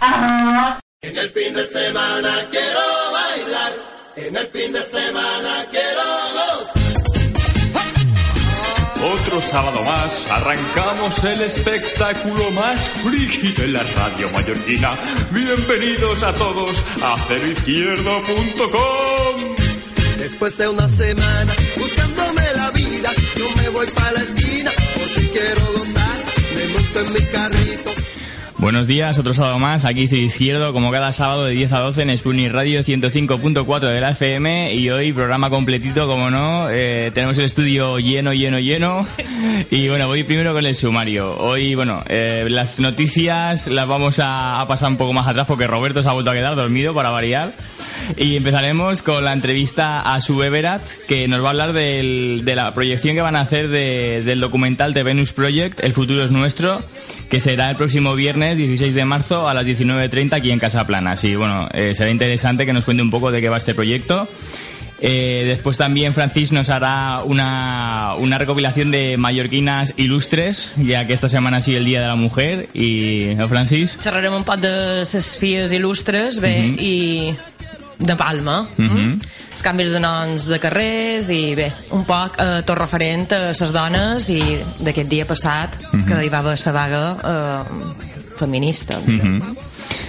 En el fin de semana quiero bailar, en el fin de semana quiero gozar. Otro sábado más arrancamos el espectáculo más friki de la radio mallorquina. Bienvenidos a todos a ceroizquierdo.com. Después de una semana buscándome la vida, yo me voy para la esquina porque quiero gozar. Me monto en mi carrito. Buenos días, otro sábado más, aquí soy Izquierdo, como cada sábado de 10 a 12 en Spooning Radio 105.4 de la FM y hoy programa completito, como no, eh, tenemos el estudio lleno, lleno, lleno y bueno, voy primero con el sumario. Hoy, bueno, eh, las noticias las vamos a, a pasar un poco más atrás porque Roberto se ha vuelto a quedar dormido para variar. Y empezaremos con la entrevista a su Beberat, que nos va a hablar del- de la proyección que van a hacer de- del documental de Venus Project, El futuro es nuestro, que será el próximo viernes 16 de marzo a las 19.30 aquí en Casa Plana. Así, bueno, eh, será interesante que nos cuente un poco de qué va este proyecto. Eh, después también Francis nos hará una, una recopilación de mallorquinas ilustres, ya que esta semana ha sido el Día de la Mujer. Y, ¿no, Francis? Xerrarem un poc de les filles il·lustres, bé, Mhm. i de Palma. Mhm. Els canvis de noms de carrers i bé, un poc eh, tot referent a les dones i d'aquest dia passat Mhm. que hi va haver la vaga eh, feminista. Ujú.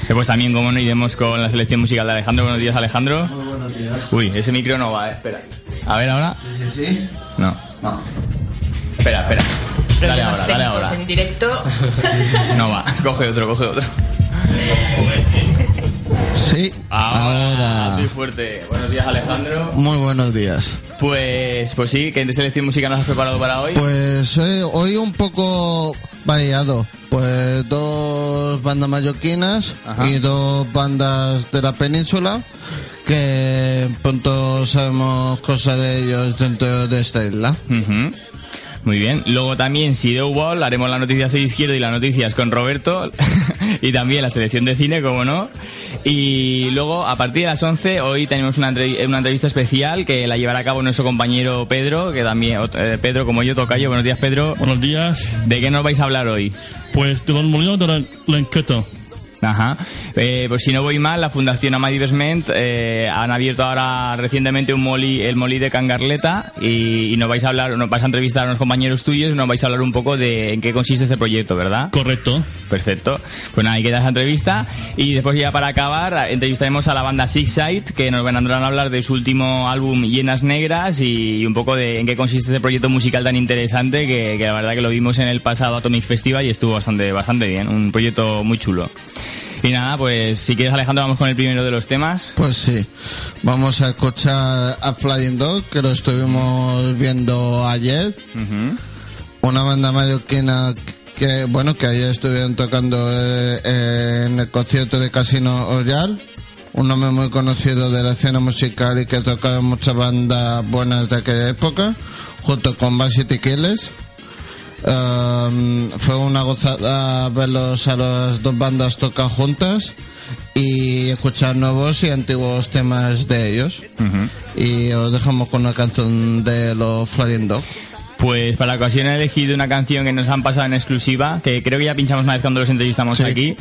Después también, como no, iremos con la selección musical de Alejandro. Buenos días, Alejandro. Muy buenos días. Uy, ese micro no va, eh. espera. A ver, ahora. Sí, sí, sí. No. No. Espera, espera. Dale ahora, dale ahora. en directo. No va. Coge otro, coge otro. Sí. Ahora. Ahora. Muy fuerte. Buenos días, Alejandro. Muy buenos días. Pues, pues sí, ¿qué selección musical nos has preparado para hoy? Pues eh, hoy un poco variado. Pues dos bandas mallorquinas Ajá. y dos bandas de la península que pronto sabemos cosas de ellos dentro de esta isla. Ujú. Muy bien. Luego también, si de Wall, haremos las noticias de izquierda y las noticias con Roberto. y también la selección de cine, como no. Y luego, a partir de las 11, hoy tenemos una, una entrevista especial que la llevará a cabo nuestro compañero Pedro, que también, eh, Pedro, como yo, tocayo. Buenos días, Pedro. Buenos días. ¿De qué nos vais a hablar hoy? Pues de los molinos de la, la enqueta. Ajá. Eh, pues si no voy mal, la Fundación Amadi Besment eh, han abierto ahora recientemente un moli, el moli de Cangarleta y, y nos vais a hablar, nos vais a entrevistar a unos compañeros tuyos y nos vais a hablar un poco de en qué consiste este proyecto, ¿verdad? Correcto. Perfecto. Pues nada, ahí queda esa entrevista. Y después ya para acabar, entrevistaremos a la banda Six Side, que nos vendrán a hablar de su último álbum Llenas Negras y un poco de en qué consiste este proyecto musical tan interesante que, que la verdad que lo vimos en el pasado Atomic Festival y estuvo bastante, bastante bien. Un proyecto muy chulo. Y nada, pues si quieres Alejandro, vamos con el primero de los temas. Pues sí, vamos a escuchar a Flying Dog, que lo estuvimos viendo ayer. Una banda mallorquina que, bueno, que ayer estuvieron tocando eh, en el concierto de Casino Royal. Un nombre muy conocido de la escena musical y que ha tocado muchas bandas buenas de aquella época, junto con Varsity Killers. Um, fue una gozada verlos a las dos bandas tocar juntas y escuchar nuevos y antiguos temas de ellos. Y os dejamos con una canción de los Flying Dog. Pues para la ocasión he elegido una canción que nos han pasado en exclusiva, que creo que ya pinchamos una vez cuando los entrevistamos Sí. aquí,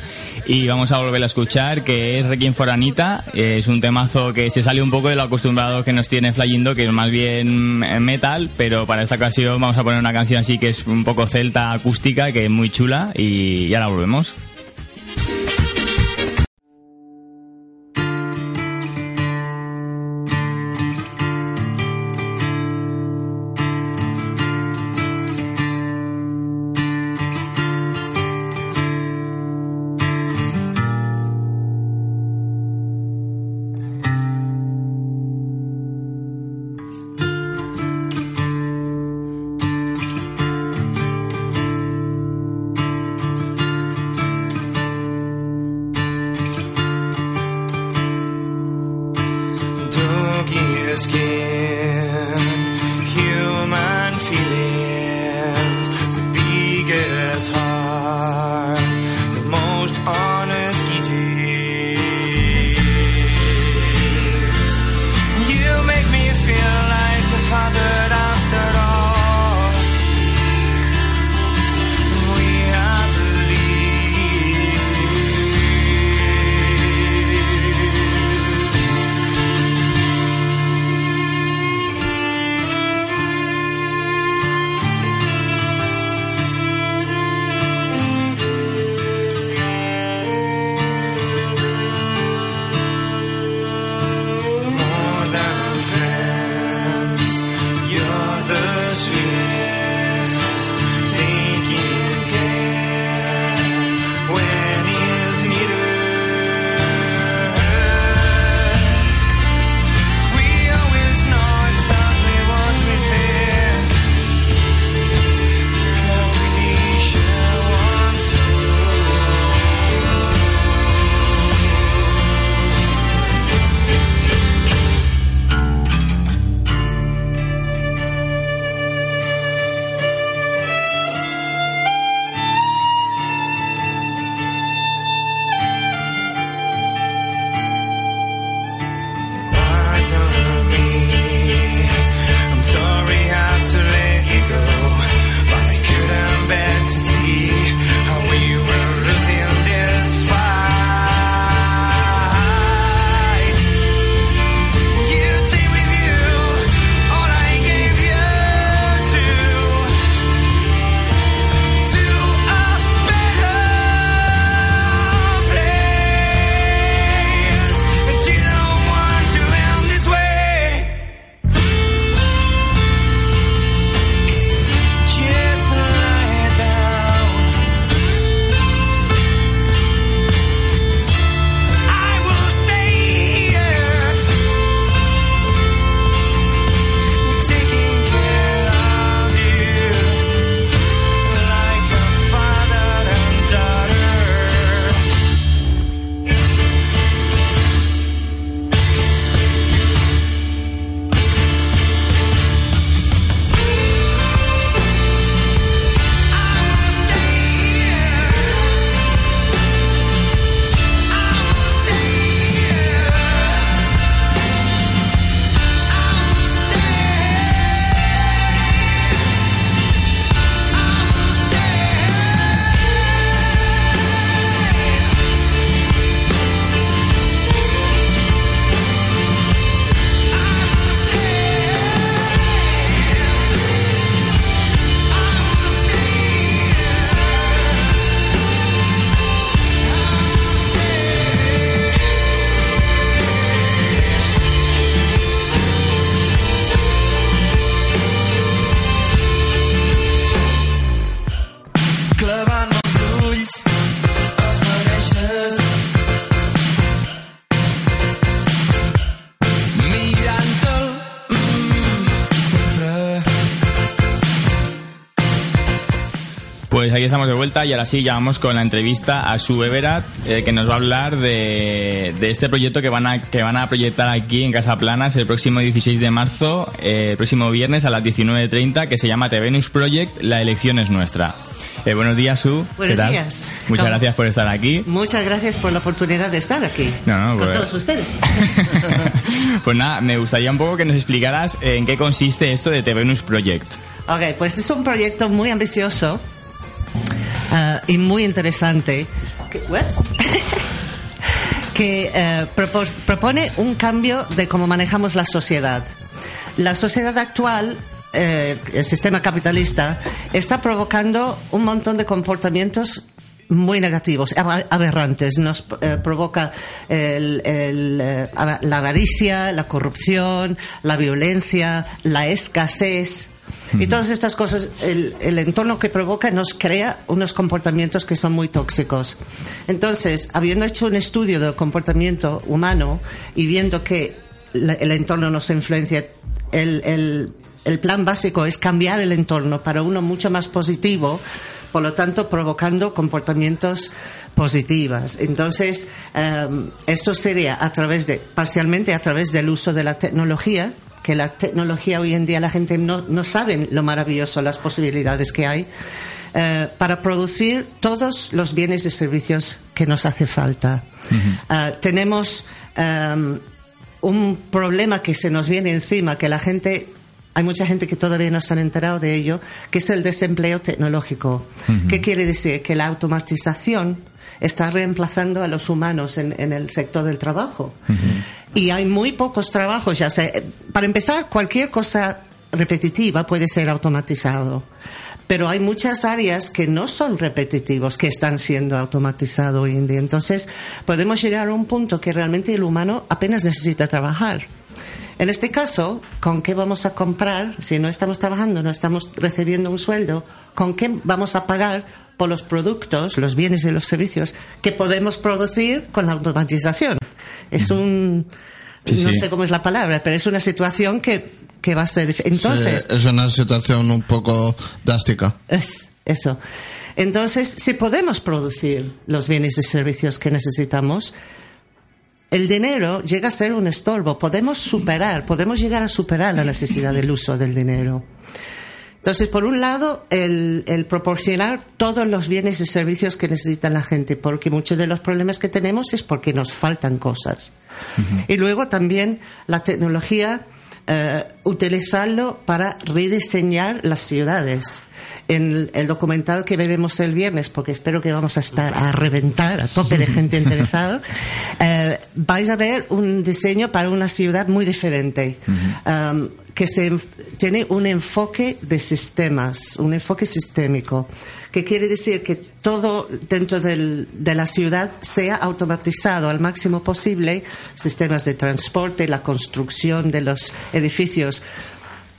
y vamos a volver a escuchar, que es Requiem for Anita. Es un temazo que se sale un poco de lo acostumbrado que nos tiene Flying Dog, que es más bien metal, pero para esta ocasión vamos a poner una canción así que es un poco celta acústica, que es muy chula, y ya la volvemos. Aquí estamos de vuelta y ahora sí ya vamos con la entrevista a Sue Everat, eh, que nos va a hablar de, de este proyecto que van, a, que van a proyectar aquí en Casa Planas el próximo 16 de marzo, eh, el próximo viernes a las 19.30, que se llama The Venus Project, La elección es nuestra. Eh, buenos días, Su. ¿Qué Buenos tal? días. Muchas ¿Cómo? gracias por estar aquí. Muchas gracias por la oportunidad de estar aquí No, no, con pues- todos ustedes. pues nada, me gustaría un poco que nos explicaras en qué consiste esto de The Venus Project. Ok, pues es un proyecto muy ambicioso ah, y muy interesante que, eh, propo- propone un cambio de cómo manejamos la sociedad. La sociedad actual, eh, el sistema capitalista, está provocando un montón de comportamientos muy negativos, ab- aberrantes. Nos eh, provoca el- el, eh, la avaricia, la corrupción, la violencia, la escasez. Y todas estas cosas, el, entorno que provoca nos crea unos comportamientos que son muy tóxicos. Entonces, habiendo hecho un estudio del comportamiento humano y viendo que el entorno nos influencia, el, el- el plan básico es cambiar el entorno para uno mucho más positivo, por lo tanto, provocando comportamientos positivas. Entonces, em, esto sería a través de, parcialmente a través del uso de la tecnología, que la tecnología hoy en día la gente no, no sabe lo maravilloso, las posibilidades que hay, eh, para producir todos los bienes y servicios que nos hace falta. Ah, tenemos em, un problema que se nos viene encima, que la gente, hay mucha gente que todavía no se han enterado de ello, que es el desempleo tecnológico. ¿Qué quiere decir? Que la automatización está reemplazando a los humanos en, en el sector del trabajo. Y hay muy pocos trabajos, ya sea, para empezar, cualquier cosa repetitiva puede ser automatizado. Pero hay muchas áreas que no son repetitivos, que están siendo automatizados hoy en día. Entonces, podemos llegar a un punto que realmente el humano apenas necesita trabajar. En este caso, ¿con qué vamos a comprar? Si no estamos trabajando, no estamos recibiendo un sueldo, ¿con qué vamos a pagar por los productos, los bienes y los servicios que podemos producir con la automatización? Es un... Sí, no sí. sé cómo es la palabra, pero es una situación que, que va a ser... Entonces, Sí, es una situación un poco drástica. es eso. Entonces, si podemos producir los bienes y servicios que necesitamos, el dinero llega a ser un estorbo. Podemos superar, podemos llegar a superar la necesidad del uso del dinero. Entonces, por un lado, el, el proporcionar todos los bienes y servicios que necesita la gente, porque muchos de los problemas que tenemos es porque nos faltan cosas. Y luego también la tecnología, eh, utilizarlo para rediseñar las ciudades. En el documental que veremos el viernes, porque espero que vamos a estar a reventar a tope de gente interesada, eh, vais a ver un diseño para una ciudad muy diferente, um, que se, tiene un enfoque de sistemas, un enfoque sistémico, que quiere decir que todo dentro del- de la ciudad sea automatizado al máximo posible, sistemas de transporte, la construcción de los edificios,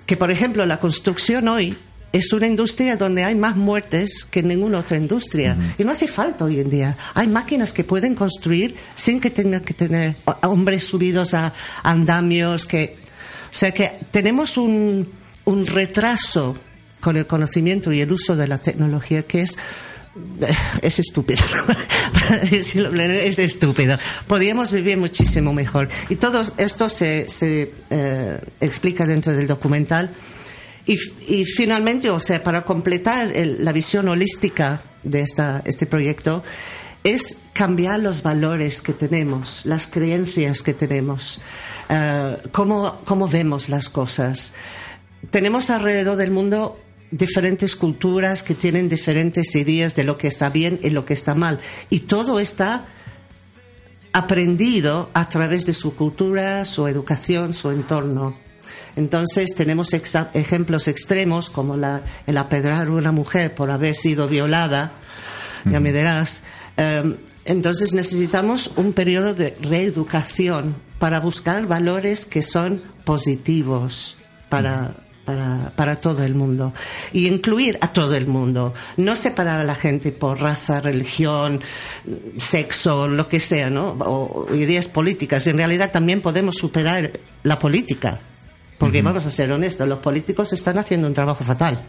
que por ejemplo la construcción hoy es una industria donde hay más muertes que en ninguna otra industria. Y no hace falta hoy en día. Hay máquinas que pueden construir sin que tengan que tener hombres subidos a andamios. Que, o sea que tenemos un, un retraso con el conocimiento y el uso de la tecnología que es es estúpido. Es estúpido. Podríamos vivir muchísimo mejor. Y todo esto se, se eh, explica dentro del documental. Y, finalmente, o sea, para completar el- la visión holística de esta, este proyecto, es cambiar los valores que tenemos, las creencias que tenemos, eh, cómo, cómo vemos las cosas. Tenemos alrededor del mundo diferentes culturas que tienen diferentes ideas de lo que está bien y lo que está mal. Y todo está aprendido a través de su cultura, su educación, su entorno. Entonces tenemos ejemplos extremos como la, el apedrar a una mujer por haber sido violada, ya me dirás. Em, entonces necesitamos un periodo de reeducación para buscar valores que son positivos para, para, para todo el mundo y incluir a todo el mundo, no separar a la gente por raza, religión, sexo, lo que sea, ¿no? O ideas políticas. En realidad también podemos superar la política, porque vamos a ser honestos, los políticos están haciendo un trabajo fatal.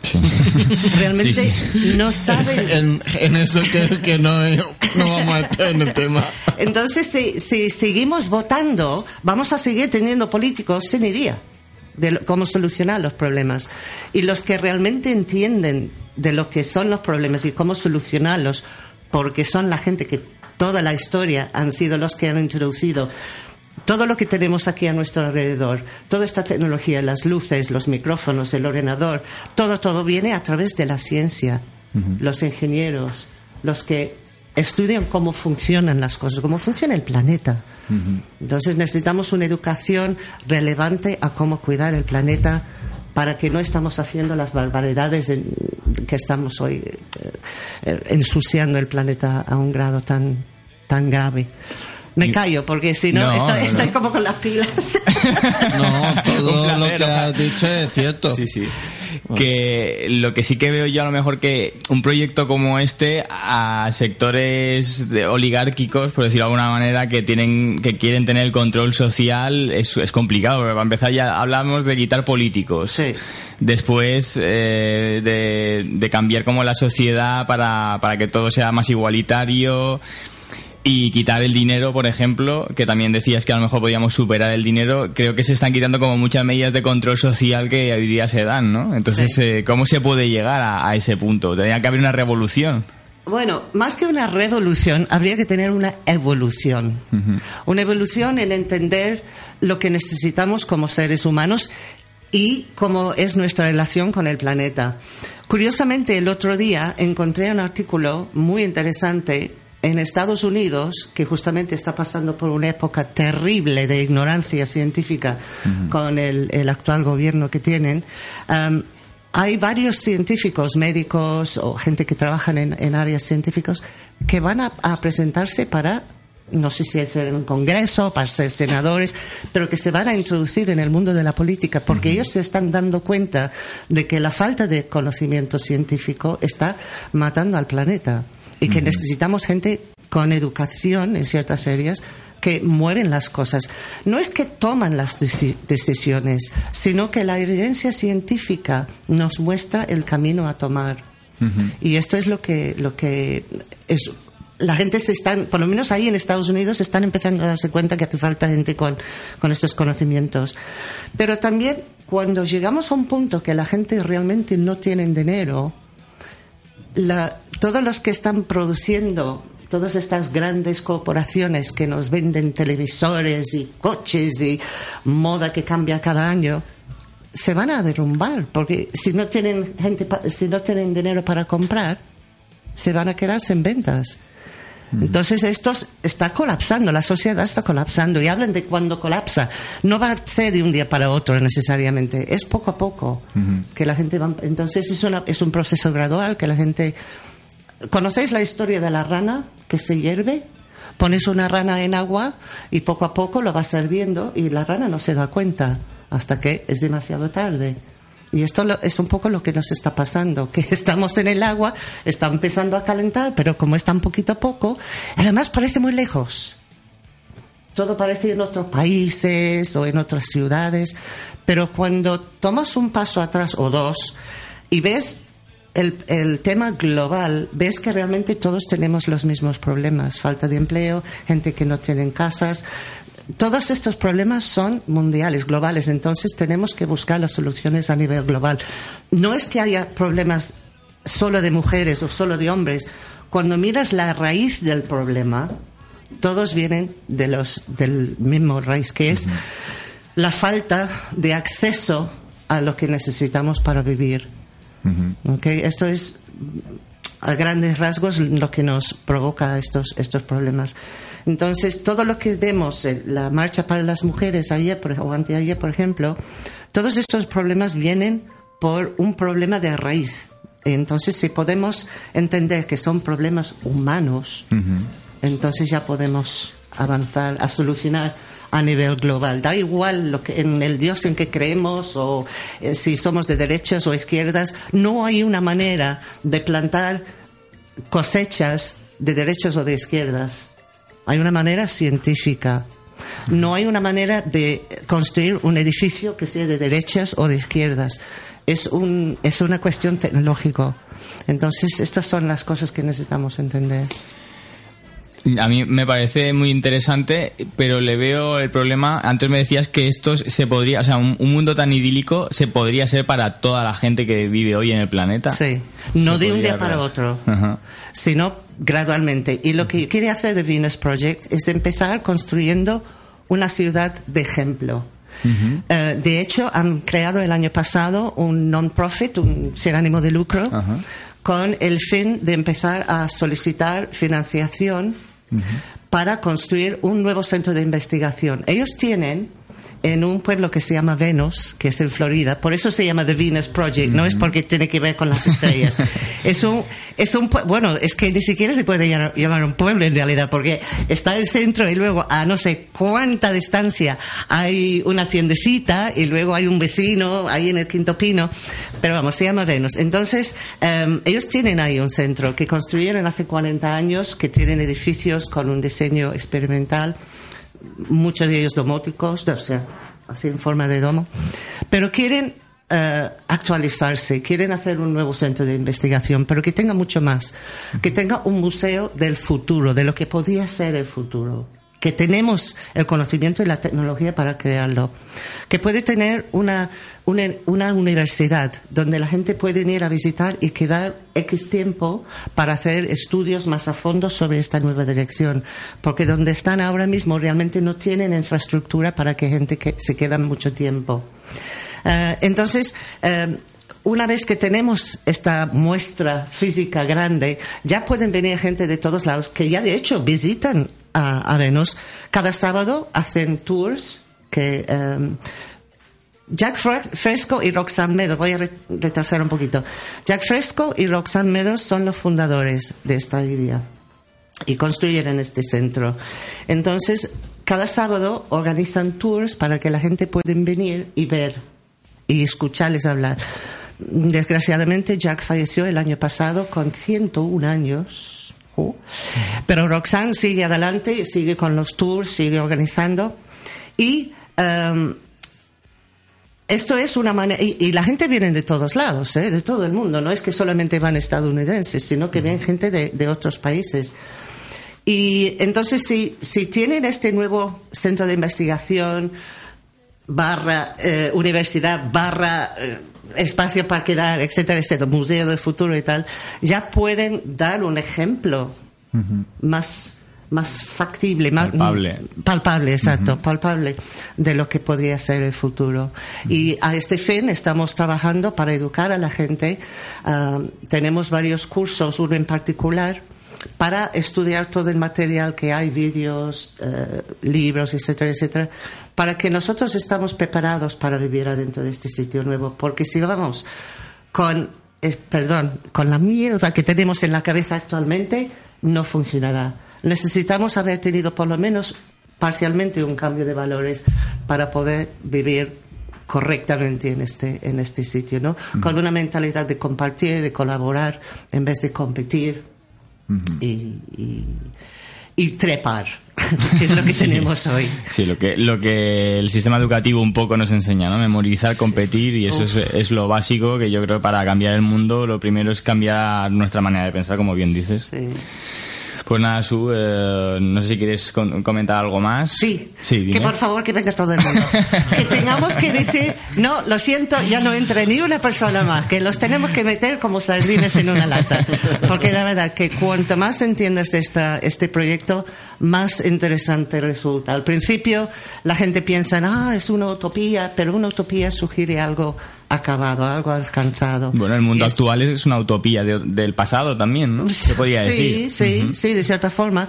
Realmente Sí, no saben. En, en eso que, que no, no vamos a estar en el tema. Entonces, si, si seguimos votando, vamos a seguir teniendo políticos sin idea de lo- cómo solucionar los problemas. Y los que realmente entienden de lo que son los problemas y cómo solucionarlos, porque son la gente que toda la historia han sido los que han introducido todo lo que tenemos aquí a nuestro alrededor, toda esta tecnología, las luces, los micrófonos, el ordenador, todo, todo viene a través de la ciencia. Los ingenieros, los que estudian cómo funcionan las cosas, cómo funciona el planeta. Entonces necesitamos una educación relevante a cómo cuidar el planeta para que no estamos haciendo las barbaridades que estamos hoy eh, eh, ensuciando el planeta a un grado tan, tan grave. Me callo porque si no, No, estoy, no, no. estoy como con las pilas. No, todo placer, lo que has dicho es cierto. Sí, sí. Que lo que sí que veo yo a lo mejor que un proyecto como este a sectores de- oligárquicos, por decirlo de alguna manera, que tienen que quieren tener el control social es, es complicado. Porque para empezar ya hablamos de quitar políticos. Sí. Después eh, de, de cambiar como la sociedad para, para que todo sea más igualitario y quitar el dinero, por ejemplo, que también decías que a lo mejor podíamos superar el dinero, creo que se están quitando como muchas medidas de control social que hoy día se dan, ¿no? Entonces, Sí. eh, ¿cómo se puede llegar a, a ese punto? Tendría que haber una revolución. Bueno, más que una revolución, habría que tener una evolución. Una evolución en entender lo que necesitamos como seres humanos y cómo es nuestra relación con el planeta. Curiosamente, el otro día encontré un artículo muy interesante en Estados Unidos, que justamente está pasando por una época terrible de ignorancia científica con el, el actual gobierno que tienen. Am, hay varios científicos, médicos o gente que trabajan en, en áreas científicas que van a, a presentarse para, no sé si es en un congreso, para ser senadores, pero que se van a introducir en el mundo de la política, porque ellos se están dando cuenta de que la falta de conocimiento científico está matando al planeta y que necesitamos gente con educación en ciertas áreas que mueven las cosas. No es que toman las deci- decisiones, sino que la evidencia científica nos muestra el camino a tomar. Y esto es lo que, lo que es. La gente se están, por lo menos ahí en Estados Unidos, están empezando a darse cuenta que hace falta gente con, con estos conocimientos. Pero también cuando llegamos a un punto que la gente realmente no tiene dinero, la- todos los que están produciendo todas estas grandes corporaciones que nos venden televisores y coches y moda que cambia cada año se van a derrumbar porque si no tienen gente si no tienen dinero para comprar se van a quedar sin ventas entonces esto está colapsando, la sociedad está colapsando y hablan de cuando colapsa. No va a ser de un día para otro necesariamente, es poco a poco que la gente va. Entonces es, una, es un proceso gradual que la gente. ¿Conocéis la historia de la rana que se hierve? Pones una rana en agua y poco a poco lo vas hirviendo y la rana no se da cuenta hasta que es demasiado tarde. Y esto lo- es un poco lo que nos está pasando, que estamos en el agua, está empezando a calentar, pero como es tan poquito a poco, además parece muy lejos. Todo parece en otros países o en otras ciudades, pero cuando tomas un paso atrás o dos y ves el, el tema global, ves que realmente todos tenemos los mismos problemas, falta de empleo, gente que no tiene casas. Todos estos problemas son mundiales, globales, entonces tenemos que buscar las soluciones a nivel global. No es que haya problemas solo de mujeres o solo de hombres. Cuando miras la raíz del problema, todos vienen de los, del mismo raíz, que es la falta de acceso a lo que necesitamos para vivir. ¿Ok? Esto es a grandes rasgos lo que nos provoca estos, estos problemas. Entonces, todo lo que vemos, eh, la marcha para las mujeres ayer por, o anteayer, por ejemplo, todos estos problemas vienen por un problema de raíz. Entonces, si podemos entender que son problemas humanos, entonces ya podemos avanzar a solucionar a nivel global. Da igual lo que, en el Dios en que creemos o eh, si somos de derechas o izquierdas, no hay una manera de plantar cosechas de derechas o de izquierdas. Hay una manera científica. No hay una manera de construir un edificio que sea de derechas o de izquierdas. es, un, es una cuestión tecnológica. Entonces, estas son las cosas que necesitamos entender. A mí me parece muy interesante, pero le veo el problema. Antes me decías que esto se podría, o sea, un, un mundo tan idílico se podría ser para toda la gente que vive hoy en el planeta. Sí, no Se de un día para otro, Ajá. sino gradualmente. Y lo que quiere hacer The Venus Project es empezar construyendo una ciudad de ejemplo. Eh, de hecho, han creado el año pasado un non-profit, un sin ánimo de lucro, con el fin de empezar a solicitar financiación para construir un nuevo centro de investigación. Ellos tienen en un pueblo que se llama Venus, que es en Florida, por eso se llama The Venus Project, no es porque tiene que ver con las estrellas. es un, es un, bueno, es que ni siquiera se puede llamar, llamar un pueblo en realidad, porque está el centro y luego a no sé cuánta distancia hay una tiendecita y luego hay un vecino ahí en el Quinto Pino, pero vamos, se llama Venus. Entonces, em, ellos tienen ahí un centro que construyeron hace 40 años, que tienen edificios con un diseño experimental, muchos de ellos domóticos, o sea, así en forma de domo, pero quieren eh, actualizarse, quieren hacer un nuevo centro de investigación, pero que tenga mucho más, que tenga un museo del futuro, de lo que podría ser el futuro, que tenemos el conocimiento y la tecnología para crearlo, que puede tener una, una, universidad donde la gente puede ir a visitar y quedar X tiempo para hacer estudios más a fondo sobre esta nueva dirección, porque donde están ahora mismo realmente no tienen infraestructura para que gente que se quede mucho tiempo. Eh, entonces, eh, una vez que tenemos esta muestra física grande, ya pueden venir gente de todos lados que ya de hecho visitan a, a Venus. Cada sábado hacen tours que eh, Jack Fre- Fresco y Roxanne Meadows, voy a re- retrasar un poquito. Jack Fresco y Roxanne Meadows son los fundadores de esta idea y construyeron este centro. Entonces, cada sábado organizan tours para que la gente pueda venir y ver y escucharles hablar. Desgraciadamente, Jack falleció el año pasado con 101 años. Pero Roxanne sigue adelante, sigue con los tours, sigue organizando. Y em, esto es una manera, y, la gente viene de todos lados, ¿eh? de todo el mundo, no es que solamente van estadounidenses, sino que vienen gente de, de otros países. Y entonces, si, si tienen este nuevo centro de investigación, barra eh, universidad, barra eh, espacio para quedar, etcétera, etcétera, museo del futuro y tal, ya pueden dar un ejemplo más, más factible, más Palpable. palpable, exacto, palpable de lo que podría ser el futuro. Y a este fin estamos trabajando para educar a la gente. Ah, tenemos varios cursos, uno en particular para estudiar todo el material que hay, vídeos, eh, libros, etcétera, etcétera, para que nosotros estamos preparados para vivir adentro de este sitio nuevo. Porque si vamos con, eh, perdón, con la mierda que tenemos en la cabeza actualmente, no funcionará. Necesitamos haber tenido por lo menos parcialmente un cambio de valores para poder vivir correctamente en este, en este sitio, ¿no? Con una mentalidad de compartir, de colaborar, en vez de competir y, y, y trepar, que es lo que tenemos hoy. Sí, lo que, lo que el sistema educativo un poco nos enseña, ¿no? Memorizar, competir y eso es, es lo básico que yo creo para cambiar el mundo lo primero es cambiar nuestra manera de pensar, como bien dices. Sí. Pues nada, Su, eh, no sé si quieres comentar algo más. Sí, Sí, que por favor que venga todo el mundo. que tengamos que decir, no, lo siento, ya no entra ni una persona más, que los tenemos que meter como sardines en una lata. Porque la verdad que cuanto más entiendes esta, este proyecto, más interesante resulta. Al principio la gente piensa, ah, es una utopía, pero una utopía sugiere algo acabado, algo alcanzado. Bueno, el mundo Y actual es una utopía de- del pasado también, ¿no? Se podría sí, decir. Sí, sí, de cierta forma.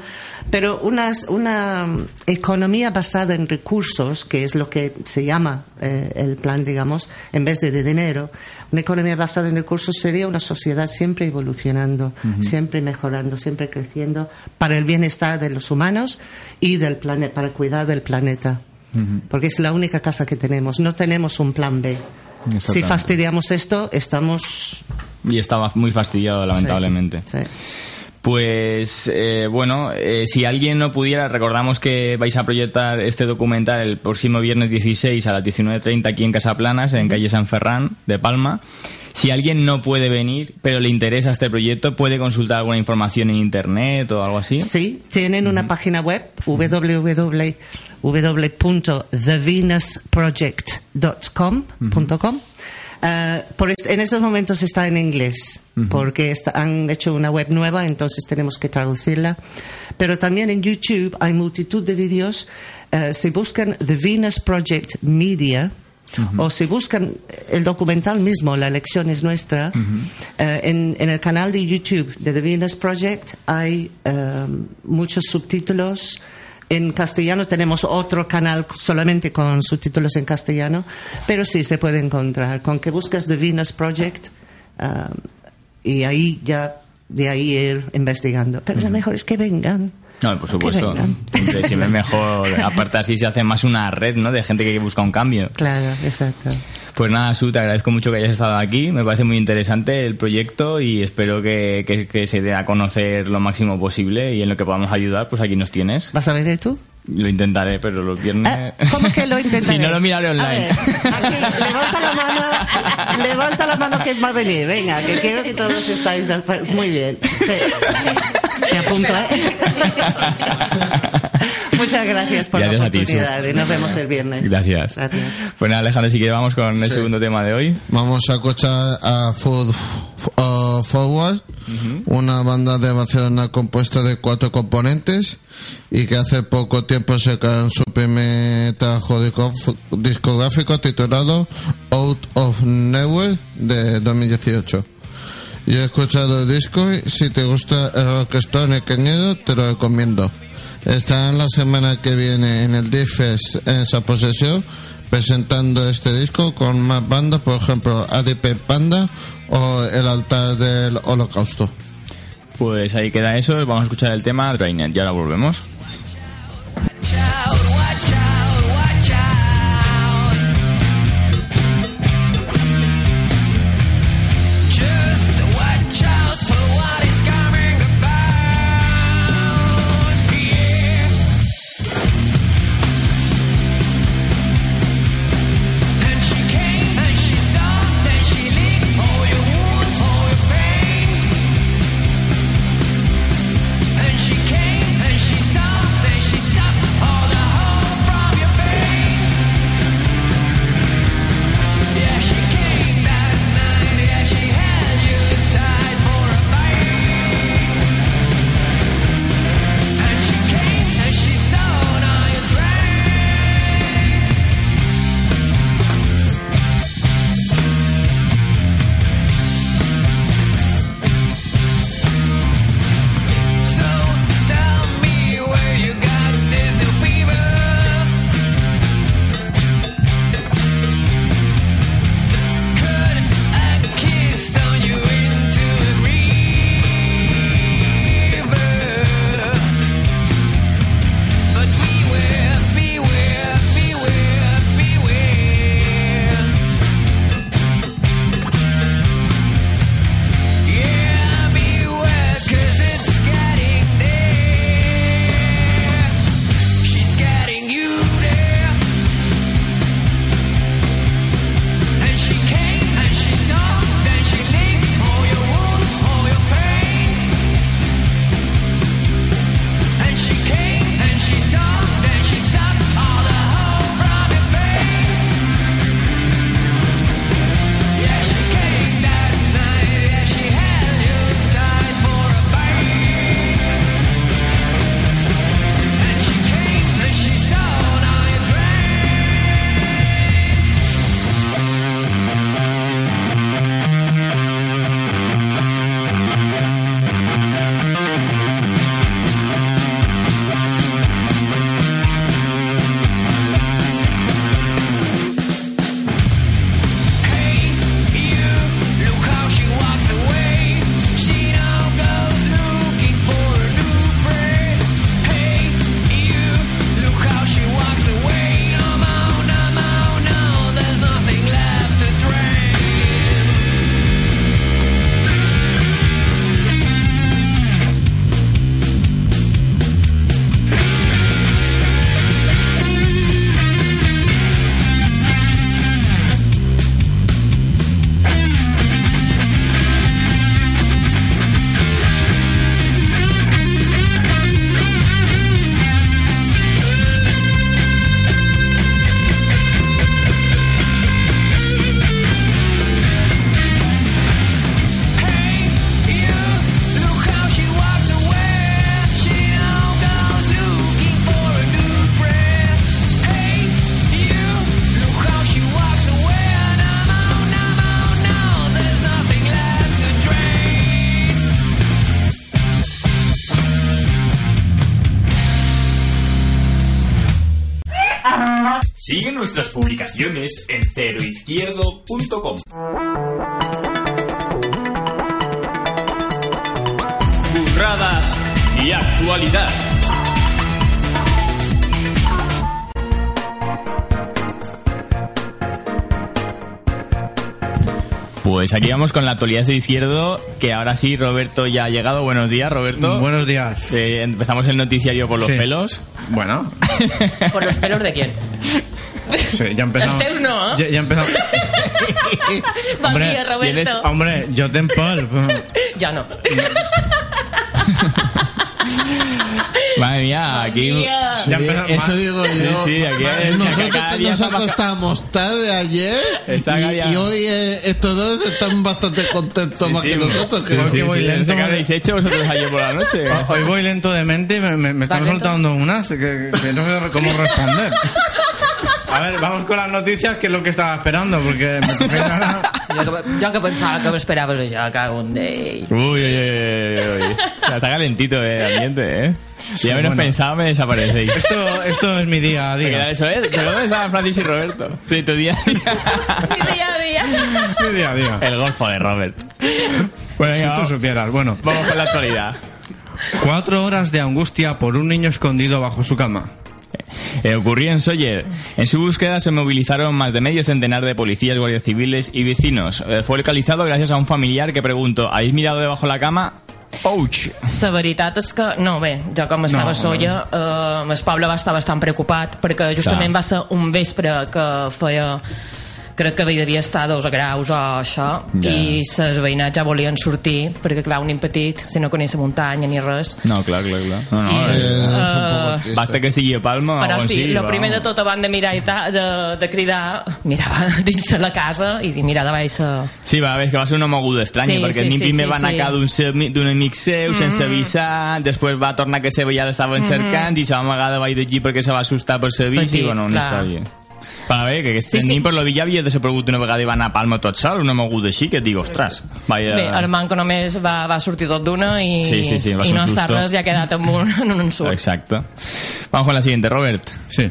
Pero una, una economía basada en recursos, que es lo que se llama eh, el plan, digamos, en vez de de dinero, una economía basada en recursos sería una sociedad siempre evolucionando, siempre mejorando, siempre creciendo para el bienestar de los humanos y del planeta, para cuidar del planeta. Porque es la única casa que tenemos. No tenemos un plan B. Si fastidiamos esto, estamos Y estaba muy fastidiado, lamentablemente. Sí, sí. Pues eh, bueno, eh, si alguien no pudiera, recordamos que vais a proyectar este documental el próximo viernes 16 a las 19.30 aquí en Casaplanas, en calle San Ferran de Palma. Si alguien no puede venir, pero le interesa este proyecto, puede consultar alguna información en internet o algo así. Sí, tienen una página web www www.thevenusproject.com.com. Uh, por est- en estos momentos está en inglés, porque está- han hecho una web nueva, entonces tenemos que traducirla. Pero también en YouTube hay multitud de vídeos. Uh, si buscan The Venus Project Media, o si buscan el documental mismo, La elección es nuestra, eh, en, en el canal de YouTube de The Venus Project hay eh, muchos subtítulos. En castellano tenemos otro canal solamente con subtítulos en castellano, pero sí se puede encontrar. Con que buscas The Venus Project ah, y ahí ya, de ahí ir investigando. Pero lo mejor es que vengan. No, por supuesto. Siempre, siempre mejor. Aparte así se hace más una red, ¿no? De gente que busca un cambio. Claro, exacto. Pues nada, Su, te agradezco mucho que hayas estado aquí. Me parece muy interesante el proyecto y espero que, que- que se dé a conocer lo máximo posible y en lo que podamos ayudar, pues aquí nos tienes. ¿Vas a venir tú? Lo intentaré, pero los viernes... Ah, ¿Cómo que lo intentaré? si no lo miraré A online. ver, aquí, levanta la mano, levanta la mano que va a venir, venga, que quiero que todos estáis al fre- muy bien. Te apunto, ¿eh? Muchas gracias por Gracias la ti, oportunidad y nos vemos el viernes. Gracias. Gracias. Nada, Alejandro, si quieres vamos con el Sí. segundo tema de hoy. Vamos a escuchar a Food uh, Forward, una banda de Barcelona compuesta de cuatro componentes y que hace poco tiempo sacaron su primer trabajo disco- discográfico titulado Out of Nowhere de 2018. Yo he escuchado el disco y si te gusta el orquestón cañero te lo recomiendo. Estarán la semana que viene en el DFES en esa posesión presentando este disco con más bandas, por ejemplo ADP Panda o El Altar del Holocausto. Pues ahí queda eso, vamos a escuchar el tema Drained y ahora volvemos. And she came and en ceroizquierdo.com. Burradas y actualidad. Pues aquí vamos con la actualidad de izquierdo, que ahora sí, Roberto ya ha llegado. Buenos días, Roberto. Buenos días. Eh, empezamos el noticiario por los Sí. pelos. Bueno, ¿Por los pelos de quién? Sí, ya empezamos. Teus no, eh? Ya, ya empezamos. Bon Hombre, dia, Roberto. tienes- Hombre, yo te empol. Ja no. Madre mía, aquí... Sí, Ya empezamos eso digo yo. Sí, sí, aquí es- Nosotros nos acostamos tarde ayer y, y hoy eh, estos dos están bastante contentos Sí, más sí, que nosotros. sí, que- voy sí, lento, qué madre. habéis hecho vosotros ayer por la noche. Hoy voy lento de mente y me, me- me están soltando unas que, que no sé cómo responder. A ver, vamos con las noticias, que es lo que estaba esperando, porque me toqué nada. Jo que, jo que pensava que m'esperaves això, cago en Déu. Uy, uy, uy, uy, uy. Está calentito eh, el ambiente, ¿eh? Si ya menos bueno. pensaba, me desaparecéis. Esto, esto es mi día a día. eso es, ¿de dónde estaban Francis y Roberto? Sí, tu día a día. Mi dia a dia. Mi día a día. El golfo de Robert. Bueno, Si tú supieras. Bueno, vamos con la actualidad. cuatro horas de angustia por un niño escondido bajo su cama. Eh, ocurrió en Sawyer. En su búsqueda se movilizaron más de medio centenar de policías, guardias civiles y vecinos. Eh, fue localizado gracias a un familiar que preguntó, ¿habéis mirado debajo de la cama? ¡Ouch! La veritat és que, no, bé, jo com estava No, no, solla, eh, el poble va estar bastant preocupat perquè justament Clar. va ser un vespre que feia crec que devia estar a dos graus o això Ja. i les veïnats ja volien sortir perquè clar, un nen petit, si no coneix la muntanya ni res No, clar, clar, clar. No, no, I, eh, Eh, és un eh, basta que sigui a Palma però o sí, sigui, el però- primer de tot abans de mirar i ta, de, de cridar mirava dins de la casa i mirava baix la... Sí, va, ves que va ser una moguda estranya, Sí, perquè sí, el nin sí, primer sí, va anar sí. a casa d'un seu- d'un amic seu sense avisar, després va tornar que seva ja l'estaven cercant i se va amagar davall d'allí perquè se va assustar per ser vist i Petit, bueno, una clar. història. Però bé, que aquest Sí, sí, nin per la villa havia desaparegut una vegada i va anar a Palma tot sol, una moguda així, que et dic, ostres, vaya... Bé, el manco només va, va sortir tot d'una i, Sí, sí, sí, va i no susto. res i ha quedat en un, en un ensurt. Exacto. Vamos con la siguiente, Robert. Sí.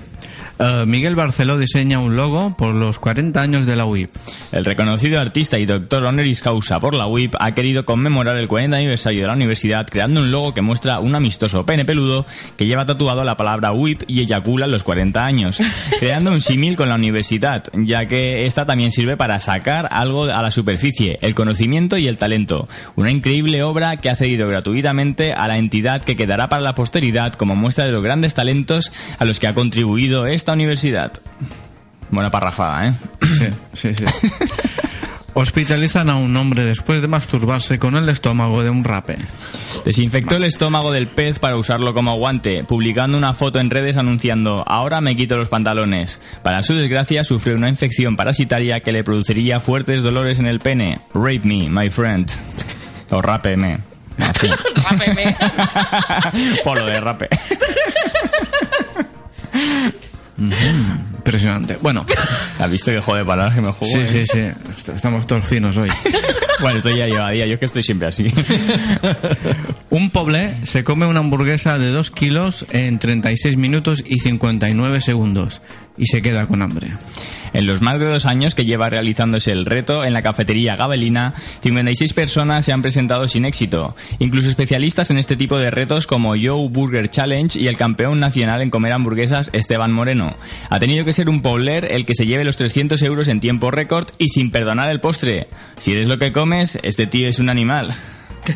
Eh, Miguel Barceló diseña un logo por los 40 años de la UIP. El reconocido artista y doctor honoris causa por la UIP ha querido conmemorar el 40 aniversario de la universidad creando un logo que muestra un amistoso pene peludo que lleva tatuado la palabra UIP y eyacula los 40 años, creando un símil con la universidad, ya que esta también sirve para sacar algo a la superficie, el conocimiento y el talento. Una increíble obra que ha cedido gratuitamente a la entidad que quedará para la posteridad como muestra de los grandes talentos a los que ha contribuido esta universidad. Buena parrafada, ¿eh? Sí, sí, sí. Hospitalizan a un hombre después de masturbarse con el estómago de un rape. Desinfectó el estómago del pez para usarlo como guante, publicando una foto en redes anunciando ahora me quito los pantalones. Para su desgracia sufrió una infección parasitaria que le produciría fuertes dolores en el pene. Rape me, my friend. O rapeme. Rápeme. Polo de rape. Impresionante. Bueno, ¿Has visto que jode palabras que me juego? sí, eh? sí, sí. Est- Estamos todos finos hoy. Bueno, esto ya lleva día, yo es que estoy siempre así. Un poblé se come una hamburguesa de 2 kilos en 36 minutos y 59 segundos y se queda con hambre. En los más de dos años que lleva realizándose el reto en la cafetería Gabelina, 56 personas se han presentado sin éxito. Incluso especialistas en este tipo de retos como Joe Burger Challenge y el campeón nacional en comer hamburguesas Esteban Moreno. Ha tenido que ser un pobler el que se lleve los 300 euros en tiempo récord y sin perdonar el postre. Si eres lo que comes, este tío es un animal.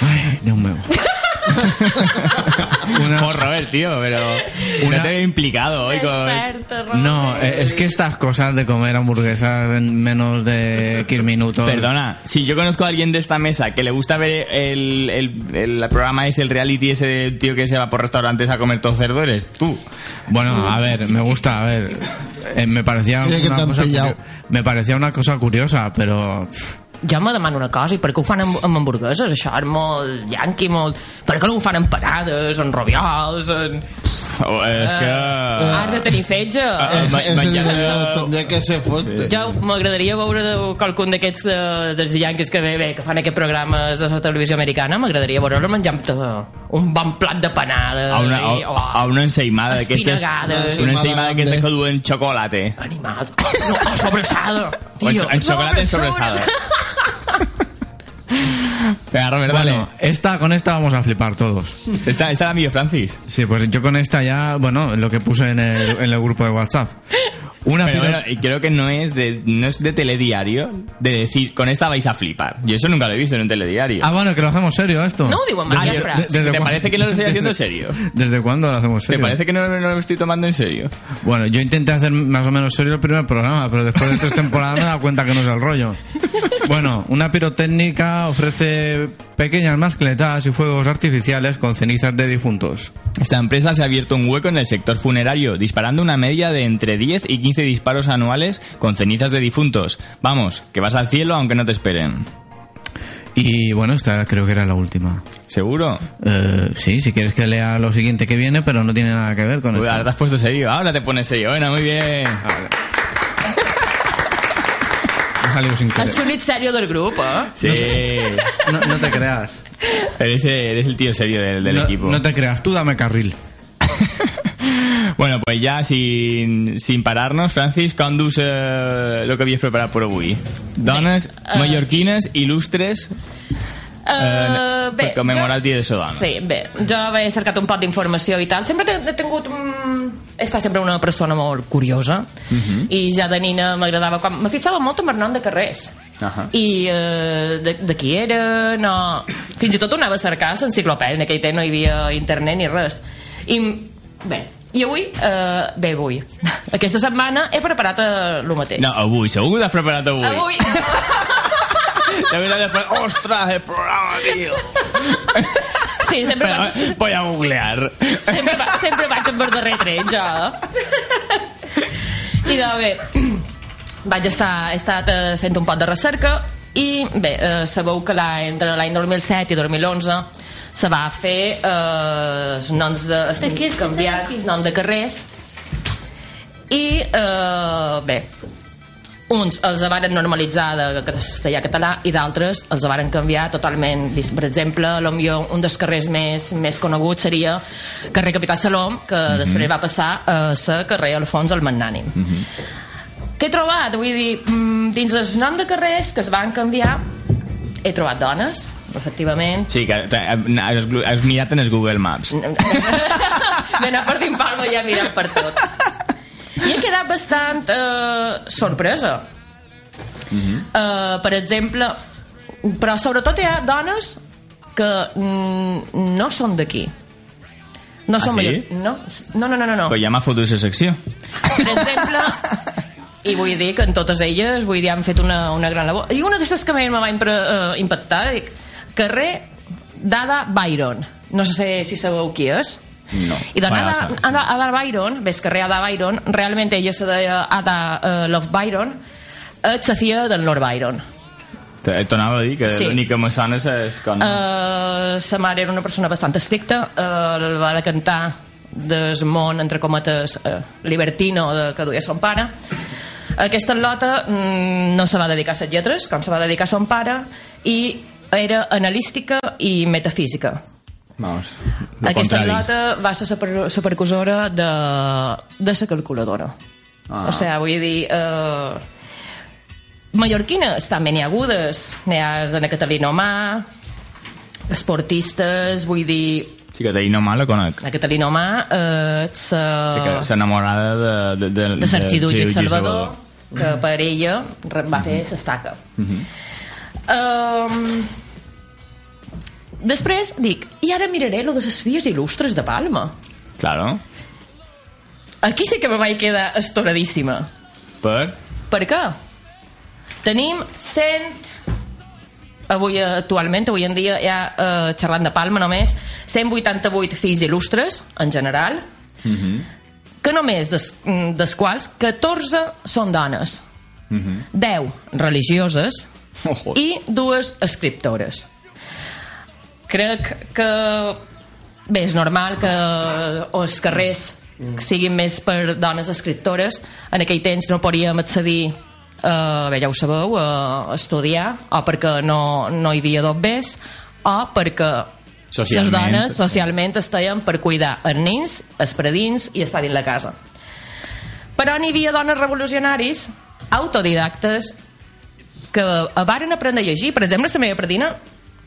Ay, de un huevo. Una- Por Robert, tío, pero Una- no te veo implicado hoy con... Experto, Robert. No, eh, es que estas cosas de comer hamburguesas en menos de 15 minutos. Perdona, si yo conozco a alguien de esta mesa que le gusta ver el, el, el programa ese, el reality ese de tío que se va por restaurantes a comer todo cerdo, eres tú. Bueno, a ver, me gusta, a ver. eh, me parecía una cosa me parecía una cosa curiosa, pero pff, Jo me demano una cosa, i per què ho fan amb, amb hamburgueses? Això és molt yanqui, molt... Per què no ho fan en parades, en roviols, en... Oh, és que... Has de tenir fetge. Ese menjar- dinero tendría que ser fuerte. Jo m'agradaria veure de qualcun d'aquests de, dels yanquis que ve, bé, que fan aquests programes de la televisió americana, m'agradaria veure-lo menjant eh, un bon plat de panada. A una, sí, a, a una ensaïmada d'aquestes... Una ensaïmada d'aquestes que duen xocolate. Animals. No, o sobressada. O en, Tio, en xocolate en sobressada. Robert, dale. Bueno, esta, con esta vamos a flipar todos. Esta, esta la mío, Francis. Sí, pues yo con esta ya, bueno, lo que puse en el, en el grupo de WhatsApp. Una Pero piro- bueno, creo que no es de no es de telediario de decir con esta vais a flipar. Yo eso nunca lo he visto en un telediario. Ah, bueno, que lo hacemos serio esto. No mai, Ah, Espera. ¿te- ¿Desde ¿Te cuándo? parece que no lo estoy haciendo serio? ¿Desde cuándo lo hacemos ¿Te serio? parece que no, no lo estoy tomando en serio? Bueno, yo intenté hacer más o menos serio el primer programa, pero después de tres temporadas me he dado cuenta que no es el rollo. Bueno, una pirotécnica ofrece pequeñas mascletas y fuegos artificiales con cenizas de difuntos. Esta empresa se ha abierto un hueco en el sector funerario, disparando una media de entre 10 y 15 disparos anuales con cenizas de difuntos. Vamos, que vas al cielo aunque no te esperen. Y bueno, esta creo que era la última. ¿Seguro? Eh, sí, si quieres que lea lo siguiente que viene, pero no tiene nada que ver con Uy, esto. ahora te has puesto serio. Ahora te pones serio. Bueno, muy bien. Ha salido sin El querer. xunit sèrio del grup, eh? Sí. No, no te creas. Eres, eres el tío serio del, del no, equipo. no te creas, tú dame carril. Bueno, pues ya sin, sin pararnos, Francis, com dus eh, lo que havies preparat per avui? Dones eh, mallorquines il·lustres Uh, per commemorar el dia de la dona. Sí, bé, jo he cercat un poc d'informació i tal. Sempre he tingut... Mm, estat sempre una persona molt curiosa Mhm. i ja de nina m'agradava... Quan... Me fixava molt en nom de carrers. Ahà. I uh, de, de qui era, no... Fins i tot ho anava a cercar l'enciclopèdia, en aquell temps no hi havia internet ni res. I, bé, i avui, uh, bé, avui, aquesta setmana he preparat el mateix. No, avui, segur que t'has preparat avui. Avui, Segur que després, ostres, el programa, tio. sí, sempre Però, vaig, voy a googlear. sempre, va- sempre vaig amb el darrer tren, jo. I de bé, vaig estar, he estat eh, fent un pot de recerca i bé, eh, sabeu que l'any, entre l'any 2007 i 2011 se va fer eh, noms de, els canviats, nom de carrers i eh, bé uns els varen normalitzar de castellà a català i d'altres els varen canviar totalment per exemple, potser un dels carrers més, més coneguts seria carrer Capità Salom que mm -hmm. després va passar a ser carrer Alfons el Magnànim mm -hmm. què he trobat? vull dir, mm, dins els noms de carrers que es van canviar he trobat dones efectivament Sí, que t'ha- has, has mirat en els Google Maps. Anat per dins Palma ja mirant per tot. I he quedat bastant eh, sorpresa. Eh, per exemple, però sobretot hi ha dones que mm, no són d'aquí. No Ah, són sí? mallor- no, no, no, no, no. Pues ja m'ha fotut la secció. Per exemple, i vull dir que en totes elles vull dir, han fet una, una gran labor. I una d'aquestes que a mi me va impre- eh, impactar, dic, carrer d'Ada Byron. No sé si sabeu qui és. No. I doncs Bueno, Ada. Ada, Ada Byron, ves carrer Ada Byron, realment ella se deia Ada uh, Love Byron, és la filla del Lord Byron. T'anava a dir que Sí. l'únic que me sona és quan... Uh, sa mare era una persona bastant estricta, uh, el va cantar del món, entre cometes, uh, libertino de, que duia son pare. Aquesta lota mm, no se va dedicar a les lletres, com se va dedicar a son pare, i era analística i metafísica. Vamos, Aquesta contrari. lota va ser la per- la precursora de, de la calculadora. Ah. O sigui, vull dir... Eh, mallorquines també n'hi ha agudes. N'hi ha de la Catalina Omar, esportistes, vull dir... Sí, no mal lo conec. La Catalina Omar eh, és Sí, que s'enamorada de... De, de, de Sarchidull i sí, Salvador, que per ella va fer s'estaca. Um, després dic, i ara miraré lo de les filles il·lustres de Palma. Claro. Aquí sí que me vaig quedar estoradíssima. Per? Per què? Tenim 100... Avui, actualment, avui en dia, ja eh, xerrant de Palma només, 188 fills il·lustres, en general, que només des, mm, des quals 14 són dones, 10 religioses Oh, i dues escriptores. Crec que bé, és normal que els carrers siguin més per dones escriptores. En aquell temps no podíem accedir eh, bé, ja ho sabeu a estudiar o perquè no, no hi havia dobbers o perquè les dones socialment estaven per cuidar els nens, els predins i estar dins la casa. Però n'hi havia dones revolucionaris autodidactes que varen aprendre a llegir. Per exemple la meva predina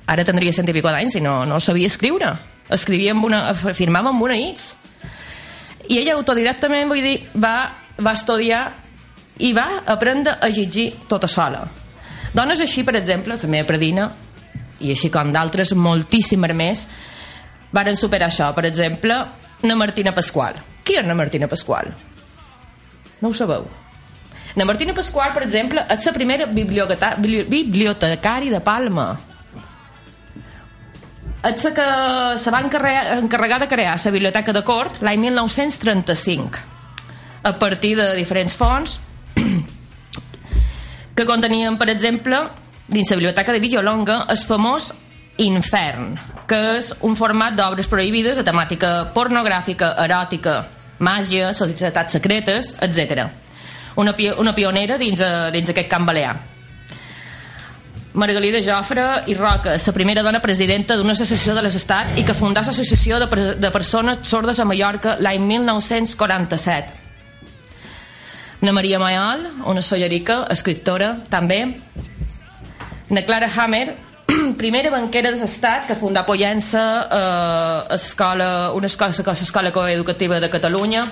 ara tindria cent i pico d'anys i no, no sabia escriure. Escrivia amb una, firmava amb una X. I ella autodidactament vull dir, va, va estudiar i va aprendre a llegir tota sola. Dones així per exemple, la meva predina i així com d'altres moltíssimes més varen superar això. Per exemple, na Martina Pasqual. Qui és na Martina Pasqual? no ho sabeu. Na Martina Pasqual, per exemple, és la primera bibliotecà- bibli- bibliotecari de Palma és la que se va encarregar, encarregar de crear la biblioteca de Cort l'any 1935 a partir de diferents fonts que contenien, per exemple, dins la biblioteca de Villalonga, el famós Infern, que és un format d'obres prohibides de temàtica pornogràfica, eròtica, màgia, societats secretes, etc. Una, una pionera dins, eh, dins aquest camp balear. Margalida Jofre i Roca, la primera dona presidenta d'una associació de l'Estat i que fundà l'Associació de, de Persones Sordes a Mallorca l'any 1947. Na Maria Mayol, una sollerica, escriptora, també. Na Clara Hammer, primera banquera de l'Estat que fundà Pollença eh, escola, una escola, l'escola coeducativa de Catalunya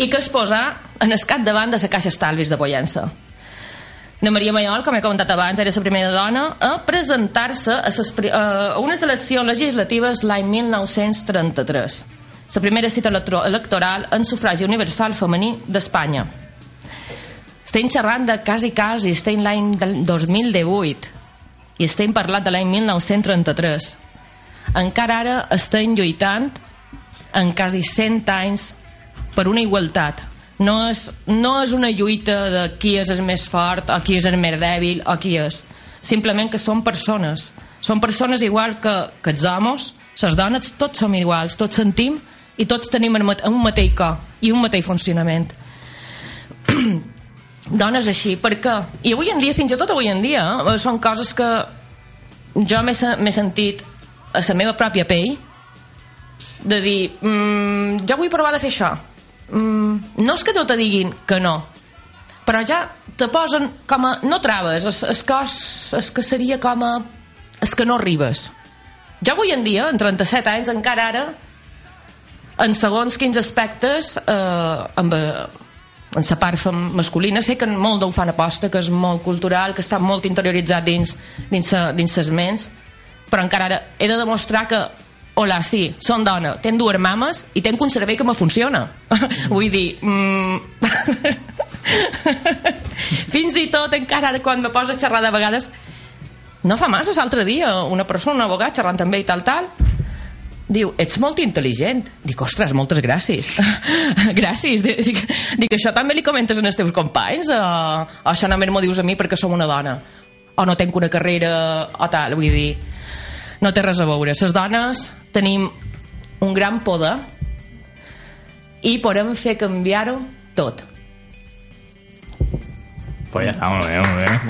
i que es posa en el davant de la Caixa Estalvis de Pollença. Na Maria Mayol, com he comentat abans, era la primera dona a presentar-se a, a unes eleccions legislatives l'any 1933. La primera cita electoral en sufragi universal femení d'Espanya. Estem xerrant de quasi quasi, estem l'any del 2018 i estem parlant de l'any 1933. Encara ara estem lluitant en quasi 100 anys per una igualtat. No és, no és una lluita de qui és el més fort o qui és el més dèbil o qui és. Simplement que són persones. Són persones igual que, que els homes, les dones, tots som iguals, tots sentim i tots tenim un mateix cor i un mateix funcionament. dones així, per què? I avui en dia, fins i tot avui en dia, eh, són coses que jo m'he se- m'he sentit a la meva pròpia pell de dir, mm, jo vull provar de fer això. Mm, no és que no te diguin que no, però ja te posen com a... No traves, és, és, que, és, és que seria com a... És que no arribes. Jo avui en dia, en 37 anys, encara ara, en segons quins aspectes, eh, amb, eh, en la part masculina, sé que molt ho fan aposta, que és molt cultural, que està molt interioritzat dins, dins, dins ses ments, però encara ara he de demostrar que hola, sí, són dona, tenc dues mames i tenc un cervell que me funciona. Vull dir... Mm, fins i tot encara ara quan me poso a xerrar de vegades no fa massa l'altre dia una persona, un abogat xerrant amb ell i tal tal diu, ets molt intel·ligent. Dic, ostres, moltes gràcies. Gràcies, dic, dic, això també li comentes als teus companys? O, o això només m'ho dius a mi perquè som una dona. O no tenc una carrera o tal, vull dir no té res a veure, les dones tenim un gran poder i podem fer canviar-ho tot. Pues ya está, muy bien, muy bien.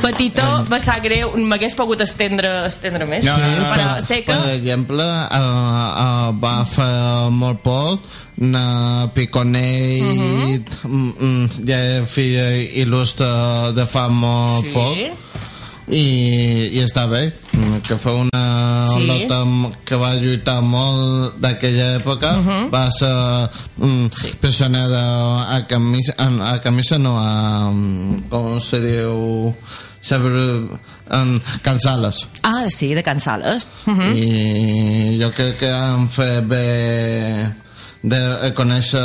petitó, va ser greu. M'hagués pogut estendre, estendre més. No, no, no, però no. sé que Per exemple, uh, uh, va fer molt poc na Piconell mm, mm, ja filla il·lustre de fa molt Sí. poc i, i està bé que fa una Sí. lota que va lluitar molt d'aquella època. Va ser mm, pressionada a camisa a, a camisa no a mm, com se diu? Saber, en Cansales. Ah, sí, de Can Sales uh -huh. i jo crec que han fet bé de conèixer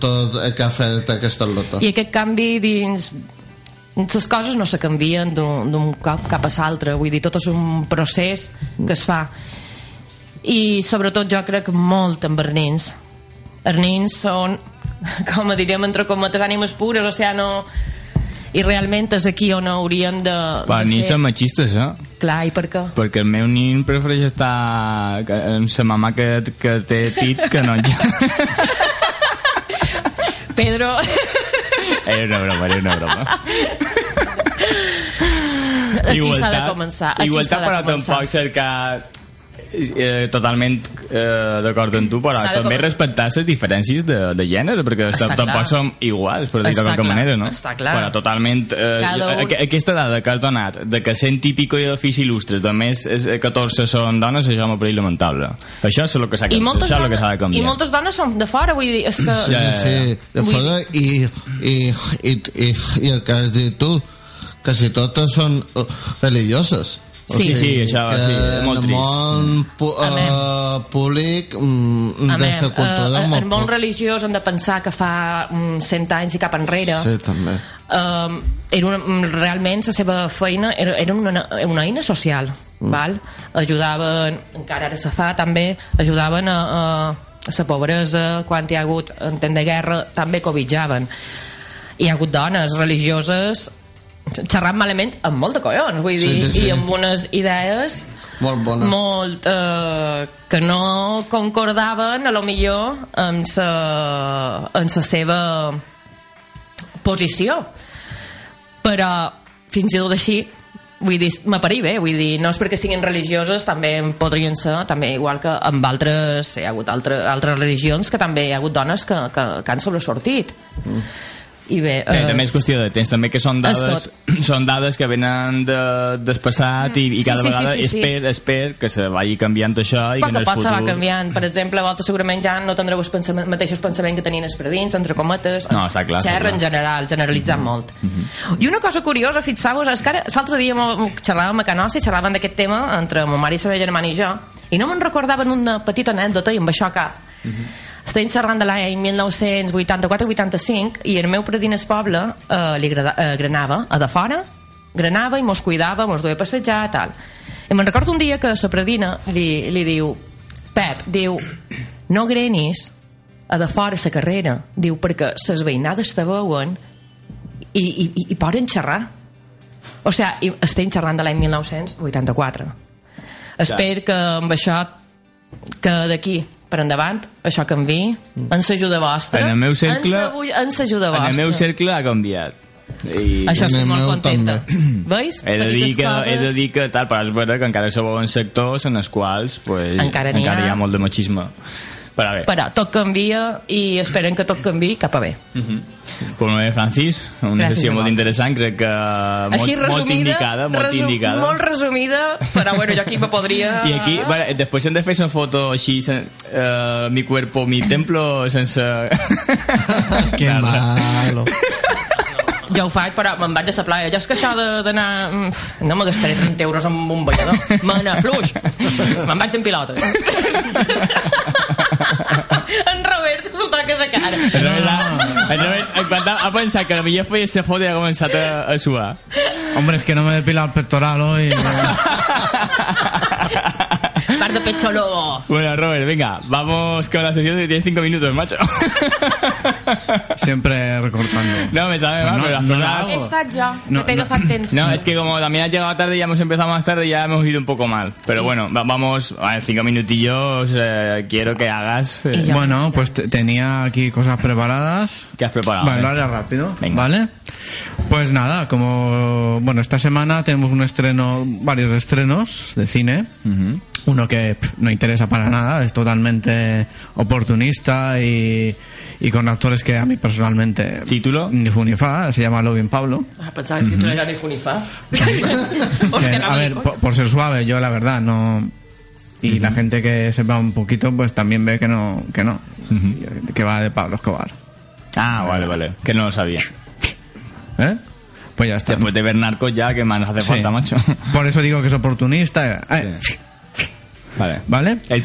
tot el que ha fet aquesta lota i aquest canvi dins les coses no se canvien d'un cop cap a l'altre vull dir, tot és un procés que es fa i sobretot jo crec molt amb els nens els nens són com diríem entre cometes ànimes pures o sigui, no i realment és aquí on hauríem de, Per de ni fer- són machistes, eh? Clar, i per què? Perquè el meu nin prefereix estar amb sa mamà que, que té pit que no. Pedro... Era una broma, era una broma. Aquí s'ha de començar. Aquí igualtat de però començar. tampoc cercar eh, totalment eh, d'acord amb tu, però de també com- respectar les diferències de, de gènere, perquè Està tampoc clar. som iguals, per dir-ho de clar, manera, no? està clar. Però totalment... Eh, Cada un- aqu- Aquesta dada que has donat, de que 100 i pico d'ofici il·lustres, només és, eh, 14 són dones, això m'ha parit lamentable. Això és el que s'ha I de, de dones, canviar. I moltes dones són de fora, vull dir, és que... Ja, ja, ja. Sí, de Vull- fora y, y, y, y, y el que has dit tu, casi totes són uh, religioses. Sí. Sí, sí, això, que sí, molt en el trist. món pu uh, públic mm, A de més, la cultura eh, molt el món religiós hem de pensar que fa mm, 100 anys i cap enrere Sí, també. um, era una, mm, realment la seva feina era, era una, una eina social mm. val? ajudaven encara ara se fa també ajudaven a, a, a la pobresa quan hi ha hagut en temps de guerra també cobitjaven hi ha hagut dones religioses xerrant malament amb molt de collons vull Sí, dir, sí, sí. i amb unes idees Molt bona. molt eh, que no concordaven a lo millor amb sa, amb la seva posició però fins i tot així vull dir, m'aparí bé, vull dir, no és perquè siguin religioses, també en podrien ser, també igual que amb altres, hi ha hagut altre, altres religions que també hi ha hagut dones que, que, que han sobresortit. Mm. I bé, Bé, eh, també és qüestió de temps, també que són dades, són dades que venen de, del passat i, i Sí, cada sí, sí, vegada sí, sí. esper, esper que se vagi canviant això i que el poc se va futur... canviant. Per exemple, vosaltres segurament ja no tindreu els pensament, mateixos pensaments que tenien els predins, entre cometes. No, està clar, Xerra en general, generalitzant molt. I una cosa curiosa, fixeu-vos, és que l'altre dia xerràvem a Canossa i xerràvem d'aquest tema entre mon mare i la meva germana i jo, i no me'n recordava d'una petita anècdota i amb això cap. Estem xerrant de l'any 1984-85 i el meu predí al poble eh, li agrada, eh, granava a de fora. Granava i mos cuidava, mos duia a passejar tal. i me'n recordo un dia que la predina li, li diu Pep, diu no grenis a de fora la carrera. Diu perquè les veïnades te veuen i, i, i, i poden xerrar. O sigui, estem xerrant de l'any 1984 espero que amb això que d'aquí per endavant això canvi en l'ajuda vostra En el meu cercle- en en l'ajuda En vostra el meu cercle ha canviat. I això estic molt contenta veus? he de, dir que, he de coses. dir que tal, però és veritat que encara sou en sectors en els quals pues, Encara encara ha. hi ha molt de machisme. Però bé, però tot canvia i esperem que tot canvi cap a bé. Pues molt bé, Francis, una Gràcies, sessió molt interessant, crec que així molt, resumida, molt indicada, molt resu- indicada. molt resumida però bueno, jo aquí me podria I aquí, bueno, després hem de fer una foto així, sen, eh, mi cuerpo, mi templo, sense... Que malo. jo ho faig però me'n vaig a la playa. Jo és que això de- d'anar mm, no me gastaré 30 euros en un ballador me n'afluix. Me'n vaig en pilota en Robert s'ho toca la cara En Robert, en Robert, en quan ha, pensat que potser feia esa foto i ha començat a, a suar. Hombre, es que no me he depilado el pectoral hoy. lobo Bueno, Robert, venga, vamos con la sesión de 10-5 minutos, macho. Siempre recortando. No, me sabe mal, No, pero las no cosas- estat jo No, que t'he no. es que como también has llegado tarde y ya hemos empezado más tarde, ya hemos ido un poco mal. Pero bueno, va- vamos, a ver, cinco minutillos, eh, quiero que hagas... eh, ya. Bueno, pues te- tenía aquí cosas preparadas. ¿Qué has preparado? Vale, lo haré rápido. Venga. ¿Vale? Pues nada, como. Bueno, esta semana tenemos un estreno, varios estrenos de cine. Uno que pff, no interesa para nada, es totalmente oportunista y, y con actores que a mí personalmente. ¿Título? Ni fu ni fa, se llama Lovin Pablo. Ah, pensava que no era ni fu ni fa. Que, Hòstia, a ver, por ser suave, yo la verdad no. Y la gente que sepa un poquito, pues también ve que no, que no, que va de Pablo Escobar. Ah, vale, vale, que no lo sabía. ¿Eh? Pues ya está. Después de ver Narcos ya, que más hace Sí. falta, macho? Por eso digo que es oportunista. eh, Sí. Vale. ¿Vale? El-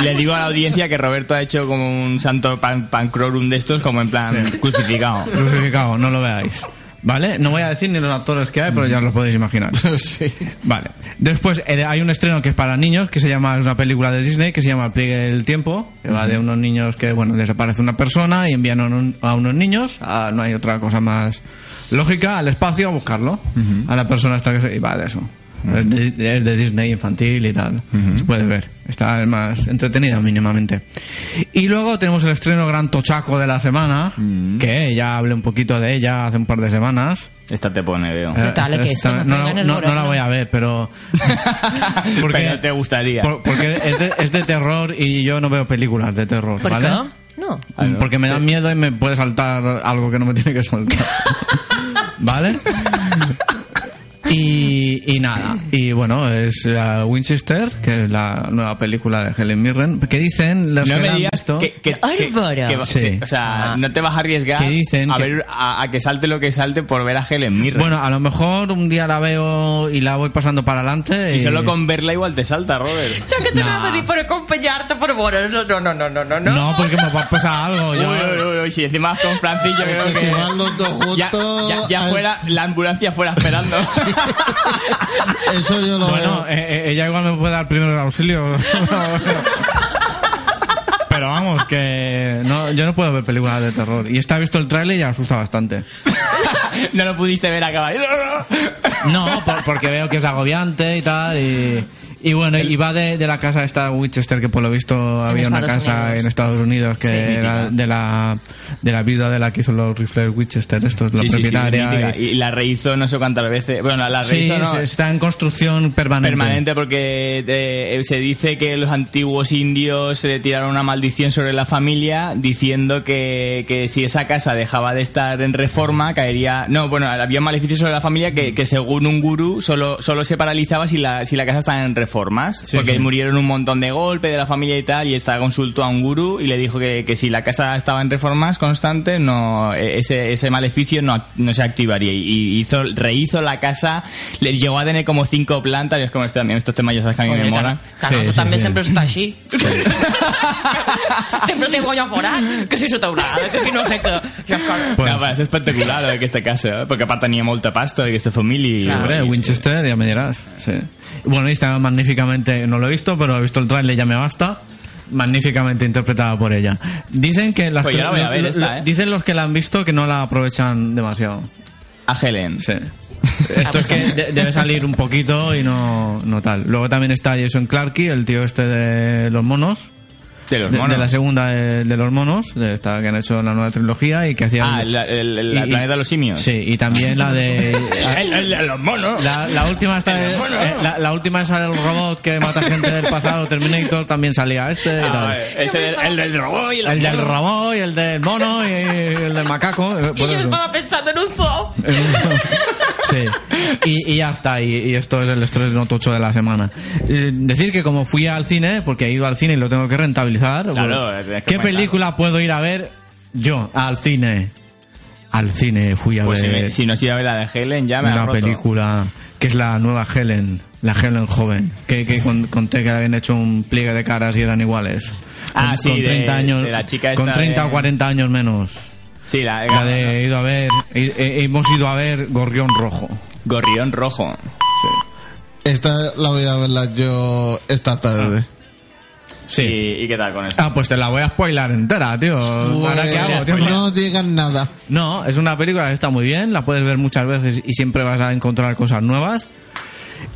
le digo a la audiencia que Roberto ha hecho como un santo pan, pancrorum de estos, como en plan crucificado. Crucificado, no lo veáis. ¿Vale? No voy a decir ni los actores que hay, pero ya os lo podéis imaginar. Sí. Vale. Después eh, hay un estreno que es para niños, que se llama, es una película de Disney, que se llama El pliegue del tiempo, que va de unos niños que, bueno, desaparece una persona y envían a, un- a unos niños, a- no hay otra cosa más lógica, al espacio a buscarlo. A la persona esta que se... Y va de eso. Es de, es de Disney infantil y tal. Se puede ver. Está más entretenida mínimamente. Y luego tenemos el estreno gran tochaco de la semana, que ya hablé un poquito de ella hace un par de semanas. Esta te pone, veo. ¿Qué tal, Eh, que esta-? No no, no- no la voy a ver, pero... porque, Pero te gustaría. por- porque es de, es de terror y yo no veo películas de terror, ¿Por ¿vale? qué? No. Ah. Porque me dan miedo y me puede saltar algo que no me tiene que saltar. ¿Vale? Y, y nada, y bueno, es la Winchester, que es la nueva película de Helen Mirren, que dicen los No que me digas visto- que, que, que- que- Sí. que- o sea, no te vas a arriesgar dicen a, que- ver, a, a que salte lo que salte por ver a Helen Mirren. Bueno, a lo mejor un día la veo y la voy pasando para adelante. si y- solo con verla igual te salta, Robert. Ya que te No. nada di por acompañarte, por favor. No, no, no, no, no, no. No, porque me va a pasar algo. Uy, Yo, uy, uy, uy, si encima con Francillo, creo que si van los dos Ya, juntos... ya, ya eh, fuera, la ambulancia fuera esperando. Eso yo lo bueno, veo. eh, eh, ella igual me puede dar primeros auxilios. Pero vamos, que no, yo no puedo ver películas de terror. Y esta ha visto el tráiler y ya asusta bastante. no lo pudiste ver acabar. No, por- porque veo que es agobiante y tal. Y, y bueno, y va de, de la casa esta Winchester, que por lo visto había una casa Unidos. en Estados Unidos que Sí, era de la, de la viuda de la que hizo los rifles Winchester, estos, la Sí, sí, sí, propietaria. mítica. y- y, la rehizo no sé cuántas veces. Bueno, la, sí, rehizo no, está en construcción permanente. permanente porque eh, se dice que los antiguos indios eh, tiraron una maldición sobre la familia diciendo que, que si esa casa dejaba de estar en reforma caería no bueno había un maleficio sobre la familia que, que según un gurú solo solo se paralizaba si la si la casa estaba en reformas Sí, porque sí. murieron un montón de golpes de la familia y tal y esta consultó a un gurú y le dijo que, que si la casa estaba en reformas constantes no eh, ese, ese maleficio no, no se activaría y, hizo rehizo la casa le llegó a tener como cinco plantas y es como este, estos temas ya sabes que a mí me Oye, molan Claro, Sí, eso sí, també sí. sempre està així. sempre té guanya forat, que si sota teulada, que si no sé. Ja que... Pues- no, és espectacular eh, aquesta casa, eh? perquè a part tenia molta pasta d'aquesta família. i- Claro. Hombre, i- Winchester, ya me dirás. Sí. Bueno, y está magníficamente, no lo he visto, pero he visto el tráiler, ya me basta. Magníficamente interpretada por ella. Dicen que las Pues yo la voy a ver lo- esta, ¿eh? dicen los que la han visto que no la aprovechan demasiado. A Helen. Sí. Esto es que de- debe salir un poquito y no, no tal. Luego también está Jason Clarke, el tío este de los monos. De los De, monos. de la segunda de, de los monos, de esta que han hecho la nueva trilogía y que hacía Ah, el, el- el- y- el planeta de los simios. Sí, y también la de El, el de los monos. La, la última está El mono. eh, la, la última es el robot que mata gente del pasado, Terminator, también salía este y Ah, tal. del- el del robot y el, El del mono. robot y el del mono y el del macaco. eh, jo eso. estava pensant en un zoo. En un- Sí, y, y ya está, y, y esto es el estreno tocho de la semana. Eh, decir que como fui al cine, porque he ido al cine y lo tengo que rentabilizar, Claro, pues, que ¿qué película puedo ir a ver yo al cine? Al cine fui a Pues si, ver me- si no iba a ver la de Helen, ya me ha una roto. película que es la nueva Helen, la Helen joven, que, que con- conté que habían hecho un pliegue de caras y eran iguales. Ah, con, sí, con de- 30 años, de la chica con esta 30 de- o 40 años menos. Sí, la, La de he ido a ver, he- he- hemos ido a ver Gorrión Rojo. Gorrión Rojo. Esta la voy a verla yo esta tarde. Sí. ¿Y, y qué tal con eso? Ah, pues te la voy a spoilar entera, tío. ¿Ahora qué hago, tío? No digan nada. No, es una película que está muy bien, la puedes ver muchas veces y siempre vas a encontrar cosas nuevas.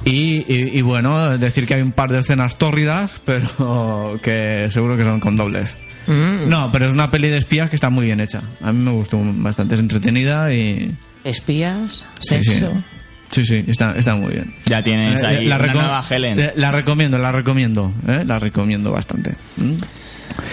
Y, y- y bueno, decir que hay un par de escenas tórridas, pero que seguro que son con dobles. No, pero es una peli de espías que está muy bien hecha. A mí me gustó bastante, es entretenida y... Espías, Sí, sí. Sí, sí, está, está muy bien. Ya tienes Eh, ahí la nueva Helen. eh, La recomiendo, la recomiendo, ¿eh? la recomiendo bastante. ¿Mm?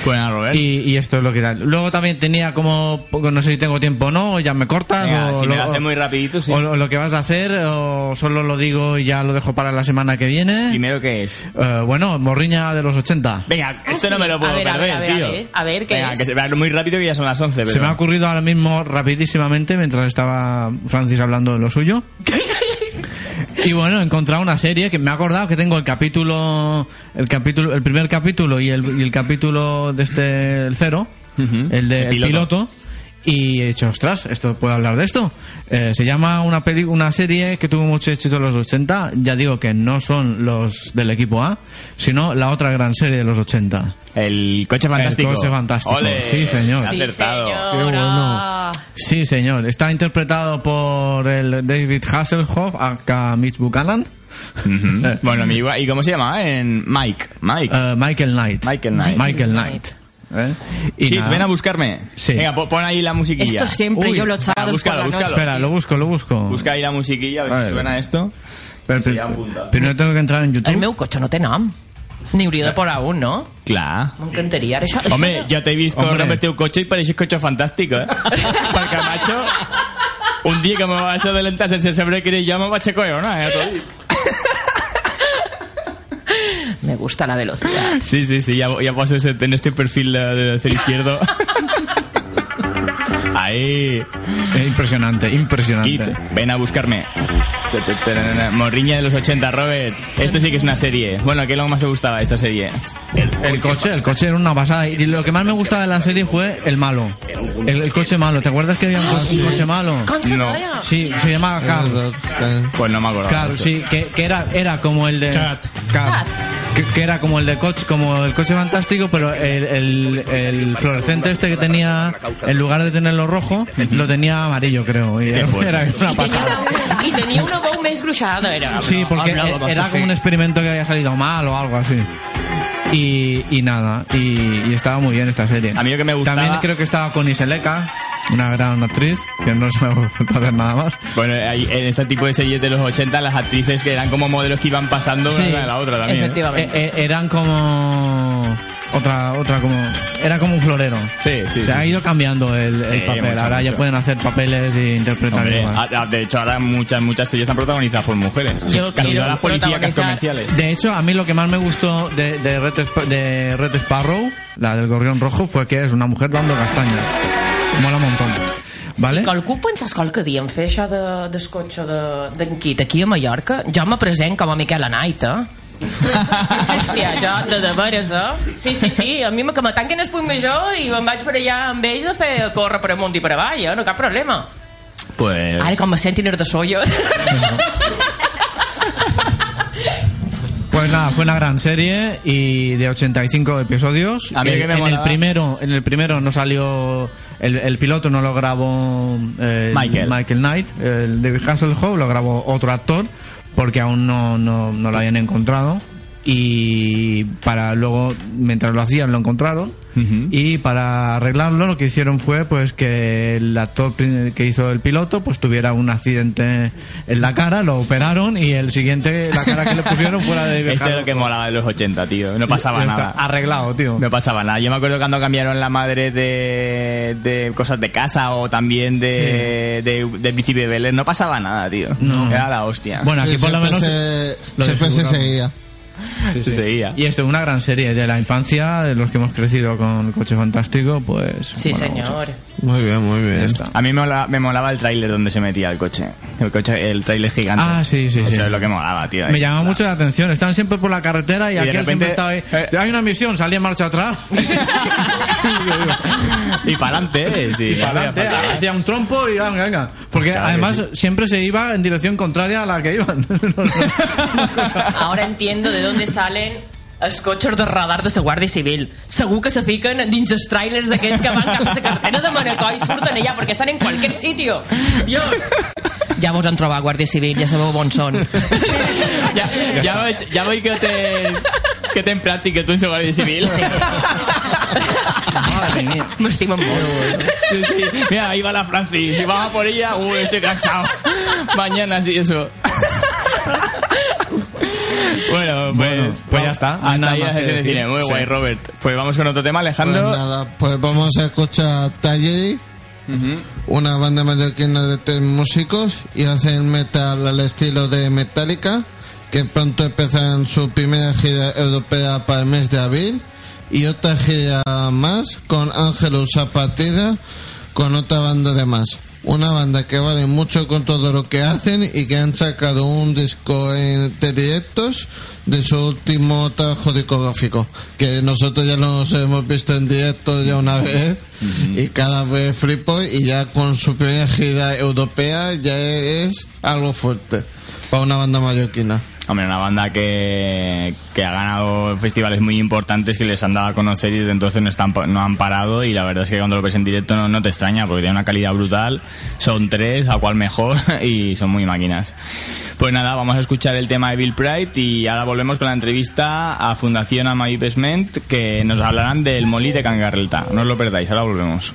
Buena, Robert. Y, y esto es lo que tal. Luego también tenía como, no sé si tengo tiempo o no, o ya me cortas, Venga, o, si lo, me lo hace muy rapidito, sí. o lo- lo que vas a hacer, o solo lo digo y ya lo dejo para la semana que viene. Primero, ¿qué es? Eh, bueno, Morriña de los 80. Venga, esto no me lo puedo A ver, a perder, ver, a ver, tío. a ver, a ver, ¿qué Venga, es? que se vea muy rápido que ya son las 11, pero... Se me ha ocurrido ahora mismo rapidísimamente mientras estaba Francis hablando de lo suyo. Y bueno, he encontrado una serie que me ha acordado que tengo el capítulo, el capítulo, el primer capítulo y el, y el capítulo de este, el cero, el de El el piloto. Y he dicho, ostras, esto puedo hablar de esto. Eh, se llama una peli una serie que tuvo mucho éxito en los 80. Ya digo que no son los del equipo A, sino la otra gran serie de los 80. El coche fantástico. El coche fantástico. Ole. Sí, señor. Sí, acertado. señor. Qué bueno. Sí, señor. Está interpretado por el David Hasselhoff, acá Mitch Buchanan. Bueno, mi igual- ¿y cómo se llama? En Mike. Mike. Eh, Michael Knight. Michael Knight. Michael Knight. ¿Eh? Y Kit, nada. ven a buscarme. Sí. Venga, po- pon ahí la musiquilla. Esto siempre Uy, yo los sábados búscalo, por la búscalo. noche. Espera, lo busco, lo busco. Busca ahí la musiquilla, a ver A si ver. suena esto. Pero, Sí, apunta. primero tengo que entrar en YouTube. El meu cotxe no té nom. N'hi hauria de posar un, no? Clar. M'encantaria. Ara, Això, això Home, ja t'he vist amb el teu cotxe i pareixes cotxe fantàstic, eh? Perquè, macho, un dia que me vas adelantar sense saber que era jo me vaig a cojonar, eh? Me gusta la velocidad. Sí, sí, sí, ya, ya poses en este perfil de, de izquierdo. Ahí. Impresionante, impresionante. Kit, ven a buscarme. Morriña de los 80, Robert. Esto sí que es una serie. Bueno, ¿qué es lo que más te gustaba de esta serie? El coche, el coche era una pasada. Y lo que más me gustaba de la serie fue el malo. El, el coche malo. ¿Te acuerdas que había un, un coche malo? No. Sí, se llamaba Car. Pues no me acuerdo. Car, sí, que, que era, era como el de. Cat. Que, que era como el de coche, como el coche fantástico, pero el, el, el fluorescente este que tenía, en lugar de tenerlo rojo, lo tenía amarillo, creo. Y era, era una pasada. I tenia una veu més gruixada, era. Sí, porque Hablaba era como un experimento que había salido mal o algo así. Y, y nada, y, y estaba muy bien esta serie. A mí lo que me gustaba- También creo que estaba con Iseleka, una gran actriz, que no se me falta hacer nada más. Bueno, en este tipo de series de los 80, las actrices que eran como modelos que iban pasando Sí. una de la otra también. ¿eh? Efectivamente. Eh, eh, eran como otra otra como era como un florero. Sí, sí. Se ha ido cambiando el, el Sí, papel. mucho, Ahora ya pueden hacer papeles e interpretar Hombre, igual. a- a- de hecho, ahora muchas muchas series están protagonizadas por mujeres. Yo Casi todas las protagonizar- comerciales. De hecho, a mí lo que más me gustó de, de, Red, de Red Sparrow, la del gorrión rojo, fue que es una mujer dando castañas. Mola un montón. ¿Vale? Si qualcú pensés qualque dia en fer això de, del cotxe de- aquí a Mallorca, jo me present com a Miquel Anait, eh? Hòstia, jo, de de veres, eh? Sí, sí, sí, a mi me- que me tanquen el punt major i me'n vaig per allà amb ells a fer córrer per amunt i per avall, eh? No cap problema. Pues. Ara, com me sentin de sollo. Pues nada, fue una gran serie y de 85 episodios. A mí El- que me en el primero, en el primero no salió el, el piloto no lo grabó eh, Michael. Michael Knight, el David Hasselhoff lo grabó otro actor porque aún no, no, no lo habían encontrado y para luego mientras lo hacían lo encontraron Ujú. y para arreglarlo lo que hicieron fue pues que el actor que hizo el piloto pues tuviera un accidente en la cara, lo operaron y el siguiente la cara que le pusieron fuera de Este es lo que molaba de los 80, tío. No pasaba está, nada. Arreglado, tío. No pasaba nada. Yo me acuerdo cuando cambiaron la madre de, de cosas de casa o también de, de, de bici bebeles. No pasaba nada, tío. No. Era la hostia. Bueno, aquí Sí, por lo menos se, lo siempre se seguía. Sí, se sí. seguía. Y esto, una gran serie de la infancia, de los que hemos crecido con Coche Fantástico, pues... Sí, senyor. Muy bien, muy bien. A mí me molaba, me molaba el tráiler donde se metía el coche. El coche, el tráiler gigante. Ah, sí, sí, Eso sí. es lo que molaba, tío. Me llamaba mucho la atención. Estaban siempre por la carretera y, Y aquel siempre estaba ahí. eh. Hay una misión, salía en marcha atrás. y para adelante, sí. Y para adelante, hacía un trompo y venga, venga. Porque Claro además sí. siempre se iba en dirección contraria a la que iban. Ahora entiendo de dónde salen els cotxes de radar de la Guàrdia Civil. Segur que se fiquen dins els trailers aquests que van cap a la carretera de Manacor i surten allà perquè estan en qualsevol sitio. Dios. Ja vos han trobat, Guàrdia Civil, ja sabeu on són. Ya, ya, veig, ya veig que tens, que tens pràctica tu en la Guàrdia Civil. Mía. M'estimen molt. Sí, sí. Mira, ahí va la Francis. Si vamos a por ella, uy, estoy cansado. Mañana sí, eso. Bueno, pues, Bueno, pues ya está. Hasta nada ahí más que decir. cine. Muy Sí. guay, Robert. Pues vamos con otro tema, Pues Alejandro. nada, pues vamos a escuchar Tallery, una banda mallorquina de tres músicos y hacen metal al estilo de Metallica, que pronto empezarán su primera gira europea para el mes de abril y otra gira más con Ángelus a partida con otra banda de más. Una banda que vale mucho con todo lo que hacen y que han sacado un disco en- de directos de su último trabajo discográfico. Que nosotros ya los hemos visto en directo ya una vez y cada vez flipo y ya con su primera gira europea ya es algo fuerte para una banda mallorquina. Hombre, una banda que, que ha ganado festivales muy importantes que les han dado a conocer y desde entonces no, están, no han parado y la verdad es que cuando lo ves en directo no, no te extraña porque tiene una calidad brutal, son tres, a cual mejor y son muy máquinas. Pues nada, vamos a escuchar el tema de Bill Pride y ahora volvemos con la entrevista a Fundación Ama Investment que nos hablarán del Molí de Cangarrelta. No os lo perdáis, ahora volvemos.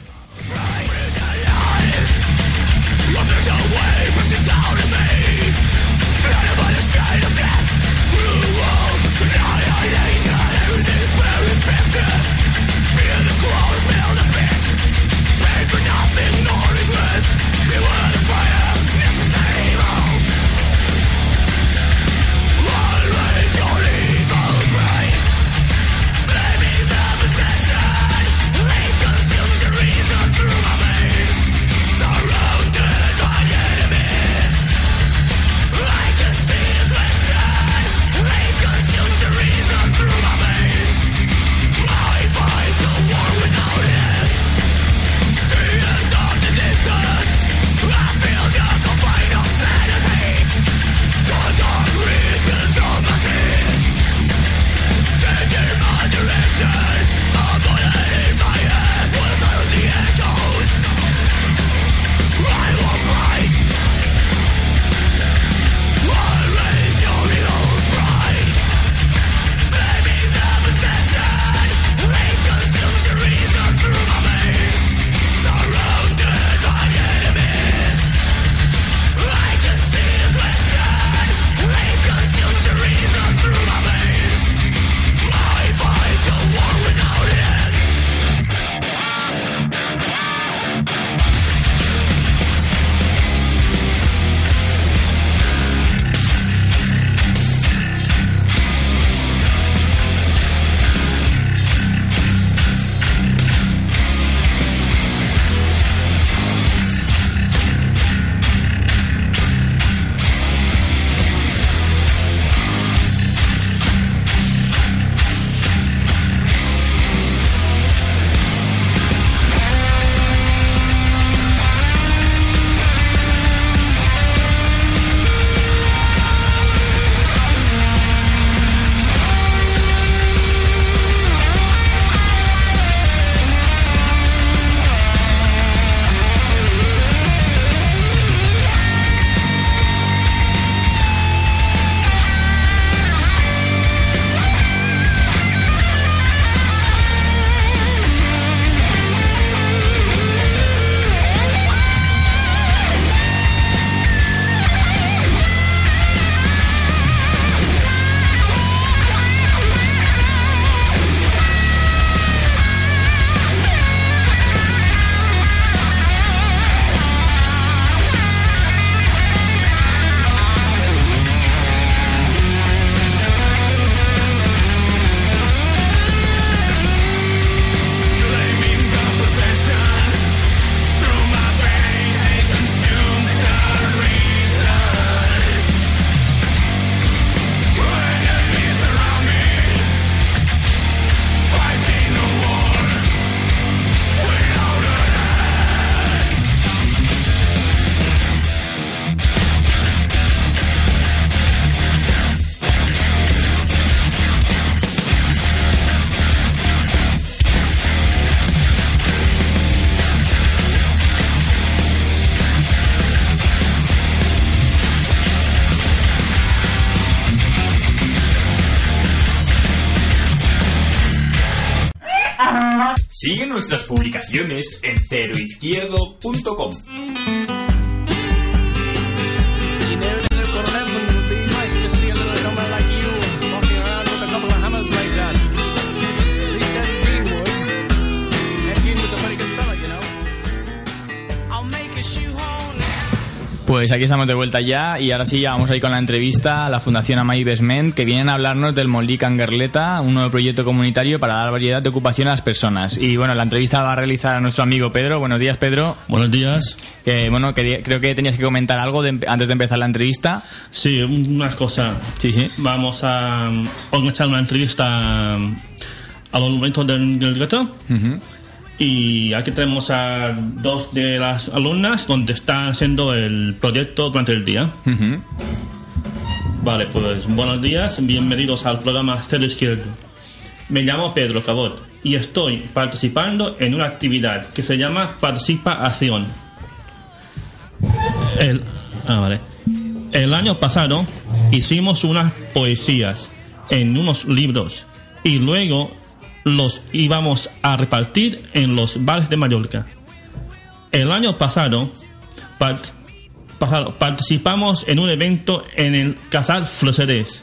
Nuestras publicaciones Pues aquí estamos de vuelta ya y ahora sí ya vamos a ir con la entrevista a la Fundación Amay Besment que vienen a hablarnos del Molí Canguerleta, un nuevo proyecto comunitario para dar variedad de ocupación a las personas. Y bueno, la entrevista va a realizar a nuestro amigo Pedro. Buenos días, Pedro. Buenos días. Bueno, quería- creo que tenías que comentar algo de- antes de empezar la entrevista. Sí, unas cosas. Sí, sí. Vamos a organizar una entrevista um, a los momentos del, del gueto. Y aquí tenemos a dos de las alumnas donde están haciendo el proyecto durante el día. Vale, pues buenos días, bienvenidos al programa Cero Izquierdo. Me llamo Pedro Cabot y estoy participando en una actividad que se llama Participa Acción. El, ah, vale. El año pasado hicimos unas poesías en unos libros y luego los íbamos a repartir en los bares de Mallorca. El año pasado, part- pasado participamos en un evento en el Casal Floserés,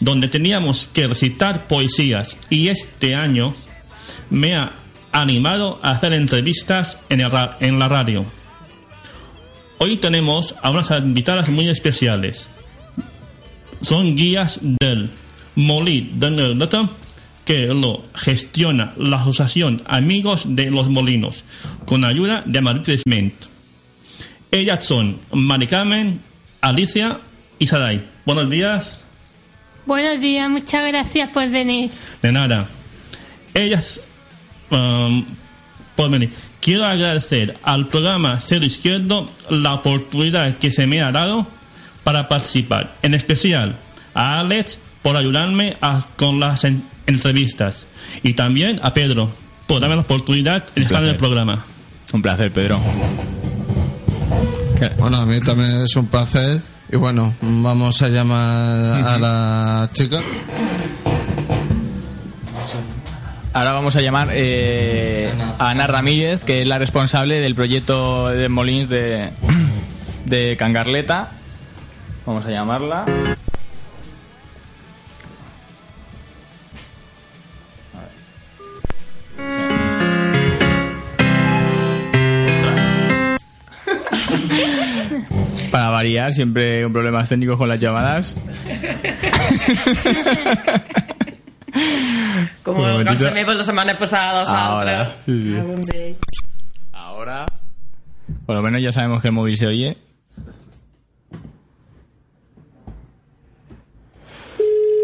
donde teníamos que recitar poesías y este año me ha animado a hacer entrevistas en, la radio. Hoy tenemos a unas invitadas muy especiales. Son guías del Molí de que lo gestiona la Asociación Amigos de los Molinos, con ayuda de María Cresment. Ellas son Mari Carmen, Alicia y Saray. Buenos días. Buenos días, muchas gracias por venir. De nada. Ellas, um, por venir. Quiero agradecer al programa Cero Izquierdo la oportunidad que se me ha dado para participar. En especial a Alex por ayudarme a- con las entrevistas. Y también a Pedro por darme la oportunidad de estar en el programa. Un placer, Pedro. Bueno, a mí también es un placer. Y bueno, vamos a llamar a la chica. Ahora vamos a llamar eh, a Ana Ramírez, que es la responsable del proyecto de Molins de, de Cangarleta. Vamos a llamarla. Para variar, siempre un problemas técnicos con las llamadas. Com Un el momentito. Rosa Meva la setmana passada o Ahora, l'altra. sí, sí. Ah. Ahora, por lo menos ya sabemos que el móvil se oye.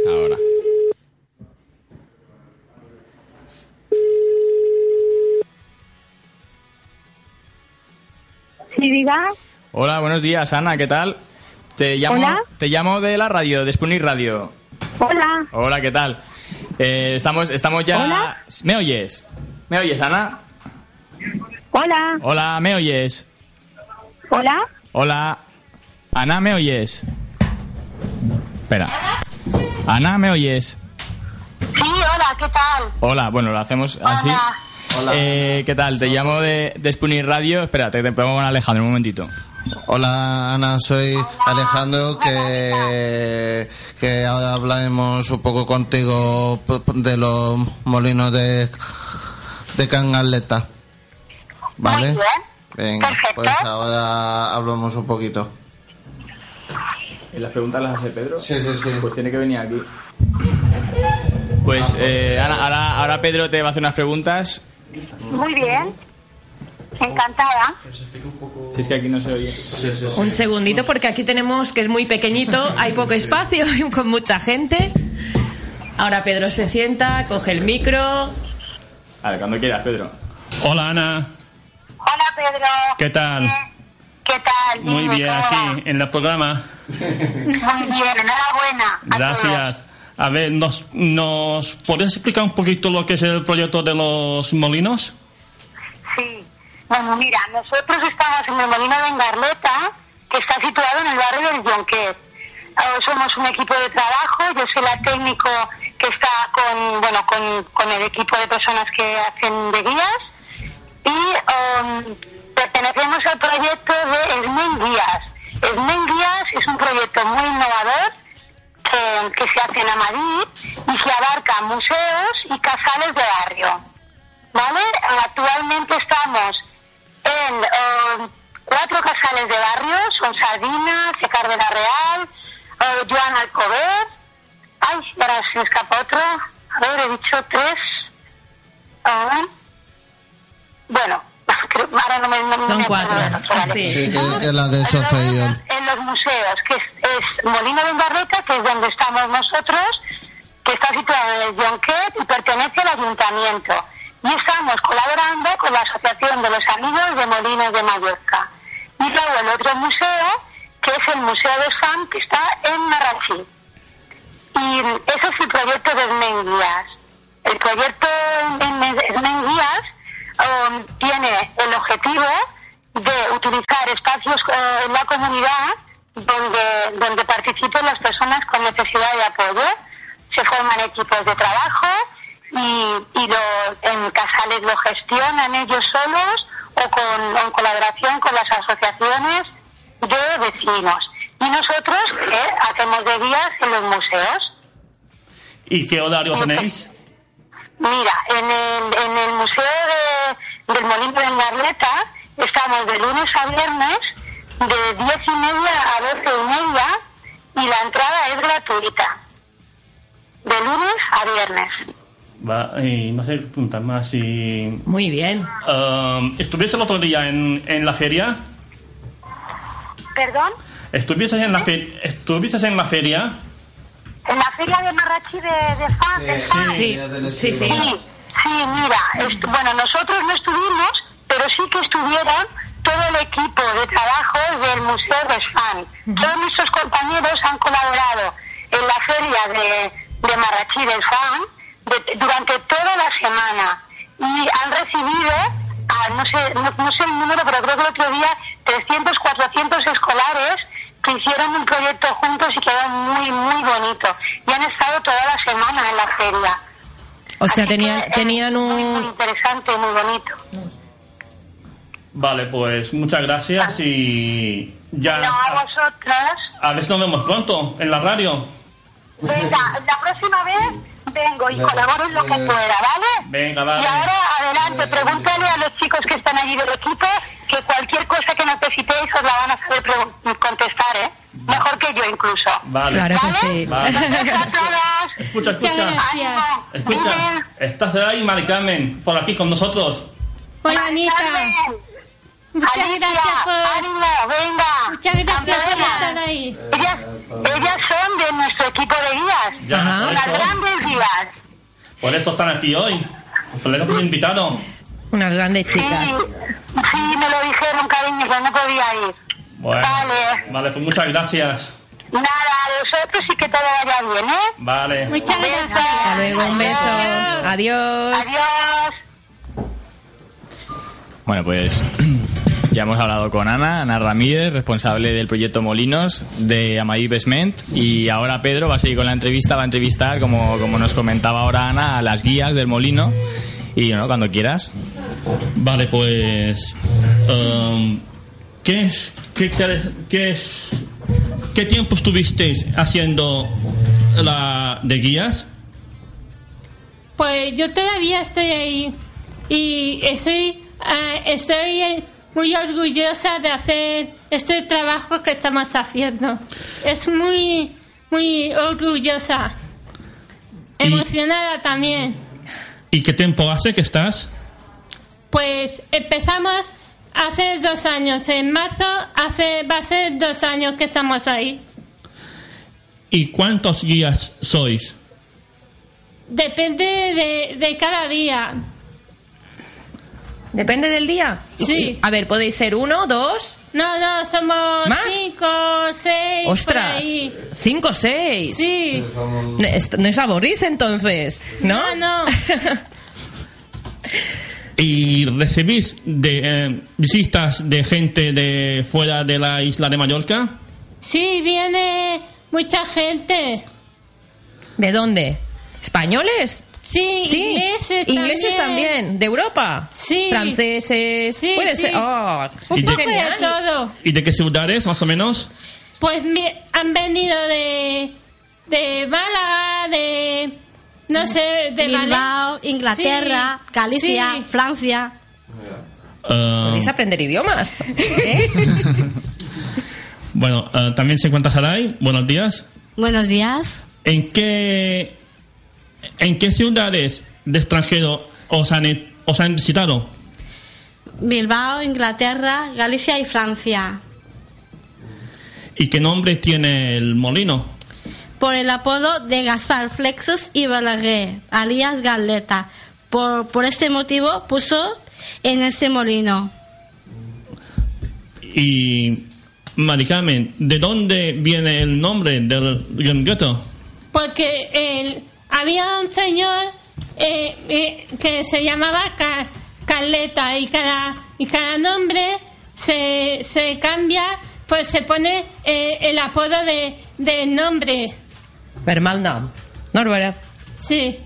Ahora. Sí, diga. Hola, buenos días, Ana, ¿qué tal? Te llamo, Hola. te llamo de la radio, de Sputnik Radio. Hola. Hola, ¿qué tal? Eh, estamos, estamos ya. Hola. ¿Me oyes? ¿Me oyes, Ana? Hola. Hola, ¿me oyes? Hola. Hola. Ana, ¿me oyes? Espera. Ana, ¿me oyes? Sí, hola, ¿qué tal? Hola, bueno, lo hacemos así. Hola. Eh, ¿Qué tal? Te llamo de, de Radio. Espérate, te pongo con Alejandro un momentito. Hola Ana, soy Alejandro, que, que ahora hablaremos un poco contigo de los molinos de, de Cangaleta. ¿Vale? Muy bien. Venga, Perfecto. pues ahora hablamos un poquito. ¿Las preguntas las hace Pedro? Sí, sí, sí. Pues tiene que venir aquí. Pues eh, Ana, ahora, ahora Pedro te va a hacer unas preguntas. Muy bien. Encantada. Si es que aquí no se oye. Un segundito, porque aquí tenemos que es muy pequeñito, hay poco espacio y con mucha gente. Ahora Pedro se sienta, coge el micro. A ver, cuando quieras, Pedro. Hola Ana, Hola, Pedro. ¿qué tal? ¿Qué tal? Muy Dime, bien aquí en el programa. Muy bien, enhorabuena. Gracias. A ver, ¿nos, ¿nos podrías explicar un poquito lo que es el proyecto de los molinos? Bueno, mira, nosotros estamos en el Molino de Engarleta, que está situado en el barrio del Yonquet. Eh, somos un equipo de trabajo, yo soy la técnico que está con, bueno, con, con el equipo de personas que hacen de guías y um, pertenecemos al proyecto de Esmen Guías. Esmen Guías es un proyecto muy innovador que, que se hace en Amadí y que abarca museos y casales de barrio. ¿Vale? Actualmente estamos en um, cuatro casales de barrio, son Sardina, Secar de la Real, eh, Joan Alcover, ay, ahora se me escapa otro, a ver, he dicho tres, bueno, creo- ahora no me, no Son cuatro. del otro, vale. Sí. Sí, que, que la de Luego Sofía. en, los museos, que es, es Molino de Engarreta, que es donde estamos nosotros, que está situado en el Yonquet y pertenece al ayuntamiento. Y estamos colaborando con la Asociación de los Amigos de Molinos de Mallorca. Y luego el otro museo, que es el Museo de FAM, que está en Marrachí. Y ese es el proyecto de Esmenguías. El proyecto de Esmenguías um, tiene el objetivo de utilizar espacios eh, en la comunidad donde, donde participen las personas con necesidad de apoyo. Se forman equipos de trabajo y, y lo, en casales lo gestionan ellos solos o con, en colaboración con las asociaciones de vecinos. Y nosotros eh, hacemos de guías en los museos. ¿Y qué horario tenéis? Mira, en el, en el Museo de- del Molino de Engarleta estamos de lunes a viernes de 10 y media a 12 y media y la entrada es gratuita. De lunes a viernes. Va, y no sé qué preguntar más. Si, Muy bien. um, ¿Estuviste el otro día en, en la feria? ¿Perdón? ¿Estuviste en la, fe- ¿Estuviste en la feria? ¿En la feria de Marrachi de, de fan? de? Sí, sí, sí. Sí, sí, mira, bueno, nosotros no estuvimos, pero sí que estuvieron todo el equipo de trabajo del Museo de Fan. Todos nuestros compañeros han colaborado en la feria de, de Marrachí del Fan de- durante toda la semana y han recibido, a, no, sé, no, no sé el número, pero creo que el otro día 300, 400 escolares que hicieron un proyecto juntos y quedó muy, muy bonito. Y han estado toda la semana en la feria. O sea, Así tenía, que, tenían Muy un... interesante y muy bonito. Vale, pues muchas gracias y ya. No, a vosotras. A ver si nos vemos pronto en la radio. Venga, la próxima vez vengo y colaboro en lo que pueda, ¿vale? Venga, vale. Y ahora, adelante, pregúntale a los chicos que están allí del equipo que cualquier cosa que necesitéis os la van a saber contestar, ¿eh? Mejor que yo incluso. Vale. Claro que ¿Vale? sí. Vale. Gracias a todas. Escucha, escucha. Escucha. Estás ahí, Mari Carmen, por aquí con nosotros. Hola, Anita. Muchas Alicia, gracias por... ánimo, venga. Muchas gracias por estar ahí. Ellas, ellas son de nuestro equipo de guías. Ya, Ajá. por Las eso, grandes guías. por eso están aquí hoy. Por eso hemos invitado. Unas grandes Sí, chicas. sí, me lo dijeron, cariño, que no podía ir. Bueno, Vale. vale, pues muchas gracias. Nada, a vosotros y que todo vaya bien, ¿eh? Vale. Muchas gracias. Hasta luego, un beso. Adiós. Adiós. Bueno, pues ya hemos hablado con Ana, Ana Ramírez, responsable del proyecto Molinos de Amadí Besment. Y ahora Pedro va a seguir con la entrevista, va a entrevistar, como, como nos comentaba ahora Ana, a las guías del molino. Y ¿no? cuando quieras. Vale, pues. um, ¿qué, es, qué, qué es, ¿Qué tiempo estuvisteis haciendo la de guías? Pues yo todavía estoy ahí y estoy, ah, estoy eh, muy orgullosa de hacer este trabajo que estamos haciendo. Es muy, muy orgullosa. Emocionada también. ¿Y qué tiempo hace que estás? Pues empezamos hace dos años. En marzo hace, va a ser dos años que estamos ahí. ¿Y cuántos guías sois? Depende de, de cada día. ¿Depende del día? Sí. A ver, podéis ser uno, dos. No, no, somos ¿Más? cinco, seis. por ¡Ostras! ahí. ¿Cinco, seis? Sí. No es, no es aburrirse entonces, ¿no? No, no. ¿Y recibís de, eh, visitas de gente de fuera de la isla de Mallorca? Sí, viene mucha gente. ¿De dónde? ¿Españoles? Sí, Sí, ingleses, ingleses también. ¿De Europa? Sí. Franceses. Sí, Puede sí. ser. Oh, Un ¿Y poco de- todo. ¿Y de qué ciudades, más o menos? Pues mi- han venido de, de Málaga, de. No sé, de Bilbao, Inglaterra, Sí, Galicia, sí. Francia. Ah, Podéis aprender idiomas. ¿eh? bueno, ah, también se encuentra Saray. Buenos días. Buenos días. ¿En qué, ¿En qué ciudades de extranjero os han, os han visitado? Bilbao, Inglaterra, Galicia y Francia. ¿Y qué nombre tiene el molino? Por el apodo de Gaspar Flexus y Balaguer, alias Galeta. Por, por este motivo puso en este molino. Y, Mari Carmen, ¿de dónde viene el nombre del guiongueto? porque el- había un señor eh, eh, que se llamaba Ca- Carleta y cada, y cada nombre se, se cambia, pues se pone eh, el apodo de, del nombre. Per mal nom. Norbert. Sí.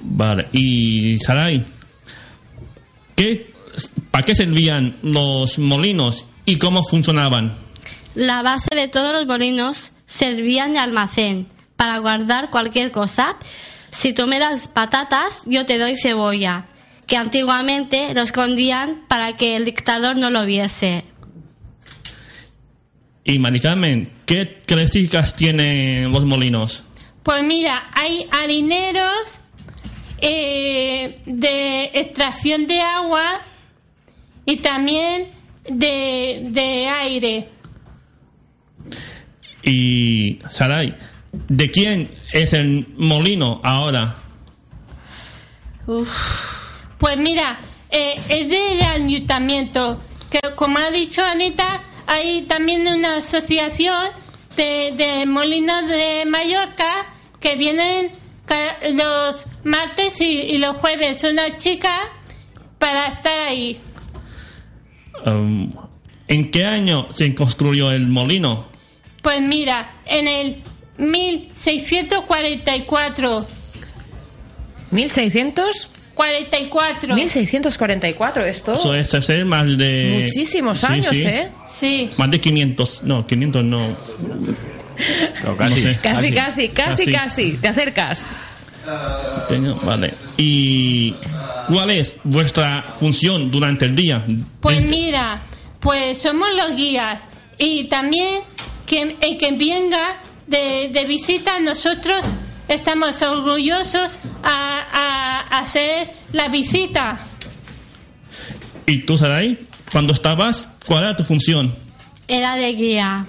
Vale, y Sarai, ¿qué, ¿para qué servían los molinos y cómo funcionaban? La base de todos los molinos servían de almacén para guardar cualquier cosa. Si tú me das patatas, yo te doy cebolla, que antiguamente lo escondían para que el dictador no lo viese. Y Mari Carmen, ¿qué características tienen los molinos? Pues mira, hay harineros eh, de extracción de agua y también de, de aire. Y Sarai, ¿de quién es el molino ahora? Pues mira, eh, es del ayuntamiento, que como ha dicho Anita, hay también una asociación de, de molinos de Mallorca que vienen los martes y, y los jueves, una chica para estar ahí. Um, ¿En qué año se construyó el molino? Pues mira, en el 1644. ¿1600? 44. 1644, esto. Eso es hace más de... Muchísimos Sí, años, sí. ¿eh? Sí. Más de 500, no, 500 no. casi. No sé. Casi, casi, casi, casi. Te acercas. Tengo- Vale. ¿Y cuál es vuestra función durante el día? Pues mira, pues somos los guías y también que el que venga de, de visita nosotros estamos orgullosos a, a- a hacer la visita. ¿Y tú, Sarai? Cuando estabas, ¿cuál era tu función? Era de guía.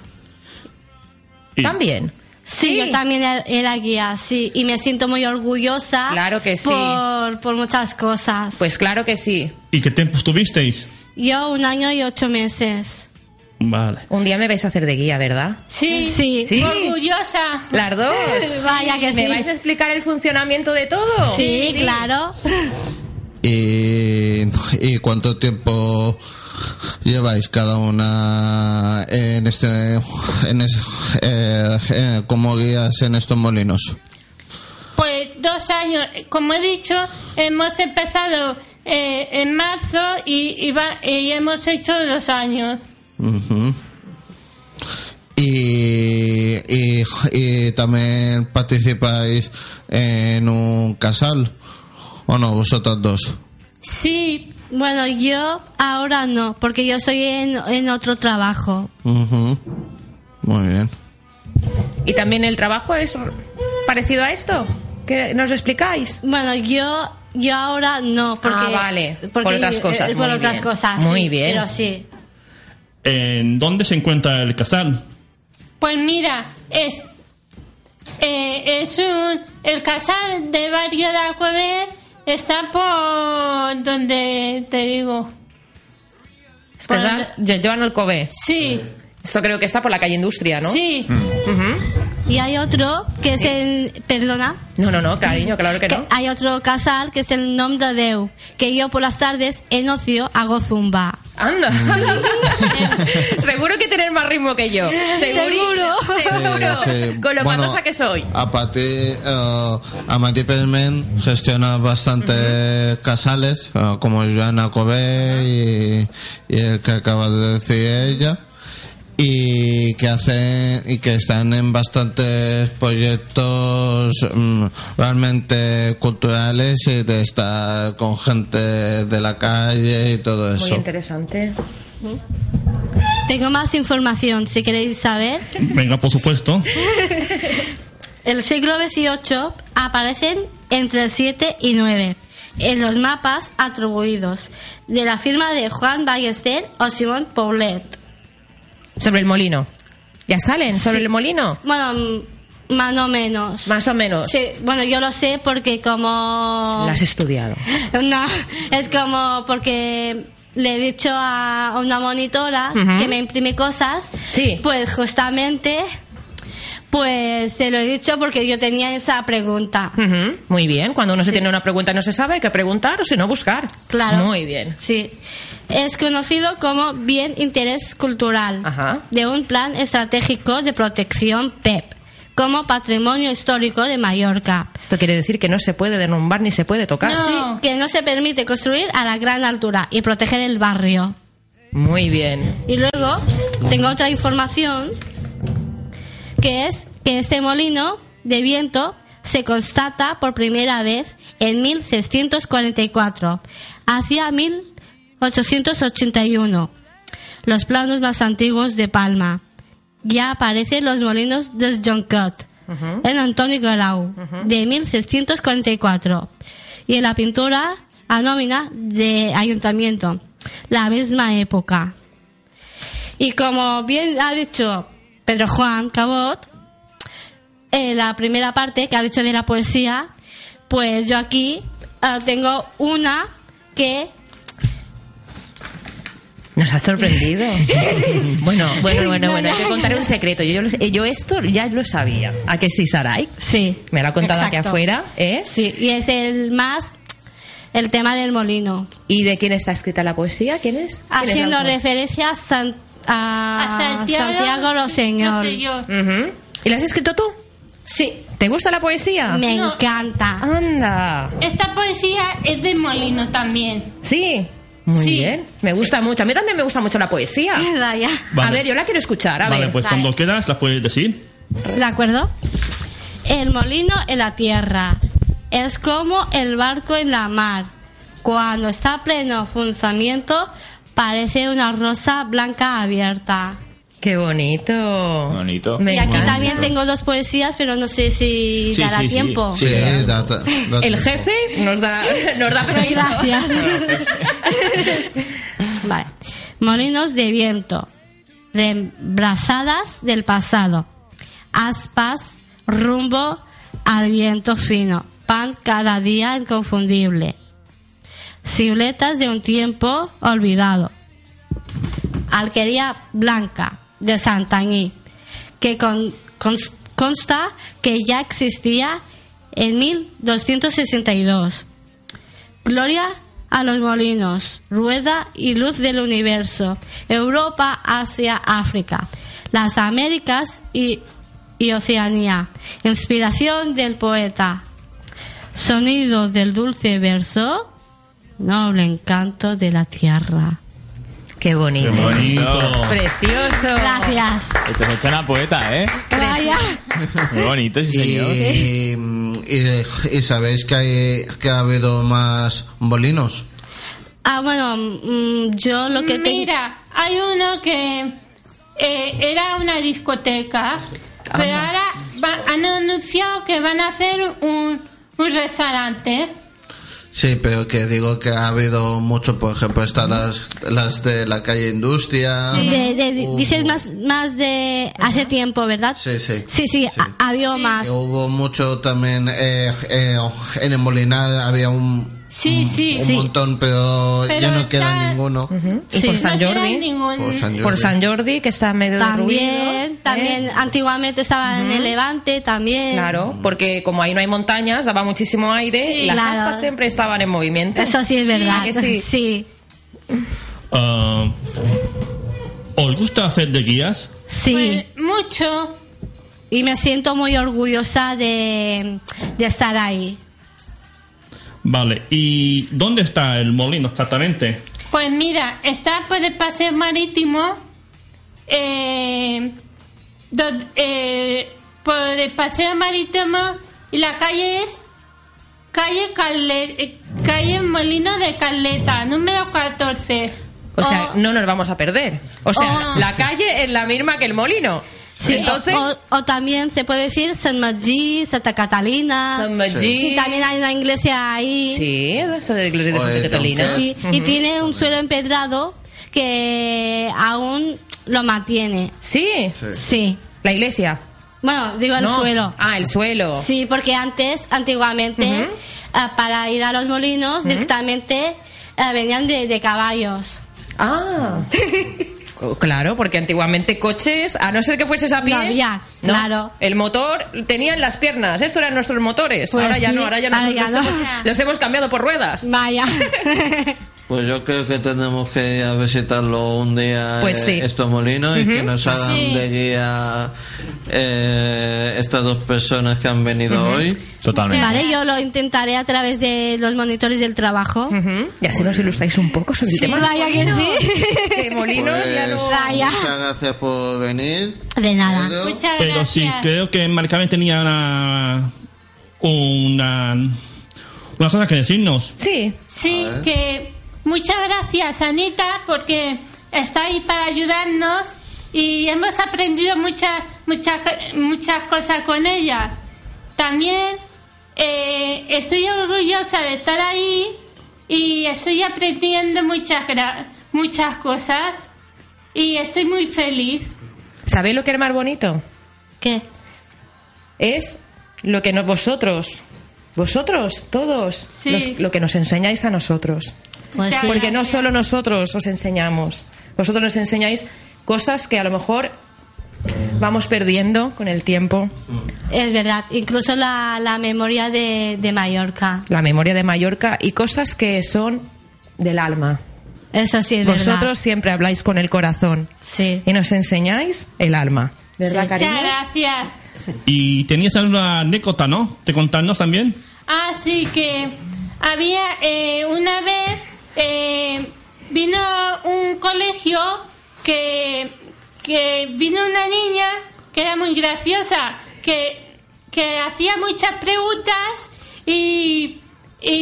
Y- También. Sí, yo también era- era guía, sí, y me siento muy orgullosa. Claro que sí. Por, por muchas cosas. Pues claro que sí. ¿Y qué tiempo estuvisteis? Yo un año y ocho meses. Vale. Un día me vais a hacer de guía, ¿verdad? Sí, Sí. Sí. orgullosa. Las dos. Vaya que ¿Me sí. vais a explicar el funcionamiento de todo? Sí, claro. ¿Y, ¿Y cuánto tiempo lleváis cada una en este en es- eh, eh, como guías en estos molinos? Pues dos años, como he dicho, hemos empezado eh, en marzo y, y va- y hemos hecho dos años. Y, y también participáis en un casal o no vosotras dos Sí, Bueno, yo ahora no, porque yo estoy en, en otro trabajo. Ujú. muy bien ¿Y también el trabajo es parecido a esto? ¿Que nos explicáis? Bueno, yo yo ahora no, porque Ah, vale. Por otras cosas, eh, por muy otras bien. cosas. Muy sí, bien. Pero sí. ¿En dónde se encuentra el casal? pues mira, es, eh, es un, el casal de barrio de Acuever está por donde te digo. Está Joan Alcobé. Sí, Esto creo que está por la calle Industria, ¿no? sí. Ujú. Y hay otro que es el... Perdona. No, no, no, cariño, claro que Que no. hay otro casal que es el nom de Déu, que yo por las tardes en ocio hago zumba. Anda. Seguro que tener más ritmo que yo. Seguro. Seguro. Sí, sí. Con lo Bueno, que soy. A partir, eh, Amati Pelmen gestiona bastante casales, eh, como Joana Cové y, y el que acaba de decir ella, y que hacen y que están en bastantes proyectos mm, realmente culturales y de estar con gente de la calle y todo Muy eso. interesante. Tengo más información si queréis saber. Venga, por supuesto. El siglo XVIII aparecen entre 7 y 9 en los mapas atribuidos de la firma de Juan Ballester o Simón Paulet. Sobre el molino. ¿Ya salen sobre el molino? Bueno, más o menos. Más o menos. Sí, bueno, yo lo sé porque como... Lo has estudiado. No, es como porque le he dicho a una monitora que me imprime cosas. Sí. Pues justamente, Pues se lo he dicho porque yo tenía esa pregunta. Muy bien. Cuando uno se tiene una pregunta y no se sabe, hay que preguntar o si no, buscar. Claro. Muy bien. Sí. Es conocido como bien interés cultural de un plan estratégico de protección PEP como patrimonio histórico de Mallorca. Esto quiere decir que no se puede derrumbar ni se puede tocar. Sí, que no se permite construir a la gran altura y proteger el barrio. Muy bien. Y luego tengo otra información que es que este molino de viento se constata por primera vez en 1644, hacia 1881. Los planos más antiguos de Palma. Ya aparecen los molinos de Jonquet en Antonio Garau de 1644 y en la pintura anómina de ayuntamiento, la misma época. Y como bien ha dicho Pedro Juan Cabot, en la primera parte que ha dicho de la poesía, pues yo aquí eh, tengo una que Nos ha sorprendido. bueno, bueno, bueno, bueno. Hay que contar un secreto. Yo, esto ya lo sabía. ¿A que sí, Sarai? Sí. Me lo ha contado aquí afuera, ¿eh? Sí, y es el más el tema del molino. ¿Y de quién está escrita la poesía? ¿Quién es? ¿Quién es el Haciendo referencia a, San- a A Santiago. Rosselló. Ujú. ¿Y la has escrito tú? Sí. ¿Te gusta la poesía? Me No. encanta. Anda. Esta poesía es de Molino también. Sí. Muy Sí. bien. Me gusta mucho. A mí también me gusta mucho la poesía. Vaya. A Vale. ver, yo la quiero escuchar. A Vale, ver. pues cuando quieras la puedes decir. ¿De acuerdo? El molino en la tierra es como el barco en la mar. Cuando está a pleno funcionamiento, parece una rosa blanca abierta. Qué bonito. Bonito. Me y aquí encanta. también tengo dos poesías, pero no sé si Sí, dará sí, sí. tiempo. Sí, data- data- El jefe nos da, nos da permiso. Gracias. vale. Molinos de viento. Reembrazadas del pasado. Aspas, rumbo al viento fino. Pan cada día inconfundible. Siluetas de un tiempo olvidado. Alquería blanca de Santañí, que con- cons- consta que ya existía en 1262. Gloria a los molinos, rueda y luz del universo, Europa, Asia, África, las Américas y Oceanía, inspiración del poeta, sonido del dulce verso, noble encanto de la tierra. Qué bonito. Qué bonito. Es precioso. Gracias. Esto una poeta, ¿eh? Vaya. Muy bonito, sí, señor. Y, y- y sabéis que, hay, que ha habido más molinos. Ah, bueno, mm, yo lo que tengo... Mira, hay uno que eh, era una discoteca, pero ahora va- han anunciado que van a hacer un, un restaurante. Sí, pero que digo que ha habido mucho, por ejemplo, están las, las de la calle Industria. De- de- Hubo- dices más, más de hace tiempo, ¿verdad? Sí, sí. Sí, sí, ha- había más. Que hubo mucho también eh, eh, en el Molinar había un, Sí, sí, un sí. montón, pero, Pero ya no queda ninguno. Y por San no Jordi. ningún... Por San Por Jordi. San Jordi, que está medio derruido. También, también, antiguamente estaba en el Levante, también. Claro, porque como ahí no hay montañas, daba muchísimo aire y las Claro. aspas siempre estaban en movimiento. Eso sí es verdad. ¿A que sí? sí. Ah, ¿Os gusta hacer de guías? Sí. Pues, mucho. Y me siento muy orgullosa de, de estar ahí. Vale, ¿y dónde está el molino exactamente? Pues mira, está por el paseo marítimo, eh, do- eh, por el paseo marítimo y la calle es calle Carle- eh, calle Molino de Caleta, número 14. O sea, Oh. no nos vamos a perder. O sea, Oh. la calle es la misma que el molino. Sí, Entonces, o, o también se puede decir San Magí, Santa Catalina. San Magí. Sí, también hay una iglesia ahí. sí, eso de la iglesia de Santa de Catalina. Sí, y tiene un suelo empedrado que aún lo mantiene. Sí, Sí. la iglesia. Bueno, digo el No. suelo. Ah, el suelo. Sí, porque antes, antiguamente, ah, para ir a los molinos, directamente ah, venían de, de caballos. Ah. Claro, porque antiguamente coches, a no ser que fueses a pie, No había, ¿no? claro. El motor tenía en las piernas, estos eran nuestros motores. Pues ahora ya no, ahora ya ahora nosotros ya los, no. hemos, los hemos cambiado por ruedas. Vaya. Pues yo creo que tenemos que ir a visitarlo un día Pues eh, sí. estos molinos y que nos hagan Sí. de guía eh, estas dos personas que han venido hoy. Totalmente. Vale, yo lo intentaré a través de los monitores del trabajo. Ujú. Y así nos ilustráis un poco sobre el Sí, tema. vaya que sí. Que molinos ya no... Pues, Vaya. muchas gracias por venir. De nada. Muchas Pero sí, gracias. creo que Maricarmen tenía una, una, una cosa que decirnos. Sí. Sí, que muchas gracias, Anita, porque está ahí para ayudarnos y hemos aprendido muchas, muchas, muchas cosas con ella. También eh, estoy orgullosa de estar ahí y estoy aprendiendo muchas, muchas cosas y estoy muy feliz. ¿Sabéis lo que es más bonito? ¿Qué? Es lo que nos, vosotros, vosotros, todos, Sí. los- lo que nos enseñáis a nosotros. Pues sí. Porque no solo nosotros os enseñamos, vosotros nos enseñáis cosas que a lo mejor vamos perdiendo con el tiempo. Es verdad. Incluso la, la memoria de, de Mallorca. La memoria de Mallorca y cosas que son del alma. Eso sí es Vosotros verdad. siempre habláis con el corazón Sí. y nos enseñáis el alma. ¿Verdad, Sí. cariño? Muchas gracias. Y tenías alguna anécdota, ¿no? ¿Te contarnos también? Así que había eh, una vez eh, vino un colegio que, que vino una niña que era muy graciosa, que, que hacía muchas preguntas y,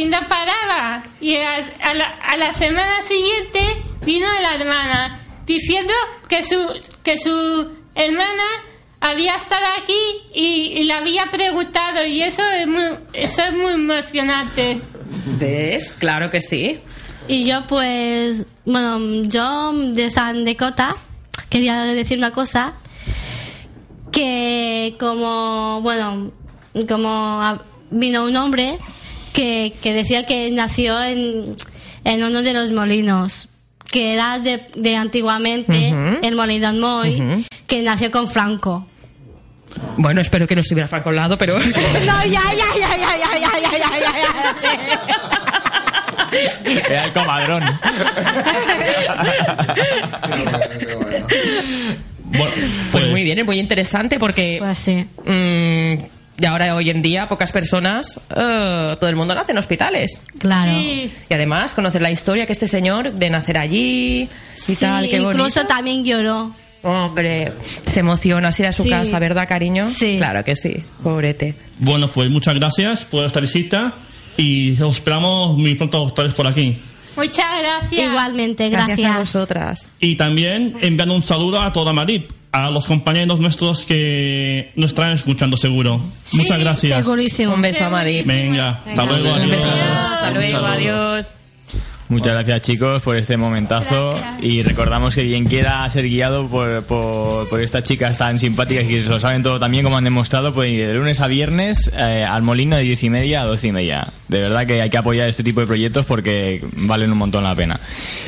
no paraba. Y a, a la, a la semana siguiente vino la hermana diciendo que su, que su hermana había estado aquí y, y le había preguntado y eso es muy, eso es muy emocionante. ¿Ves? Claro que sí. Y yo pues, bueno, yo de esa anécdota quería decir una cosa, que como, bueno, como vino un hombre que, que decía que nació en, en uno de los molinos, que era de, de antiguamente el molino Moy, Ujú. que nació con Franco. Bueno, espero que no estuviera Franco al lado, pero... No, ya, ya, ya, ya, ya, ya, ya, ya, ya, ya. Era el comadrón. Bueno, Pues muy bien, es muy interesante porque... Pues sí. mm, y ahora, hoy en día, pocas personas, eh, todo el mundo nace en hospitales. Claro. Sí. Y además, conocer la historia que este señor de nacer allí y Sí, tal, qué incluso bonito. también lloró. Hombre, se emociona así ir a su Sí. casa, ¿verdad, cariño? Sí. Claro que sí, pobrete. Bueno, pues muchas gracias por esta visita y os esperamos muy pronto otra vez por aquí. Muchas gracias. Igualmente, Gracias, gracias. a vosotras. Y también enviando un saludo a toda Madrid, a los compañeros nuestros que nos están escuchando seguro. muchas gracias. Segurísimo. Un beso a Madrid. Venga, hasta luego. Hasta adiós. Muchas gracias chicos por este momentazo Gracias. y recordamos que quien quiera ser guiado por, por, por estas chicas tan simpáticas y que lo saben todo también como han demostrado pueden ir de lunes a viernes eh, al molino de diez y media a doce y media. De verdad que hay que apoyar este tipo de proyectos porque valen un montón la pena.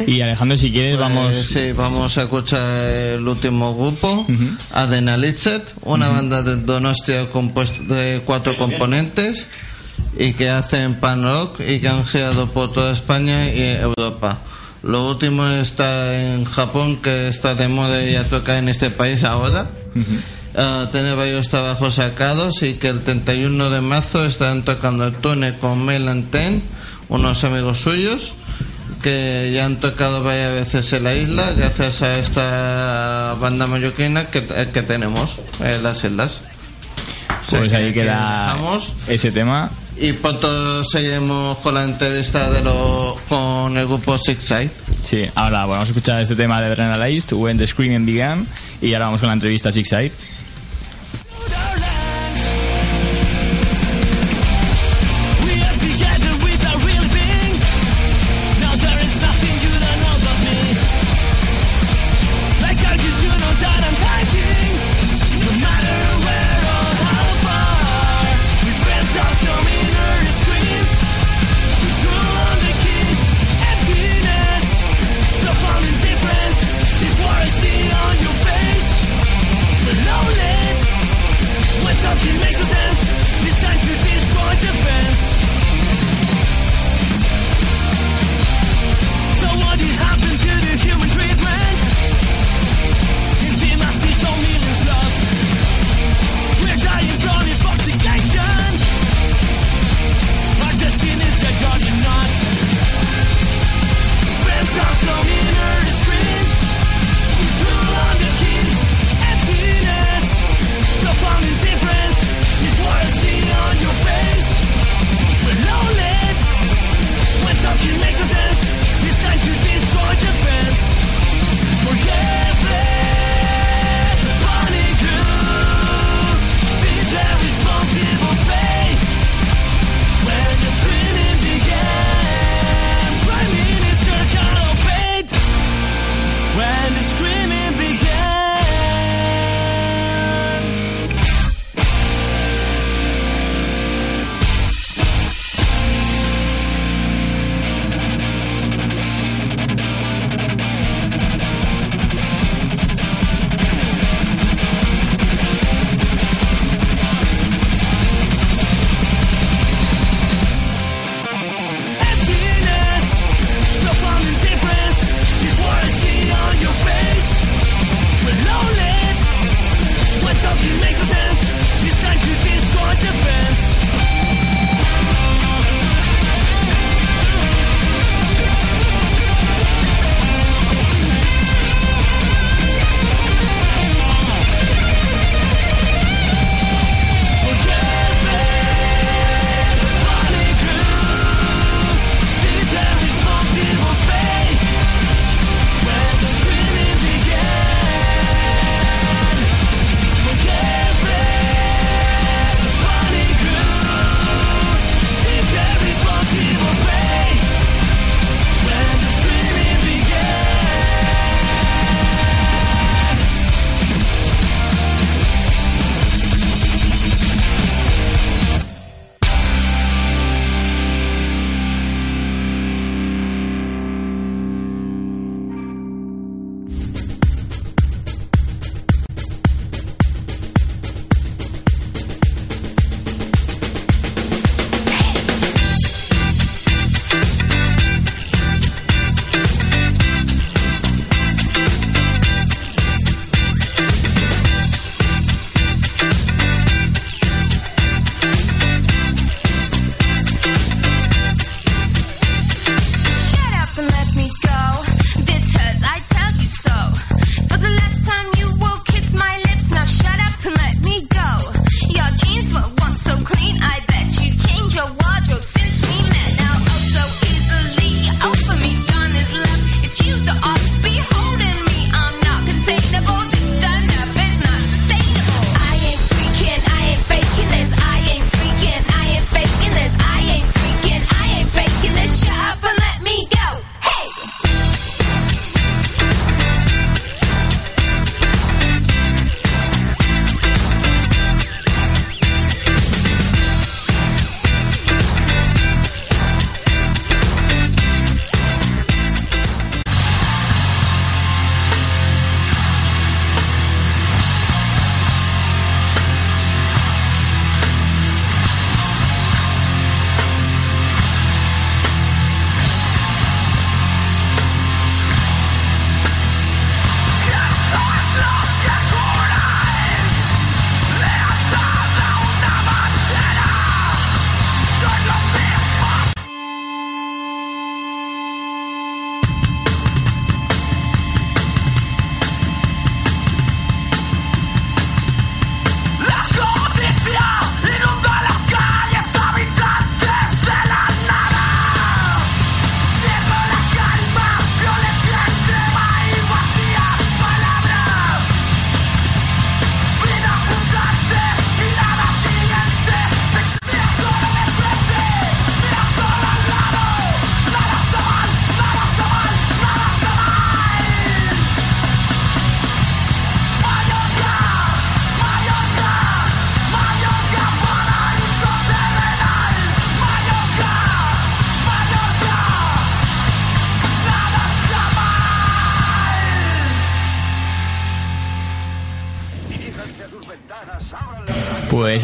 Y Alejandro si quieres Pues vamos... sí, vamos a escuchar el último grupo, Adenalitzet, una banda de Donostia compuesta de cuatro componentes y que hacen pan rock y que han girado por toda España y Europa. Lo último está en Japón, que está de moda y ya toca en este país ahora. Ah, tiene varios trabajos sacados y que el 31 de marzo están tocando el túnel con Melanten, unos amigos suyos que ya han tocado varias veces en la isla gracias a esta banda mallorquina que, que tenemos en las islas. O sea Pues que ahí aquí queda ese tema. Y pronto seguiremos con la entrevista de lo, con el grupo Six Side. Sí, ahora vamos a escuchar este tema de Adrenalized, When the Screaming Began, y ahora vamos con la entrevista Six Side.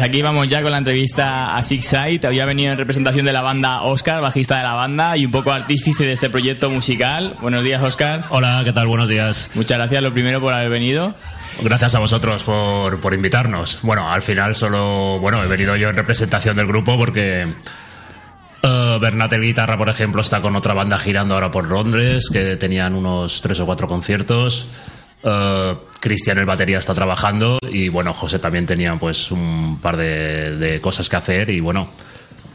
Aquí vamos ya con la entrevista a Six Sight. Había venido en representación de la banda Oscar, bajista de la banda y un poco artífice de este proyecto musical. Buenos días, Oscar. Hola, ¿qué tal? Buenos días. Muchas gracias, lo primero, por haber venido. Gracias a vosotros por, por invitarnos. Bueno, al final solo, bueno, he venido yo en representación del grupo porque eh, Bernat el guitarra, por ejemplo, está con otra banda girando ahora por Londres, que tenían unos tres o cuatro conciertos. Eh, Cristian el batería está trabajando y bueno, José también tenía pues un par de, de cosas que hacer y bueno.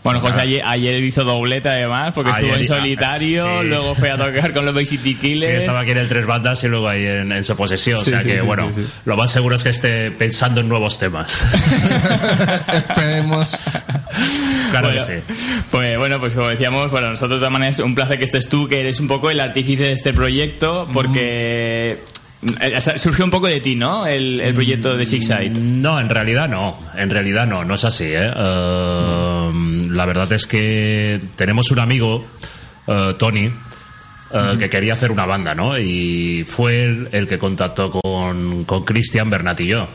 Bueno, José ayer, ayer hizo doblete además, porque estuvo en solitario, sí. luego fue a tocar con los Basic Sí, Killers. estaba aquí en el Tres Bandas y luego ahí en, en su posesión. Sí, o sea sí, que, sí, bueno, sí, sí. lo más seguro es que esté pensando en nuevos temas. Esperemos. Claro Bueno, que sí. Pues bueno, pues como decíamos, bueno, nosotros maneras es un placer que estés tú, que eres un poco el artífice de este proyecto, porque surgió un poco de ti, ¿no? El, el proyecto de Six Sight. No, en realidad no. En realidad no, no es así. ¿eh? Eh, la verdad es que tenemos un amigo, eh, Tony, eh, que quería hacer una banda, ¿no? Y fue él el que contactó con, con Christian Bernat y yo.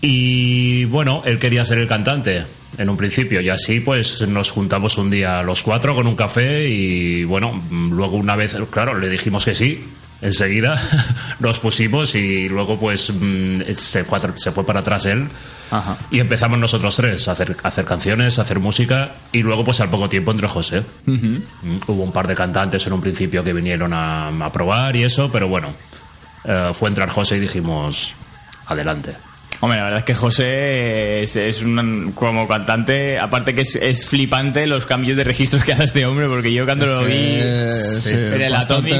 Y bueno, él quería ser el cantante en un principio y así pues nos juntamos un día los cuatro con un café y bueno, mm, luego una vez, claro, le dijimos que sí, enseguida nos pusimos y luego pues mm, se fue, se fue para atrás él Ajá. y empezamos nosotros tres a hacer, a hacer canciones, a hacer música y luego pues al poco tiempo entró José. Mm, Hubo un par de cantantes en un principio que vinieron a, a probar y eso, pero bueno, eh, fue entrar José y dijimos, adelante. Hombre, la verdad es que José es, es un, como cantante, aparte que es, es flipante los cambios de registros que hace este hombre, porque yo cuando lo vi Eh, sí, en el Atomic...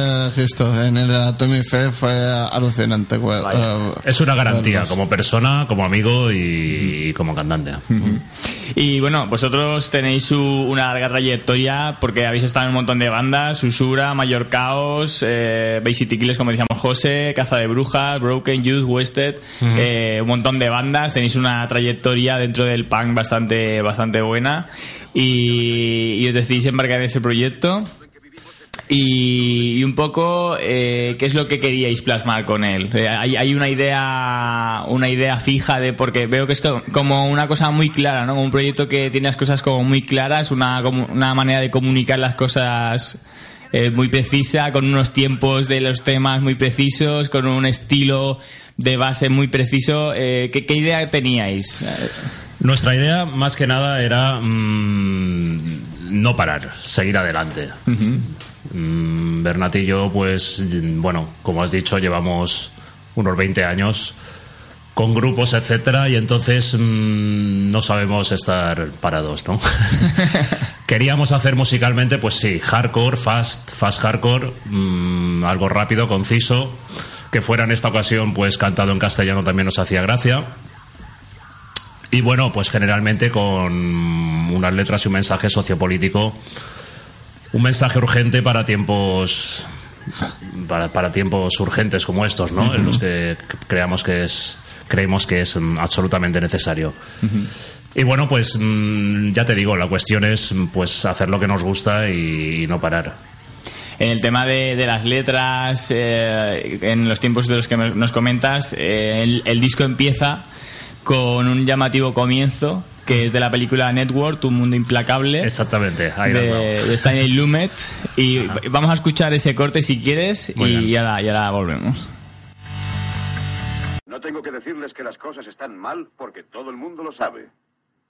En el Atomic Fe fue alucinante. Eh, Es una garantía como persona, como amigo y, y como cantante. Y bueno, vosotros tenéis su- una larga trayectoria porque habéis estado en un montón de bandas, Susura, Mayor Caos, eh, Basic Killers, como decíamos José, Caza de Brujas, Broken Youth, Wasted, eh, un montón de bandas, tenéis una trayectoria dentro del punk bastante, bastante buena y, y os decidís embarcar en ese proyecto. Y, y un poco eh, qué es lo que queríais plasmar con él. Eh, hay, hay una idea una idea fija de porque veo que es co- como una cosa muy clara, ¿no? Un proyecto que tiene las cosas como muy claras, una como una manera de comunicar las cosas eh, muy precisa, con unos tiempos de los temas muy precisos, con un estilo de base muy preciso. Eh, ¿qué, qué idea teníais? Nuestra idea, más que nada, era mm, no parar, seguir adelante. Mm, Bernat y yo, pues, bueno, como has dicho, llevamos unos 20 años con grupos, etcétera, y entonces mm, no sabemos estar parados, ¿no? Queríamos hacer musicalmente, pues sí, hardcore, fast, fast hardcore, algo rápido, conciso, que fuera en esta ocasión, pues cantado en castellano también nos hacía gracia. Y bueno, pues generalmente con unas letras y un mensaje sociopolítico, un mensaje urgente para tiempos para, para tiempos urgentes como estos, ¿no? En los que creamos que es creemos que es absolutamente necesario. Y bueno, pues mm, ya te digo, la cuestión es pues hacer lo que nos gusta y no parar. En el tema de, de las letras, eh, en los tiempos de los que nos comentas, eh, el, el disco empieza con un llamativo comienzo que es de la película Network, Tu Mundo Implacable. Exactamente, ahí de, de Stanley Lumet. Y vamos a escuchar ese corte si quieres Muy y, bien. y ahora, y ahora volvemos. No tengo que decirles que las cosas están mal porque todo el mundo lo sabe.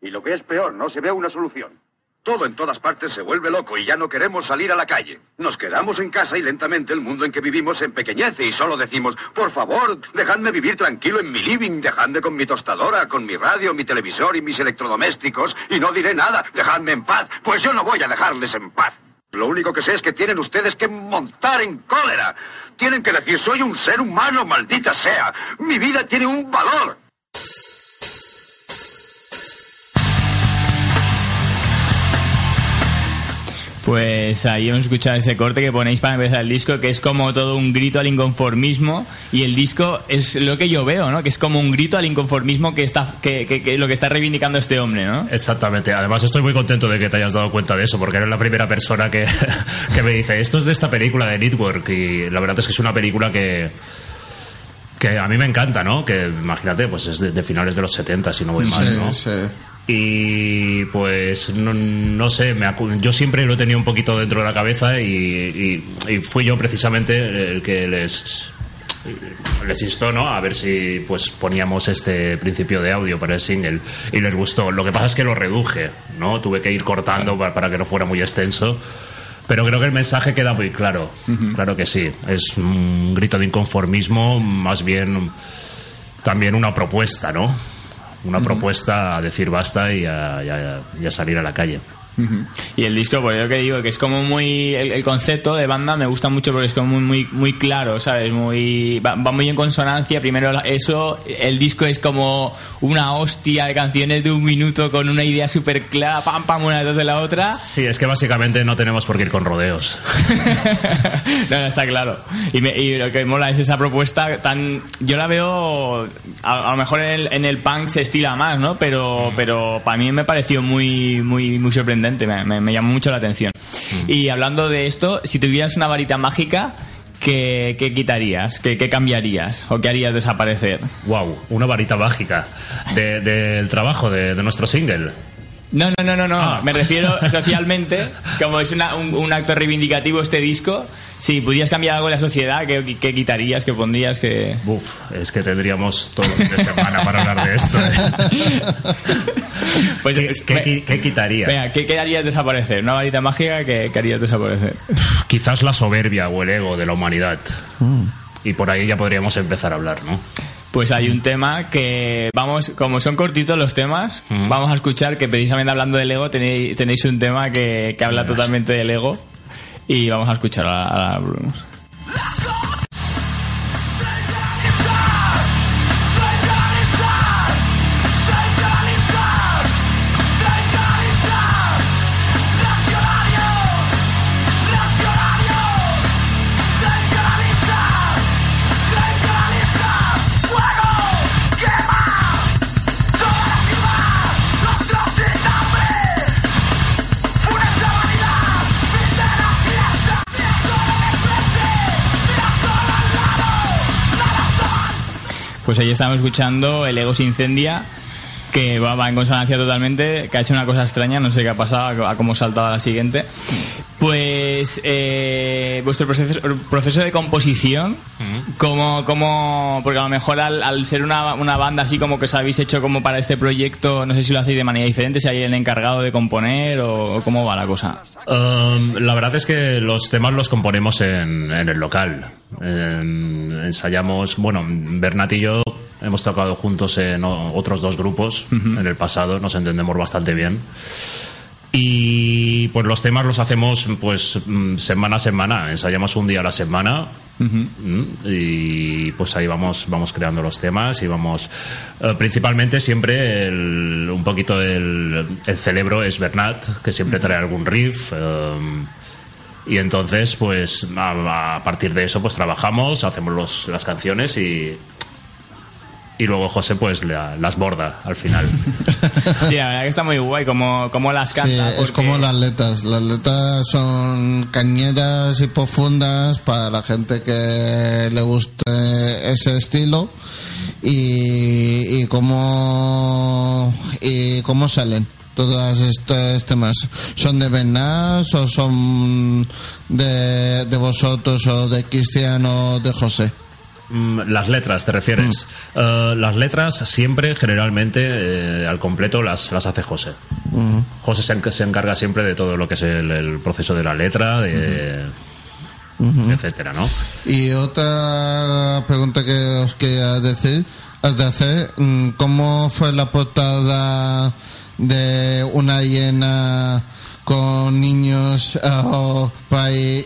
Y lo que es peor, no se ve una solución. Todo en todas partes se vuelve loco y ya no queremos salir a la calle. Nos quedamos en casa y lentamente el mundo en que vivimos se empequeñece y solo decimos, por favor, dejadme vivir tranquilo en mi living, dejadme con mi tostadora, con mi radio, mi televisor y mis electrodomésticos y no diré nada, dejadme en paz, pues yo no voy a dejarles en paz. Lo único que sé es que tienen ustedes que montar en cólera. Tienen que decir, soy un ser humano, maldita sea. Mi vida tiene un valor. Pues ahí hemos escuchado ese corte que ponéis para empezar el disco, que es como todo un grito al inconformismo. Y el disco es lo que yo veo, ¿no? Que es como un grito al inconformismo que está, que, que- que lo que está reivindicando este hombre, ¿no? Exactamente. Además, estoy muy contento de que te hayas dado cuenta de eso, porque eres la primera persona que, que me dice, esto es de esta película de Network. Y la verdad es que es una película que, que a mí me encanta, ¿no? Que imagínate, pues es de, de finales de los 70, si no voy mal, ¿no? sí. Y pues no, no sé, me yo siempre lo tenía un poquito dentro de la cabeza y, y- y fui yo precisamente el que les les instó, ¿no? A ver si pues poníamos este principio de audio para el single y les gustó. Lo que pasa es que lo reduje, ¿no? Tuve que ir cortando para, para que no fuera muy extenso. Pero creo que el mensaje queda muy claro. Claro que sí. Es un grito de inconformismo, más bien también una propuesta, ¿no? Una propuesta a decir basta y a, y a- y a salir a la calle. Y el disco, pues yo que digo, que es como muy. El, el concepto de banda me gusta mucho porque es como muy, muy, muy claro, ¿sabes? Muy, va, va muy en consonancia. Primero eso, el disco es como una hostia de canciones de un minuto con una idea súper clara, pam, pam, una detrás de la otra. Sí, es que básicamente no tenemos por qué ir con rodeos. No, no, está claro. Y, me- y lo que mola es esa propuesta tan... Yo la veo... A, a lo mejor en el, en el punk se estila más, ¿no? Pero, pero para mí me pareció muy, muy, muy sorprendente. Me, me- me llamó mucho la atención. Y hablando de esto, si tuvieras una varita mágica, ¿qué, qué quitarías? ¿Qué, qué cambiarías? ¿O qué harías desaparecer? Wow, una varita mágica de- del trabajo de, de nuestro single. No, no, no, no, no. Ah. Me refiero socialmente, como es una- un, un acto reivindicativo este disco. Si pudieras cambiar algo en la sociedad, ¿qué, qué quitarías? ¿Qué pondrías? ¿Qué... Uf, es que tendríamos todo el fin de semana para hablar de esto. ¿eh? Pues, ¿Qué, qué ve- qui- qué quitaría? Venga, ¿qué, qué harías desaparecer? Una varita mágica que, que harías desaparecer. Quizás la soberbia o el ego de la humanidad. Mm. Y por ahí ya podríamos empezar a hablar, ¿no? Pues hay un tema que, vamos, como son cortitos los temas, Mm. vamos a escuchar que precisamente hablando del ego tenéis, tenéis un tema que, que habla totalmente del ego y vamos a escuchar a, a la Pues ahí estamos escuchando El ego se incendia, que va, va en consonancia totalmente, que ha hecho una cosa extraña, no sé qué ha pasado, a cómo saltaba a la siguiente. Pues eh, vuestro proceso, proceso de composición, como, como, porque a lo mejor al, al ser una, una banda así como que os habéis hecho como para este proyecto, no sé si lo hacéis de manera diferente, si hay el encargado de componer o cómo va la cosa. Um, la verdad es que los temas los componemos en, en el local. En- ensayamos, bueno, Bernat y yo hemos tocado juntos en otros dos grupos en el pasado, nos entendemos bastante bien. Y pues los temas los hacemos pues mm, semana a semana, ensayamos un día a la semana Y pues ahí vamos vamos creando los temas y vamos eh, principalmente siempre el- un poquito el, el cerebro es Bernat que siempre trae algún riff eh, y entonces pues a, a partir de eso pues trabajamos hacemos los- las canciones y y luego José pues la- las borda al final Sí, la verdad que está muy guay como, como las Sí, canta. es porque- como las letras. Las letras son cañeras y profundas para la gente que le guste ese estilo y, y cómo y cómo salen todos estos temas son de Bernat o son de, de vosotros o de Cristian o de José Las letras, ¿te refieres? Eh, las letras siempre, generalmente, eh, al completo las, las hace José. Ujú. José se, se encarga siempre de todo lo que es el, el proceso de la letra, de, Ujú. etcétera, ¿no? Y otra pregunta que os quería decir, de hacer, mm, ¿cómo fue la portada de una hiena con niños ahí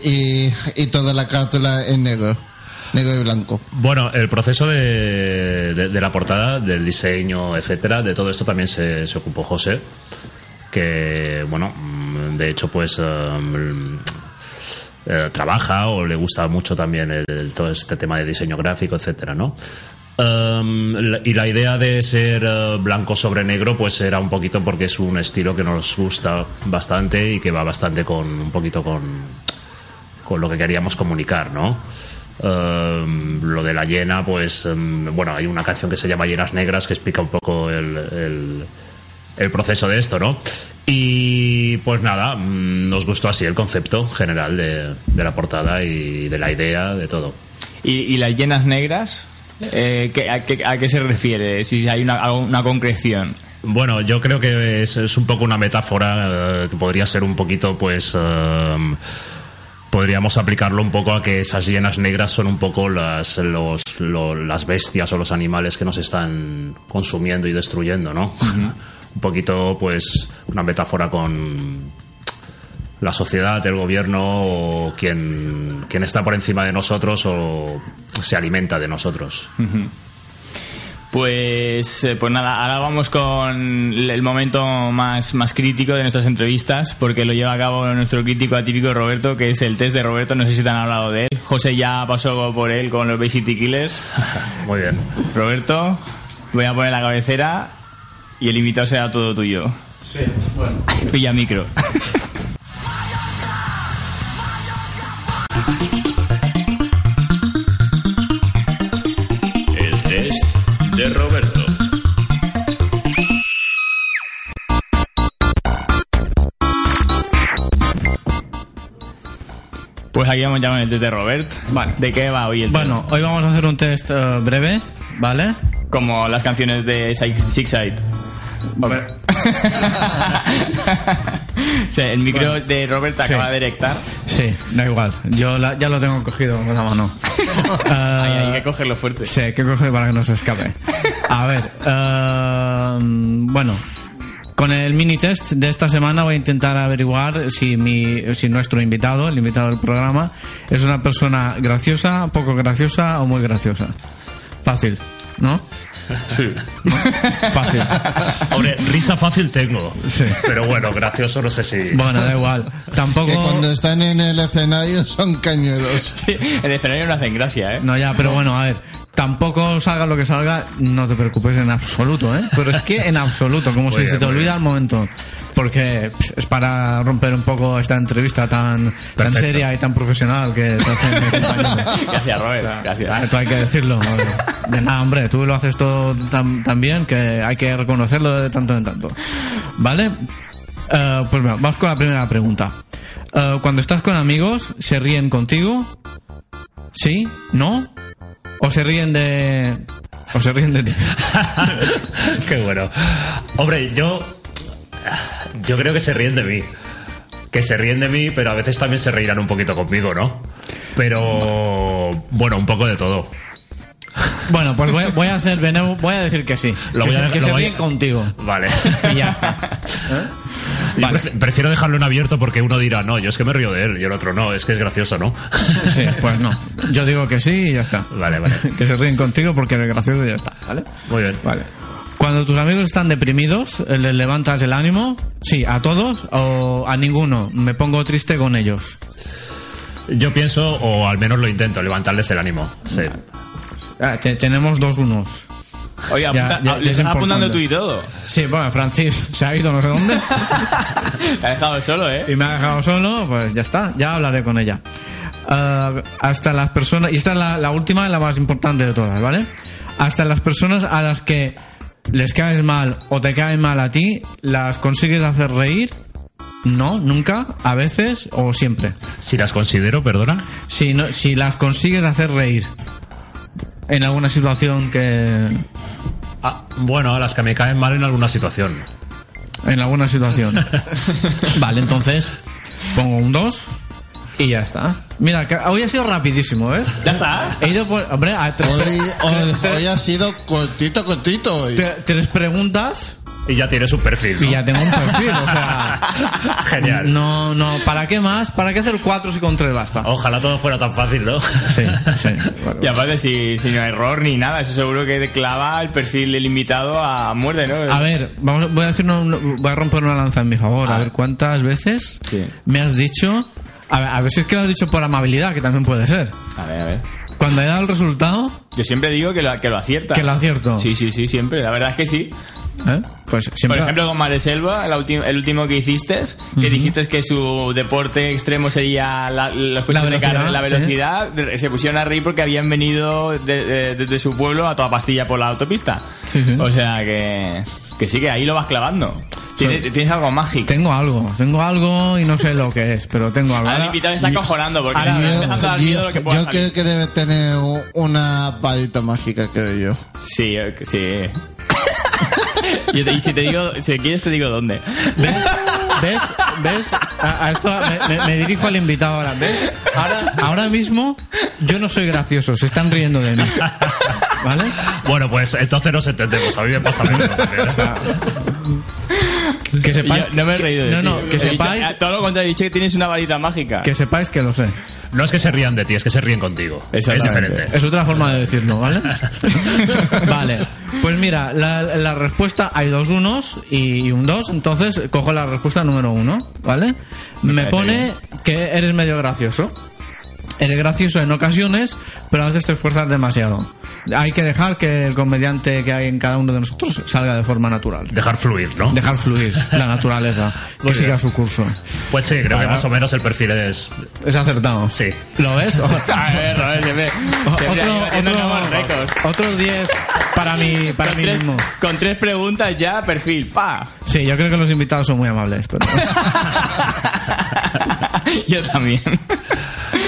y, y toda la carátula en negro, negro y blanco? Bueno, el proceso de, la portada, del diseño, etcétera, de todo esto también se, ocupó José, que, bueno, mm, de hecho, pues um, eh, trabaja o le gusta mucho también el- todo este tema de diseño gráfico, etcétera, ¿no? Um, y la idea de ser eh, blanco sobre negro, pues era un poquito porque es un estilo que nos gusta bastante y que va bastante con un poquito con, con lo que queríamos comunicar, ¿no? Eh, lo de la hiena, pues em, bueno, hay una canción que se llama Hienas Negras que explica un poco el, el- el proceso de esto, ¿no? Y pues nada, mm, nos gustó así el concepto general de, de la portada y de la idea, de todo. ¿Y, y las llenas negras? Eh, ¿qué- a, qué, a qué se refiere? Si hay una, concreción. Bueno, yo creo que es, es un poco una metáfora eh, que podría ser un poquito, pues. eh, podríamos aplicarlo un poco a que esas hienas negras son un poco las, los, lo- las bestias o los animales que nos están consumiendo y destruyendo, ¿no? un poquito, pues, una metáfora con la sociedad, el gobierno o quien, quien está por encima de nosotros o se alimenta de nosotros. Pues nada, ahora vamos con el momento más, más crítico de nuestras entrevistas, porque lo lleva a cabo nuestro crítico atípico Roberto, que es el test de Roberto, no sé si te han hablado de él. José ya pasó por él con los Bay City Killers. Muy bien. Roberto, voy a poner la cabecera y el invitado será todo tuyo. Sí, bueno. Pilla micro. Pues aquí vamos ya con el test de Robert. Vale. ¿De qué va hoy el Bueno, test? hoy vamos a hacer un test eh, breve, ¿vale? Como las canciones de Six Six Side. Sí, el micro Bueno. de Robert Sí. acaba de erectar. Sí, da igual. Yo la- ya lo tengo cogido con la mano. Eh, hay que cogerlo fuerte. Sí, hay que coger para que no se escape. A ver, eh, bueno, con el mini test de esta semana voy a intentar averiguar si, mi, si nuestro invitado, el invitado del programa, es una persona graciosa, poco graciosa o muy graciosa. Fácil, ¿no? Sí. Fácil. Hombre, risa fácil tengo. Sí. Pero bueno, gracioso no sé si. Bueno, da igual. Tampoco. Que cuando están en el escenario son cañuelos. Sí, el escenario no hacen gracia, ¿eh? No, ya, pero bueno, a ver. Tampoco salga lo que salga, no te preocupes en absoluto, ¿eh? Pero es que en absoluto, como si bien, se te olvida al momento. Porque pff, es para romper un poco esta entrevista tan, tan seria y tan profesional que te hace mi compañero. Gracias, Robert. O sea, Gracias. Esto hay que decirlo. De nada, hombre, tú lo haces todo tan, tan bien que hay que reconocerlo de tanto en tanto. ¿Vale? Eh, pues mira, vamos con la primera pregunta. Eh, cuando estás con amigos, ¿se ríen contigo? ¿Sí? ¿No? ¿O se ríen de... o se ríen de ti? Qué bueno. Hombre, yo. Yo creo que se ríen de mí. Que se ríen de mí, pero a veces también se reirán un poquito conmigo, ¿no? Pero. Bueno, un poco de todo. Bueno, pues voy, voy a ser benevo- voy a decir que sí. Lo que voy a- se, que lo se voy a- ríen contigo. Vale. Y ya está. Pref- Prefiero dejarlo en abierto porque uno dirá, no, yo es que me río de él, y el otro no, es que es gracioso, ¿no? Sí, pues no. Yo digo que sí y ya está. Vale, vale. Que se ríen contigo porque eres gracioso y ya está, ¿vale? Muy bien. Vale. Cuando tus amigos están deprimidos, ¿les levantas el ánimo? Sí, a todos o a ninguno. Me pongo triste con ellos. Yo pienso, o al menos lo intento, levantarles el ánimo. Sí. Ah, te- tenemos dos unos. Oye, apunta- ya, ah, ya le es estás apuntando tú y todo. Sí, bueno, Francis se ha ido no sé dónde Te ha dejado solo, ¿eh? y me ha dejado solo, pues ya está, ya hablaré con ella. Ah, hasta las personas, y esta es la, la última y la más importante de todas, ¿vale? Hasta las personas a las que les caes mal o te caen mal a ti, ¿las consigues hacer reír? No, nunca, a veces o siempre. Si las considero, perdona. Si, no, si las consigues hacer reír en alguna situación que... Ah, bueno, a las que me caen mal en alguna situación. En alguna situación. vale, entonces pongo un 2 y ya está. Mira, hoy ha sido rapidísimo, ¿ves? Ya está. He ido por... Hombre, a tre- Hoy, hoy- hoy ha sido cortito, cortito. hoy. tre- tres preguntas Y ya tienes un perfil. ¿no? y ya tengo un perfil, o sea... Genial. No, no, ¿para qué más? ¿Para qué hacer cuatro si con tres basta? Ojalá todo fuera tan fácil, ¿no? Sí, sí. Y aparte, si, si no hay error ni nada, eso seguro que clava el perfil del invitado a muerte, ¿no? A ver, vamos, voy a decir una- una- voy a romper una lanza en mi favor. A Ah. ver cuántas veces Sí. me has dicho. A ver, a ver si es que lo has dicho por amabilidad, que también puede ser. A ver, a ver. Cuando he dado el resultado, Yo siempre digo que lo, que lo acierta. que lo acierto. Sí, sí, sí, siempre. La verdad es que sí. ¿Eh? Pues Por siempre... ejemplo, con Mareselva, el, el último que hiciste, que dijiste que su deporte extremo sería la, los coches La de velocidad, carrera, la sí. velocidad, se pusieron a reír porque habían venido de- de- desde su pueblo a toda pastilla por la autopista. Sí, sí. O sea que, que sí, que ahí lo vas clavando. Tienes, tienes algo mágico. Tengo algo, tengo algo y no sé lo que es, pero tengo algo. Ahora invitado está acojonando porque ahora- dar miedo yo, lo que pueda yo salir. creo que debe tener una varita mágica, creo yo. Sí, sí. y, si te digo, si quieres te digo dónde. ¿Ves? ¿Ves? A, a esto me, me- me dirijo al invitado ahora. ¿Ves? Ahora, ahora mismo yo no soy gracioso, se están riendo de mí. ¿Vale? Bueno, pues entonces nos entendemos. A mí me pasa lo mismo. Que sepáis. Yo no me he reído de No, ti. no, que dicho- sepáis. todo lo contrario, he dicho que tienes una varita mágica. Que sepáis que lo sé. No es que se rían de ti, es que se ríen contigo. Es diferente. Es otra forma de decirlo, ¿vale? vale. Pues mira, la, la respuesta hay dos unos y un dos, entonces cojo la respuesta número uno, ¿vale? Me parece pone que eres medio gracioso. Eres gracioso en ocasiones, pero a veces te esfuerzas demasiado. Hay que dejar que el comediante que hay en cada uno de nosotros salga de forma natural. Dejar fluir, ¿no? Dejar fluir la naturaleza, que siga su curso. Pues sí, creo que más o menos el perfil es. Es acertado. Sí. ¿Lo ves? A ver, Robert, se ve. Se ve otro, ahí batiendo otro- nuevos récords. otros 10 para mí, para con, mí tres, mismo. con tres preguntas ya, perfil, pa. Sí, yo creo que los invitados son muy amables, pero Yo también.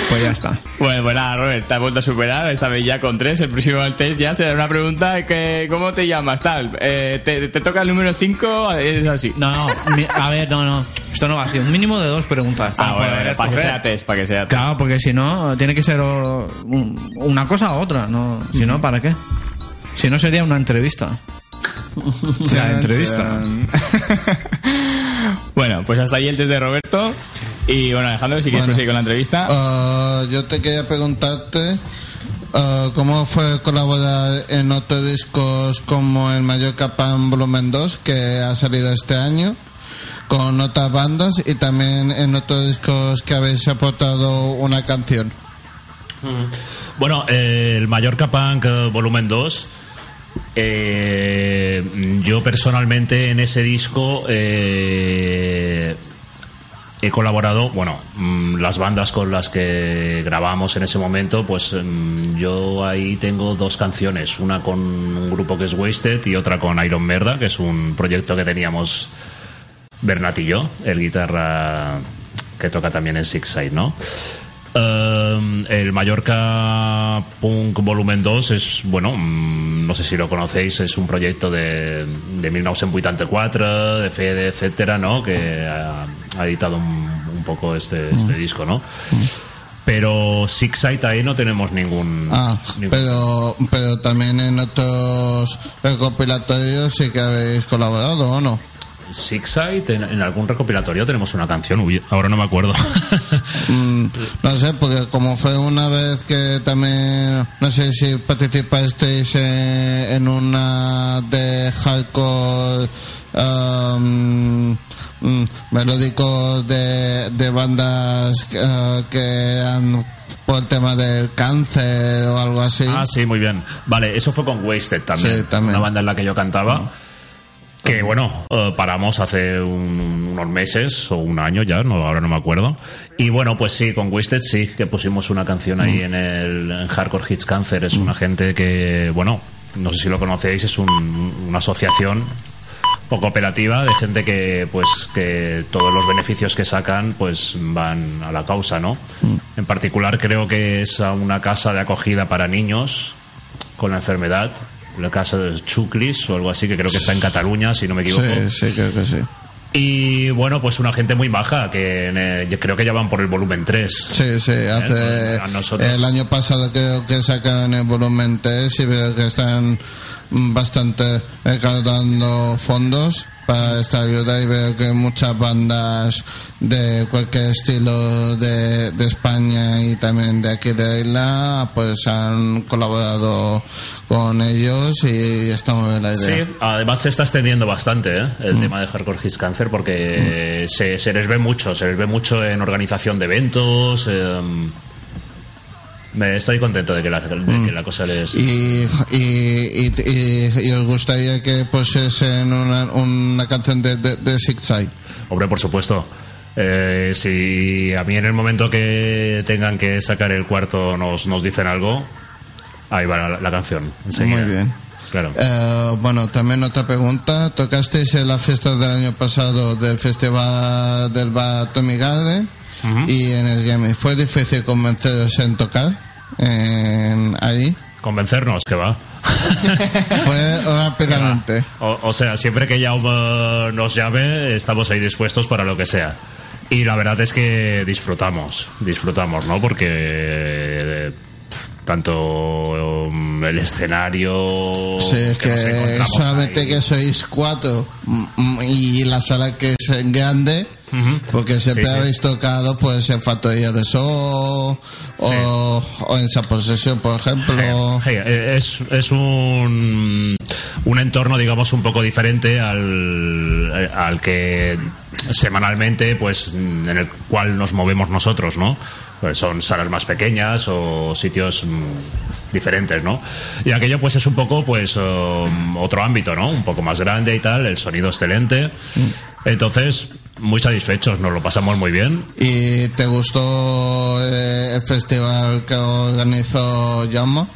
Pues ya está. Bueno, pues nada, Robert, te has vuelto a superar, esta vez ya con tres. El próximo test ya será una pregunta que, ¿cómo te llamas? Tal, eh, te, te toca el número 5, es así. No, no, mi- a ver, no, no. Esto no va así. Un mínimo de dos preguntas. Ah, bueno, poder para que sea test, para que sea test. Claro, porque si no, tiene que ser una cosa u otra. No, si no, ¿para qué? Si no, sería una entrevista. La entrevista. bueno, pues hasta ahí el test de Roberto. Y bueno, Alejandro, si quieres Bueno. proseguir con la entrevista. Ah, yo te quería preguntarte ah, cómo fue colaborar en otros discos como el Mallorca Pan Volumen 2 que ha salido este año con otras bandas y también en otros discos que habéis aportado una canción. Bueno, eh, el Mallorca Punk Volumen 2. eh, yo personalmente en ese disco eh, he colaborado, bueno, mm, las bandas con las que grabamos en ese momento, pues mm, yo ahí tengo dos canciones, una con un grupo que es Wasted y otra con Iron Merda, que es un proyecto que teníamos Bernat y yo, el guitarra que toca también en Six Side, ¿no? Um, el Mallorca Punk Volumen 2 es, bueno, mm, no sé si lo conocéis, es un proyecto de, de 1984, de Fede, etcétera, ¿no? Que ha, ha editado un, un poco este, este disco, ¿no? Pero Six Side ahí no tenemos ningún. Ah, ningún- pero, pero también en otros recopilatorios sí que habéis colaborado, ¿o no? Six Side, en, en algún recopilatorio tenemos una canción, uy, ahora no me acuerdo. Mm, no sé, porque como fue una vez que también, no sé si participasteis eh, en una de hardcore um, mm, melódicos de, de bandas eh, que han por el tema del cáncer o algo así. Ah, sí, muy bien. Vale, eso fue con Wasted también. Sí, también. Una banda en la que yo cantaba. Que bueno, eh, paramos hace un- unos meses o un año ya, no, ahora no me acuerdo. Y bueno, pues sí, con Wasted sí que pusimos una canción ahí en el en Hardcore Hits Cancer. Es una gente que, bueno, no sé si lo conocéis, es un- una asociación o cooperativa de gente que pues que todos los beneficios que sacan pues van a la causa no en particular creo que es a una casa de acogida para niños con la enfermedad la casa de Chuclis o algo así que creo que está en Cataluña si no me equivoco. Sí, sí, creo que sí. y bueno pues una gente muy baja que eh, yo creo que ya van por el volumen 3 Sí, sí, hace, a nosotros. el año pasado creo que sacan el volumen 3 y veo que están bastante recaudando fondos para esta ayuda y veo que muchas bandas de cualquier estilo de, de España y también de aquí de la isla pues han colaborado con ellos y estamos en la idea. Sí, además se está extendiendo bastante ¿eh? el tema de Hardcore Hits Cancer porque se, se les ve mucho, se les ve mucho en organización de eventos. eh, Me estoy contento de que la, de Mm. que la cosa les... Y, y, y, y- y os gustaría que pusiesen una, una canción de, de, de Sick Side. Hombre, por supuesto. Eh, si a mí en el momento que tengan que sacar el cuarto nos, nos dicen algo, ahí va la, la canción. enseguida. Muy bien. Claro. Eh, bueno, también otra pregunta. Tocasteis en la fiesta del año pasado del festival del Bar Tommy Garden y en el Grammy. ¿Fue difícil convenceros en tocar en, ahí? Convencernos que va. Fue rápidamente. O, o sea, siempre que Jaume nos llame, estamos ahí dispuestos para lo que sea. Y la verdad es que disfrutamos, disfrutamos, ¿no? Porque eh, tanto um, el escenario Sí, es que que solamente ahí. que sois cuatro mm, mm, y la sala que es grande, porque siempre Sí, sí. habéis tocado pues en Factoría de So o, o en esa posesión, por ejemplo. Sí, eh, es, es un, un entorno, digamos, un poco diferente al, eh, al que semanalmente, pues, en el cual nos movemos nosotros, ¿no? Pues son salas más pequeñas o sitios mm, diferentes, ¿no? Y aquello, pues, es un poco, pues, um, otro ámbito, ¿no? Un poco más grande y tal, el sonido excelente. Entonces, muy satisfechos, nos lo pasamos muy bien. ¿Y te gustó eh, el festival que organizó Yama?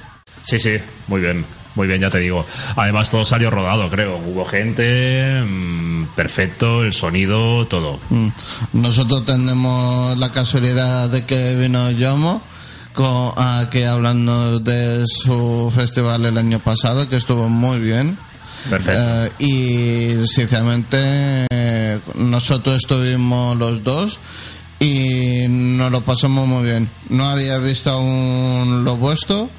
Sí, sí, muy bien, muy bien, ya te digo. Además, todo salió rodado, creo. Hubo gente, mm, perfecto, el sonido, todo. Mm. Nosotros tenemos la casualidad de que vino Yomo con, aquí hablando de su festival el año pasado, que estuvo muy bien. Perfecto. Eh, y sinceramente eh, nosotros estuvimos los dos y nos lo pasamos muy bien. No había visto aún lo vuestro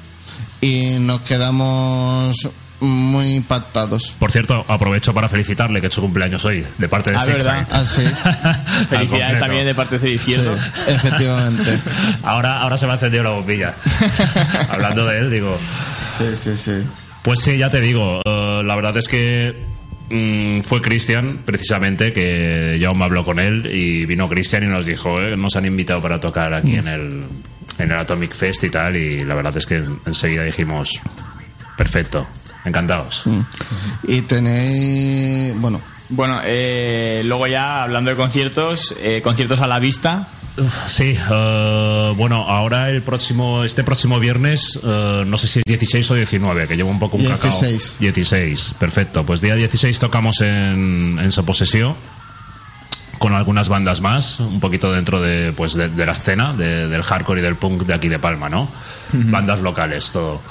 y nos quedamos muy impactados. Por cierto, aprovecho para felicitarle que es su cumpleaños hoy, de parte de Ah, Six ¿verdad? Ah, sí. Felicidades también de parte de izquierdo. Sí, efectivamente. Ahora, ahora se me ha encendido la bombilla. Hablando de él, digo. Sí, sí, sí. Pues sí, ya te digo, la verdad es que mm, fue Cristian, precisamente, que ya me habló con él y vino Cristian y nos dijo, eh, nos han invitado para tocar aquí en el, en el Atomic Fest y tal, y la verdad es que enseguida dijimos, perfecto, encantados. Y tenéis, bueno, Bueno, eh, luego ya hablando de conciertos, eh, conciertos a la vista. Sí, eh, bueno, ahora el próximo, este próximo viernes, eh, no sé si es 16 o 19, que llevo un poco un cacao. 16. 16, perfecto. Pues día 16 tocamos en, en Sa Posesión con algunas bandas más, un poquito dentro de, pues de, de la escena, de- del hardcore y del punk de aquí de Palma, ¿no? Bandas locales, todo.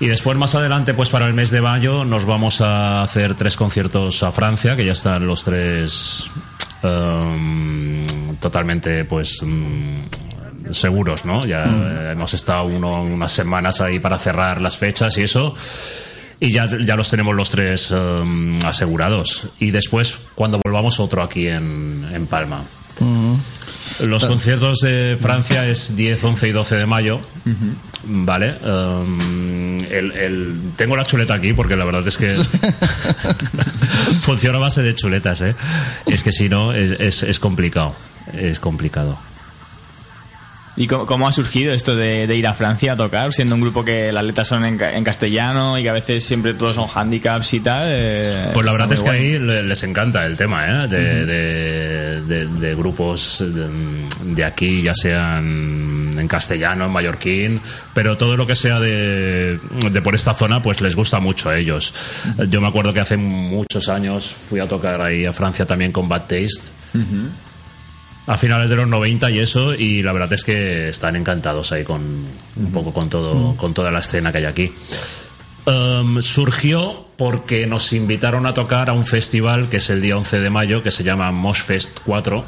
Y después, más adelante, pues para el mes de mayo, nos vamos a hacer tres conciertos a Francia, que ya están los tres em, totalmente, pues, mm, seguros, ¿no? Ya eh, hemos estado uno, unas semanas ahí para cerrar las fechas y eso. Y ya, ya los tenemos los tres em, asegurados. Y después, cuando volvamos, otro aquí en, en Palma. Los conciertos de Francia es 10, 11 y 12 de mayo. Vale. um, el, el- tengo la chuleta aquí porque la verdad es que funciona a base de chuletas, ¿eh? Es que si no, es, es, es complicado. Es complicado. ¿Y cómo, cómo ha surgido esto de, de ir a Francia a tocar, siendo un grupo que las letras son en, en castellano y que a veces siempre todos son handicaps y tal? eh, Pues la verdad es que guay. ahí le- les encanta el tema, ¿eh? De, de- de- de grupos de, de aquí, ya sean en castellano, en mallorquín, pero todo lo que sea de, de por esta zona, pues les gusta mucho a ellos. Yo me acuerdo que hace muchos años fui a tocar ahí a Francia también con Bad Taste. A finales de los 90 y eso, y la verdad es que están encantados ahí con un poco con todo, con toda la escena que hay aquí. Um, surgió porque nos invitaron a tocar a un festival que es el día 11 de mayo, que se llama Moshfest 4,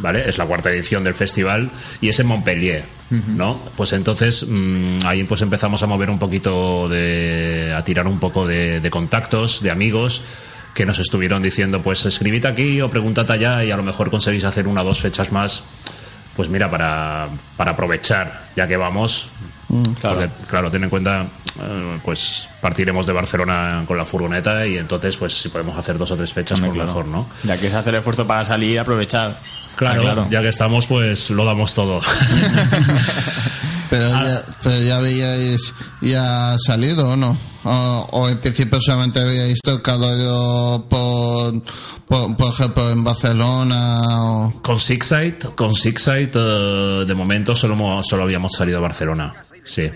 ¿vale? Es la cuarta edición del festival y es en Montpellier, ¿no? Pues entonces mm, ahí pues empezamos a mover un poquito de... a tirar un poco de, de contactos, de amigos que nos estuvieron diciendo pues escribid aquí o preguntad allá y a lo mejor conseguís hacer una o dos fechas más pues mira, para, para aprovechar, ya que vamos, claro. porque, claro, ten en cuenta, eh, pues partiremos de Barcelona con la furgoneta y entonces, pues si podemos hacer dos o tres fechas, Hombre, pues claro. mejor, ¿no? Ya que es hacer el esfuerzo para salir, aprovechar. Claro, Ah, claro. ya que estamos, pues lo damos todo. Pero, ya, pero ya habíais ya salido o no? O, o en principio solamente habíais tocado por, por, por ejemplo, en Barcelona o... Con Sixside, con Sixside eh, de momento solo, solo habíamos salido a Barcelona. Sí.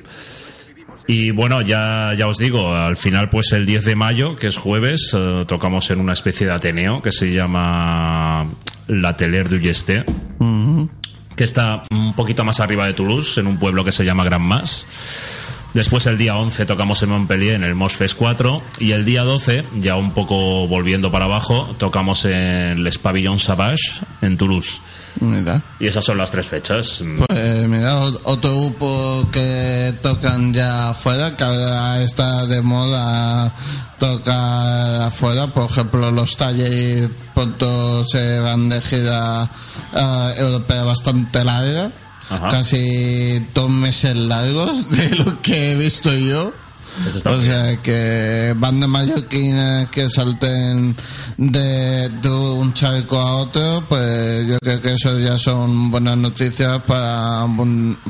Y bueno, ya, ya os digo, al final pues el 10 de mayo, que es jueves, eh, tocamos en una especie de Ateneo que se llama La Teler du Yesté, Ujú. Que está un poquito más arriba de Toulouse, en un pueblo que se llama Gran Mas. Después el día 11 tocamos en Montpellier en el Mosfest 4 y el día 12, ya un poco volviendo para abajo, tocamos en Les Pavillons Savage en Toulouse. Mira. Y esas son las tres fechas. Pues mira, otro grupo que tocan ya afuera, que ahora está de moda tocar afuera, por ejemplo los Talles pronto se van de gira eh, europea bastante larga, Ajá. casi dos meses largos de lo que he visto yo. Está O sea que bandas mallorquinas que salten de, de un charco a otro, pues yo creo que eso ya son buenas noticias para,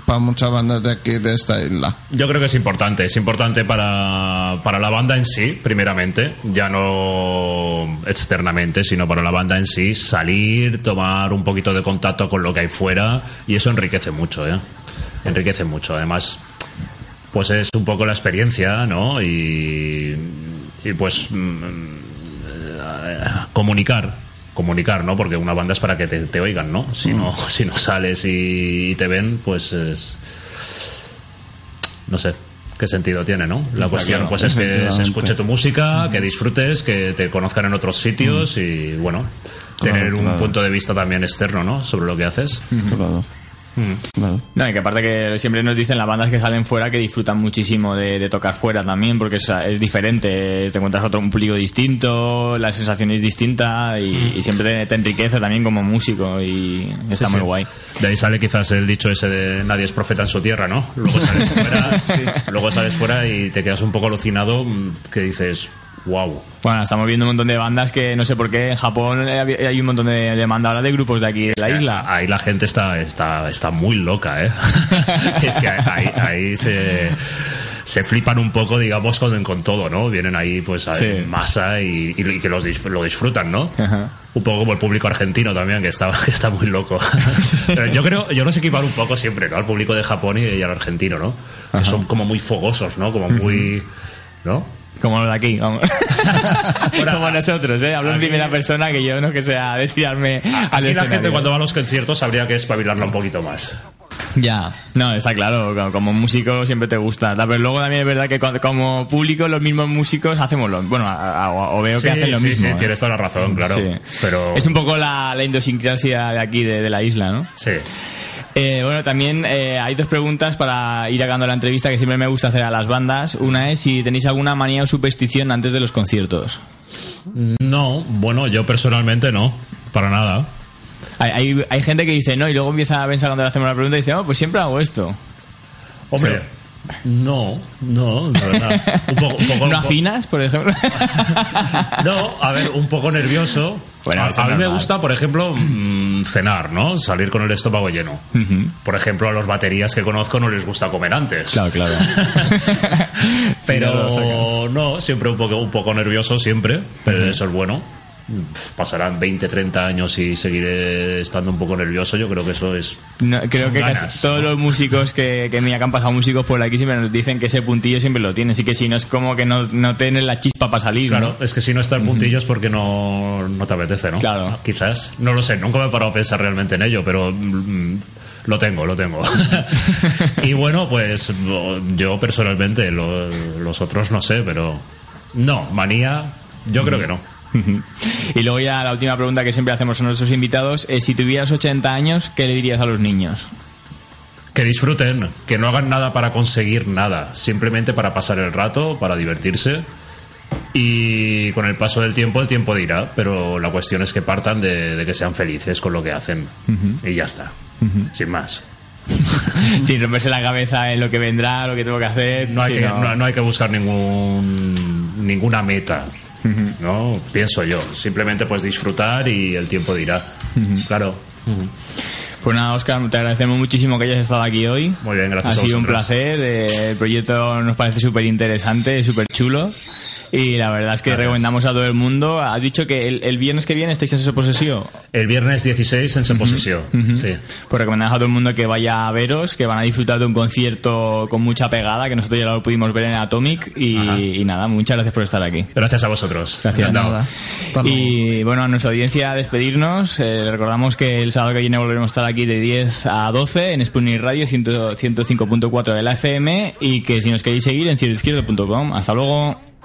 para muchas bandas de aquí, de esta isla. Yo creo que es importante, es importante para, para la banda en sí, primeramente, ya no externamente, sino para la banda en sí, salir, tomar un poquito de contacto con lo que hay fuera y eso enriquece mucho, ¿eh? Enriquece mucho, además, pues es un poco la experiencia, ¿no? Y, y pues mm, eh, comunicar comunicar, ¿no? Porque una banda es para que te, te oigan, ¿no? Si no, si no sales y, y te ven, pues es, no sé qué sentido tiene, ¿no? La Está cuestión claro, pues es que se escuche tu música, que disfrutes, que te conozcan en otros sitios y bueno, tener Claro, un claro. punto de vista también externo, ¿no? Sobre lo que haces. Claro. No, y que aparte que siempre nos dicen las bandas que salen fuera que disfrutan muchísimo de, de tocar fuera también, porque es, es diferente, te encuentras otro un público distinto, la sensación es distinta y, y siempre te, te enriquece también como músico y está Sí, muy sí. guay. De ahí sale quizás el dicho ese de nadie es profeta en su tierra, ¿no? Luego sales fuera, luego sales fuera y te quedas un poco alucinado mm, que dices, wow. Bueno, estamos viendo un montón de bandas que no sé por qué en Japón hay un montón de demanda ahora de grupos de aquí de la isla. Ahí la gente está, está, está muy loca, ¿eh? es que ahí, ahí se, se flipan un poco, digamos, con, con todo, ¿no? Vienen ahí, pues, a- Sí. en masa y, y- y que los lo disfrutan, ¿no? Un poco como el público argentino también, que está, que está muy loco. Pero yo creo, yo los equiparo un poco siempre, ¿no? Al público de Japón y, y al argentino, ¿no? Que son como muy fogosos, ¿no? Como muy, ¿no? Como los de aquí, vamos. Como nosotros, ¿eh? Hablo en primera persona que yo no que sea de tirarme al Aquí la gente cuando va a los conciertos habría que espabilarla un poquito más. Ya, no, está claro, co- como músico siempre te gusta, pero luego también es verdad que como público los mismos músicos hacemos lo bueno, o veo que Sí, hacen lo sí, mismo. sí, ¿eh? tienes toda la razón, claro. Sí. Pero Es un poco la, la idiosincrasia de aquí, de, de la isla, ¿no? Sí. Eh, bueno, también eh, hay dos preguntas para ir acabando la entrevista que siempre me gusta hacer a las bandas. Una es si tenéis alguna manía o superstición antes de los conciertos. No, bueno, yo personalmente no, para nada. Hay, hay, hay gente que dice no y luego empieza a pensar cuando le hacemos la pregunta y dice, oh, pues siempre hago esto. Hombre, no, no, de verdad. Un poco, un poco- ¿No afinas, por ejemplo? No, a ver, un poco nervioso. Bueno, a, a mí me gusta, por ejemplo, mm, cenar, ¿no? Salir con el estómago lleno. Por ejemplo, a los baterías que conozco no les gusta comer antes. Claro, claro. Pero Sí, no lo no, siempre un poco, un poco nervioso, siempre. Pero eso es bueno. Pasarán 20, 30 años y seguiré estando un poco nervioso. Yo creo que eso es. No, creo que ganas, casi todos los músicos que, que mira que han pasado músicos por aquí siempre nos dicen que ese puntillo siempre lo tienen. Así que si no es como que no, no tienes la chispa para salir. Claro, es que si no está el puntillo es porque no, no te apetece, ¿no? Claro. Quizás. No lo sé, nunca me he parado a pensar realmente en ello, pero mm, lo tengo, lo tengo. y bueno, pues yo personalmente, lo- los otros no sé, pero no, manía, yo creo que no. Y luego ya la última pregunta que siempre hacemos a nuestros invitados es si tuvieras 80 años, ¿qué le dirías a los niños? Que disfruten, que no hagan nada para conseguir nada, simplemente para pasar el rato, para divertirse. Y con el paso del tiempo, el tiempo dirá, pero la cuestión es que partan de, de que sean felices con lo que hacen. Y ya está, sin más. Sin romperse la cabeza en lo que vendrá, lo que tengo que hacer. No hay, que, no hay que buscar ningún, ninguna meta, ¿no? Pienso yo. Simplemente pues disfrutar y el tiempo dirá. Claro. Pues nada, Oscar, te agradecemos muchísimo que hayas estado aquí hoy. Muy bien, gracias Ha a sido un placer. eh, el proyecto nos parece súper interesante, súper chulo. Y la verdad es que Gracias. recomendamos a todo el mundo. Has dicho que el, el viernes que viene estáis en esa posesión. El viernes 16 en Seposesión. Sí. Pues recomendamos a todo el mundo que vaya a veros, que van a disfrutar de un concierto con mucha pegada, que nosotros ya lo pudimos ver en Atomic. Y, y nada, muchas gracias por estar aquí. Gracias a vosotros. Gracias. Y bueno, a nuestra audiencia despedirnos. Eh, recordamos que el sábado que viene volveremos a estar aquí de 10 a 12 en Sputnik Radio 100 105.4 de la FM y que si nos queréis seguir en cieloizquierdo.com. Hasta luego.